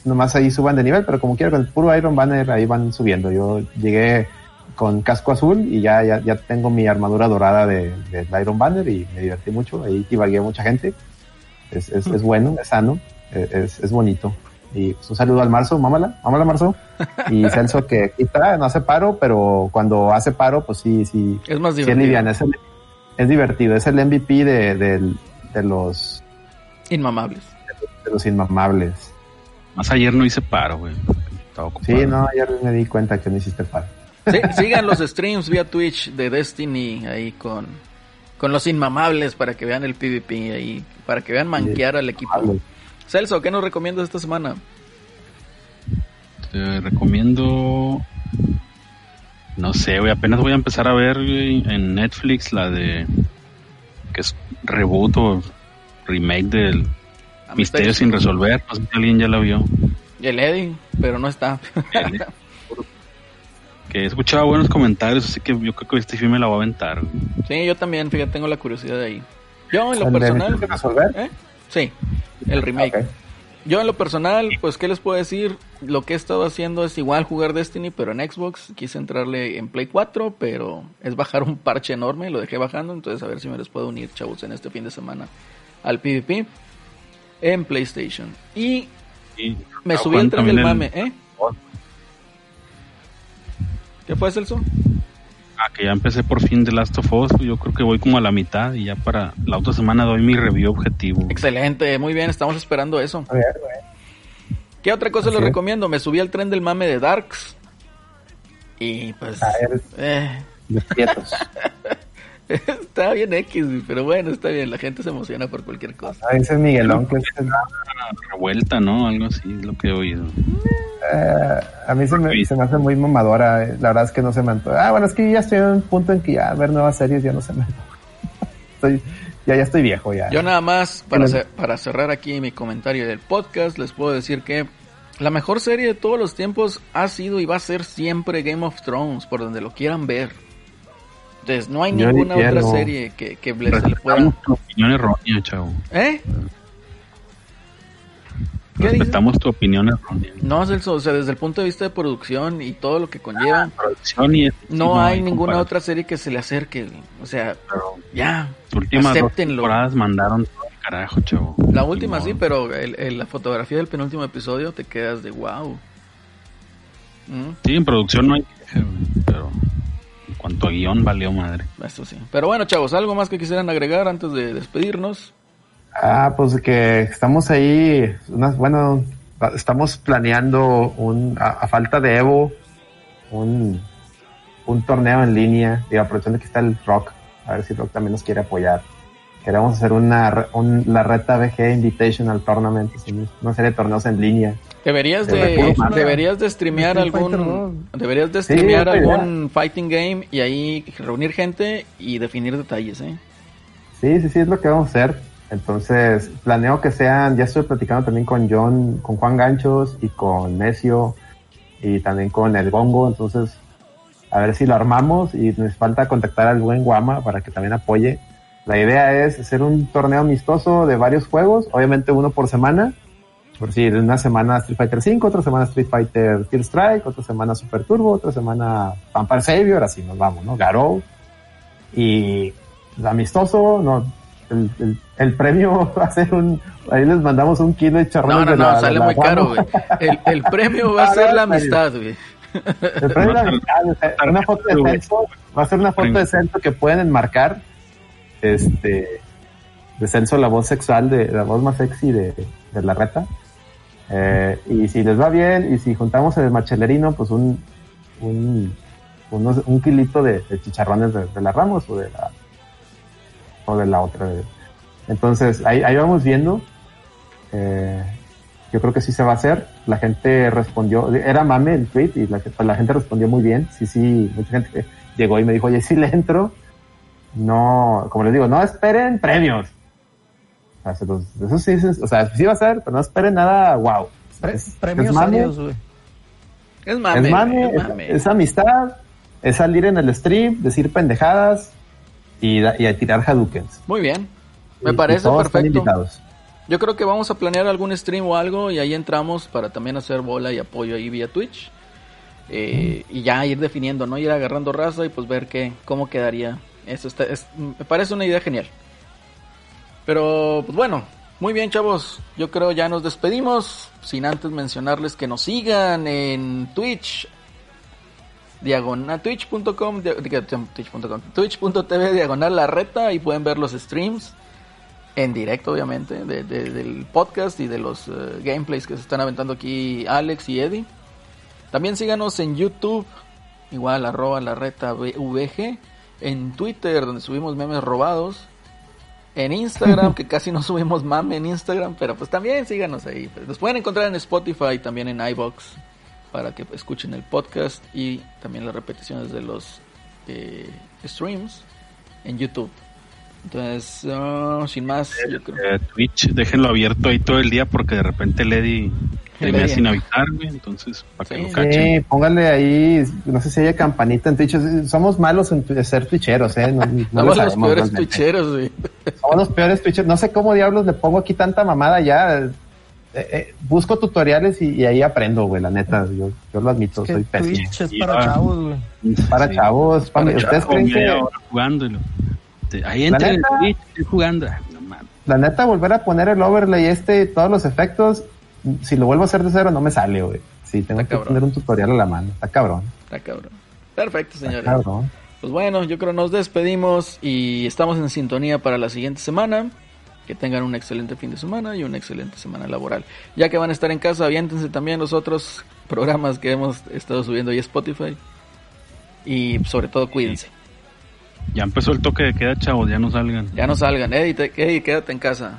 nomás ahí suban de nivel, pero como quiera, con el puro Iron Banner ahí van subiendo. Yo llegué con casco azul y ya, ya, ya tengo mi armadura dorada de, de Iron Banner y me divertí mucho. Ahí divagué a mucha gente. Es, es, es bueno, es sano, es, es, es bonito. Y pues, un saludo al Marzo, mámala, mámala Marzo. Y Celso que quita, no hace paro, pero cuando hace paro, pues sí, sí, Es más sí es divertido. liviana, es, el- es divertido, es el MVP de, del- de los Inmamables. de los inmamables. Más ayer no hice paro, güey. Sí, no, ayer me di cuenta que no hiciste paro. Sí, sigan los streams vía Twitch de Destiny ahí con, con los inmamables para que vean el PvP ahí, para que vean manquear al equipo. Celso, ¿qué nos recomiendas esta semana? Te recomiendo. No sé, güey. Apenas voy a empezar a ver güey, en Netflix la de. que es reboot o remake del Misterio sin resolver. No sé si alguien ya la vio. El Eddie, pero no está. Que he escuchado buenos comentarios, así que yo creo que este film me la voy a aventar. Sí, yo también, fíjate, tengo la curiosidad de ahí. Yo en lo ¿El de personal... Resolver? ¿eh? Sí, el remake. Yo en lo personal, pues, ¿qué les puedo decir? Lo que he estado haciendo es igual jugar Destiny, pero en Xbox. Quise entrarle en Play 4, pero es bajar un parche enorme, lo dejé bajando, entonces a ver si me les puedo unir, chavos, en este fin de semana al PvP en PlayStation. Y Y me ah, subí al tren del mame, ¿eh? ¿Qué fue, Celso? Ah, que ya empecé por fin The Last of Us. Yo creo que voy como a la mitad y ya para la otra semana doy mi review objetivo. Excelente, muy bien, estamos esperando eso. A ver, güey. ¿Qué otra cosa les es. recomiendo? Me subí al tren del mame de Darks. Y pues... Ah, eres eh, de prietos. está bien X, pero bueno, está bien. La gente se emociona por cualquier cosa. Ah, ese es Miguelón, que es el- Revuelta, ¿no? Algo así es lo que he oído. Eh, a mí se me, se me, hace muy mamadora. eh. La verdad es que no se me antoja. Ah, bueno, es que ya estoy en un punto en que ya ver nuevas series ya no se me antoja. estoy, ya, ya estoy viejo ya. Yo nada más, para, Bueno. cer- para cerrar aquí mi comentario del podcast, les puedo decir que la mejor serie de todos los tiempos ha sido y va a ser siempre Game of Thrones, por donde lo quieran ver. Entonces, no hay Yo ninguna otra serie que, que le- se le pueda... Respetamos tu opinión errónea, chavo. ¿Eh? ¿Qué dices? Respetamos tu opinión errónea. No, Celso, o sea, desde el punto de vista de producción y todo lo que conlleva, Producción y no hay ninguna comparación, otra serie que se le acerque. O sea, pero ya. Últimas dos Acéptenlo. temporadas mandaron todo el carajo, chavo. La última sí, pero el- el- la fotografía del penúltimo episodio te quedas de wow. Mm, Sí, en producción no hay pero cuanto a guion valió madre. eso sí. Pero bueno, chavos, ¿algo más que quisieran agregar antes de despedirnos? Ah, pues que estamos ahí, unas, bueno, estamos planeando un, a, a falta de Evo, un, un torneo en línea, y aprovechando que está el Rock, a ver si Rock también nos quiere apoyar. Queremos hacer una, re- un- la Reta BG Invitational Tournament, una serie de torneos en línea. Deberías De deberías de streamear algún, deberías de streamear algún fighting game y ahí reunir gente y definir detalles, ¿eh? Sí, sí, sí, es lo que vamos a hacer. Entonces, planeo que sean, ya estoy platicando también con John, con Juan Ganchos y con Necio y también con el Gongo. Entonces, a ver si lo armamos y nos falta contactar al buen Guama para que también apoye. La idea es hacer un torneo amistoso de varios juegos, obviamente uno por semana. Por decir, una semana Street Fighter 5, otra semana Street Fighter Field Strike, otra semana Super Turbo, otra semana Vampire Savior, así nos vamos, ¿no? Garou. Y amistoso, no, el, el, el premio va a ser un, ahí les mandamos un kilo de No, charrones no, de no, la- de sale la muy caro, güey. El, el premio va a Ah, ser la no, amistad, güey. El premio de la amistad, una foto de Celso, va a ser una foto de Celso que pueden enmarcar, este, de Celso la voz sexual, de la voz más sexy de, de la reta. Eh, y si les va bien, y si juntamos el machelerino, pues un, un, unos- un kilito de, chicharrones de, de la Ramos o de la, o de la otra. Entonces, ahí, ahí vamos viendo. Eh, yo creo que sí se va a hacer. La gente respondió, era mame el tweet y la, pues, la gente respondió muy bien. Sí, sí, mucha gente llegó y me dijo, oye, sí le entro. No, como les digo, no esperen premios. Sea, los- eso sí, es- o sea, sí va a ser, pero no esperen nada, wow. Pre- Es- premios es mame, serios, güey. Es mame, es mame, güey, es es, mame. es amistad, es salir en el stream, decir pendejadas y, da- y a tirar Hadoukens. Muy bien. Me Y- y parece todos están perfecto. invitados. Yo creo que vamos a planear algún stream o algo y ahí entramos para también hacer bola y apoyo ahí vía Twitch. Eh, Y ya ir definiendo, ¿no? Ir agarrando raza y pues ver qué, cómo quedaría. Eso está, es- me parece una idea genial. Pero pues bueno, muy bien chavos. Yo creo ya nos despedimos. Sin antes mencionarles que nos sigan en Twitch. Diagonal, twitch.com, twitch.tv diagonal la reta y pueden ver los streams en directo, obviamente, de- del podcast y de los eh, gameplays que se están aventando aquí Alex y Eddie. También síganos en YouTube, igual arroba la reta VG, en Twitter, donde subimos memes robados, en Instagram, que casi no subimos mame en Instagram, pero pues también síganos ahí. Nos pueden encontrar en Spotify, también en iBox, para que escuchen el podcast y también las repeticiones de los eh, streams en YouTube. Entonces, ah, sin más, yo creo. Eh, Twitch, déjenlo abierto ahí todo el día porque de repente Lady termina Eddie. sin avisar, güey. Entonces, para que Sí. lo cachen. Sí, póngale ahí, no sé si haya campanita en Twitch. Somos malos en ser twitcheros, ¿eh? No, Somos los sabemos peores realmente. twitcheros, güey. Somos los peores twitcheros. No sé cómo diablos le pongo aquí tanta mamada ya. Eh, eh, busco tutoriales y, y ahí aprendo, güey, la neta. Yo, yo lo admito, Que soy pésimo. Twitch es para chavos, güey. Para Sí. chavos, para Para ¿ustedes Como creen que media hora jugando y lo- te- Ahí entra el? Twitch, estoy jugando. Ah, no la neta volver a poner el overlay este y todos los efectos, si lo vuelvo a hacer de cero no me sale, güey. Sí, tengo Está que cabrón. tener un tutorial a la mano. Está cabrón. Está cabrón. Perfecto, Está señores. cabrón. Pues bueno, yo creo nos despedimos y estamos en sintonía para la siguiente semana. Que tengan un excelente fin de semana y una excelente semana laboral. Ya que van a estar en casa, aviéntense también los otros programas que hemos estado subiendo ahí a Spotify. Y sobre todo cuídense. Ya empezó el toque de queda, chavos, ya no salgan. Ya no salgan, Eddie, te- Eddie, quédate en casa.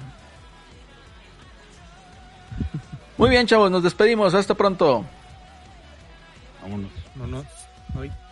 Muy bien, chavos, nos despedimos. Hasta pronto. Vámonos. Vámonos. Bye.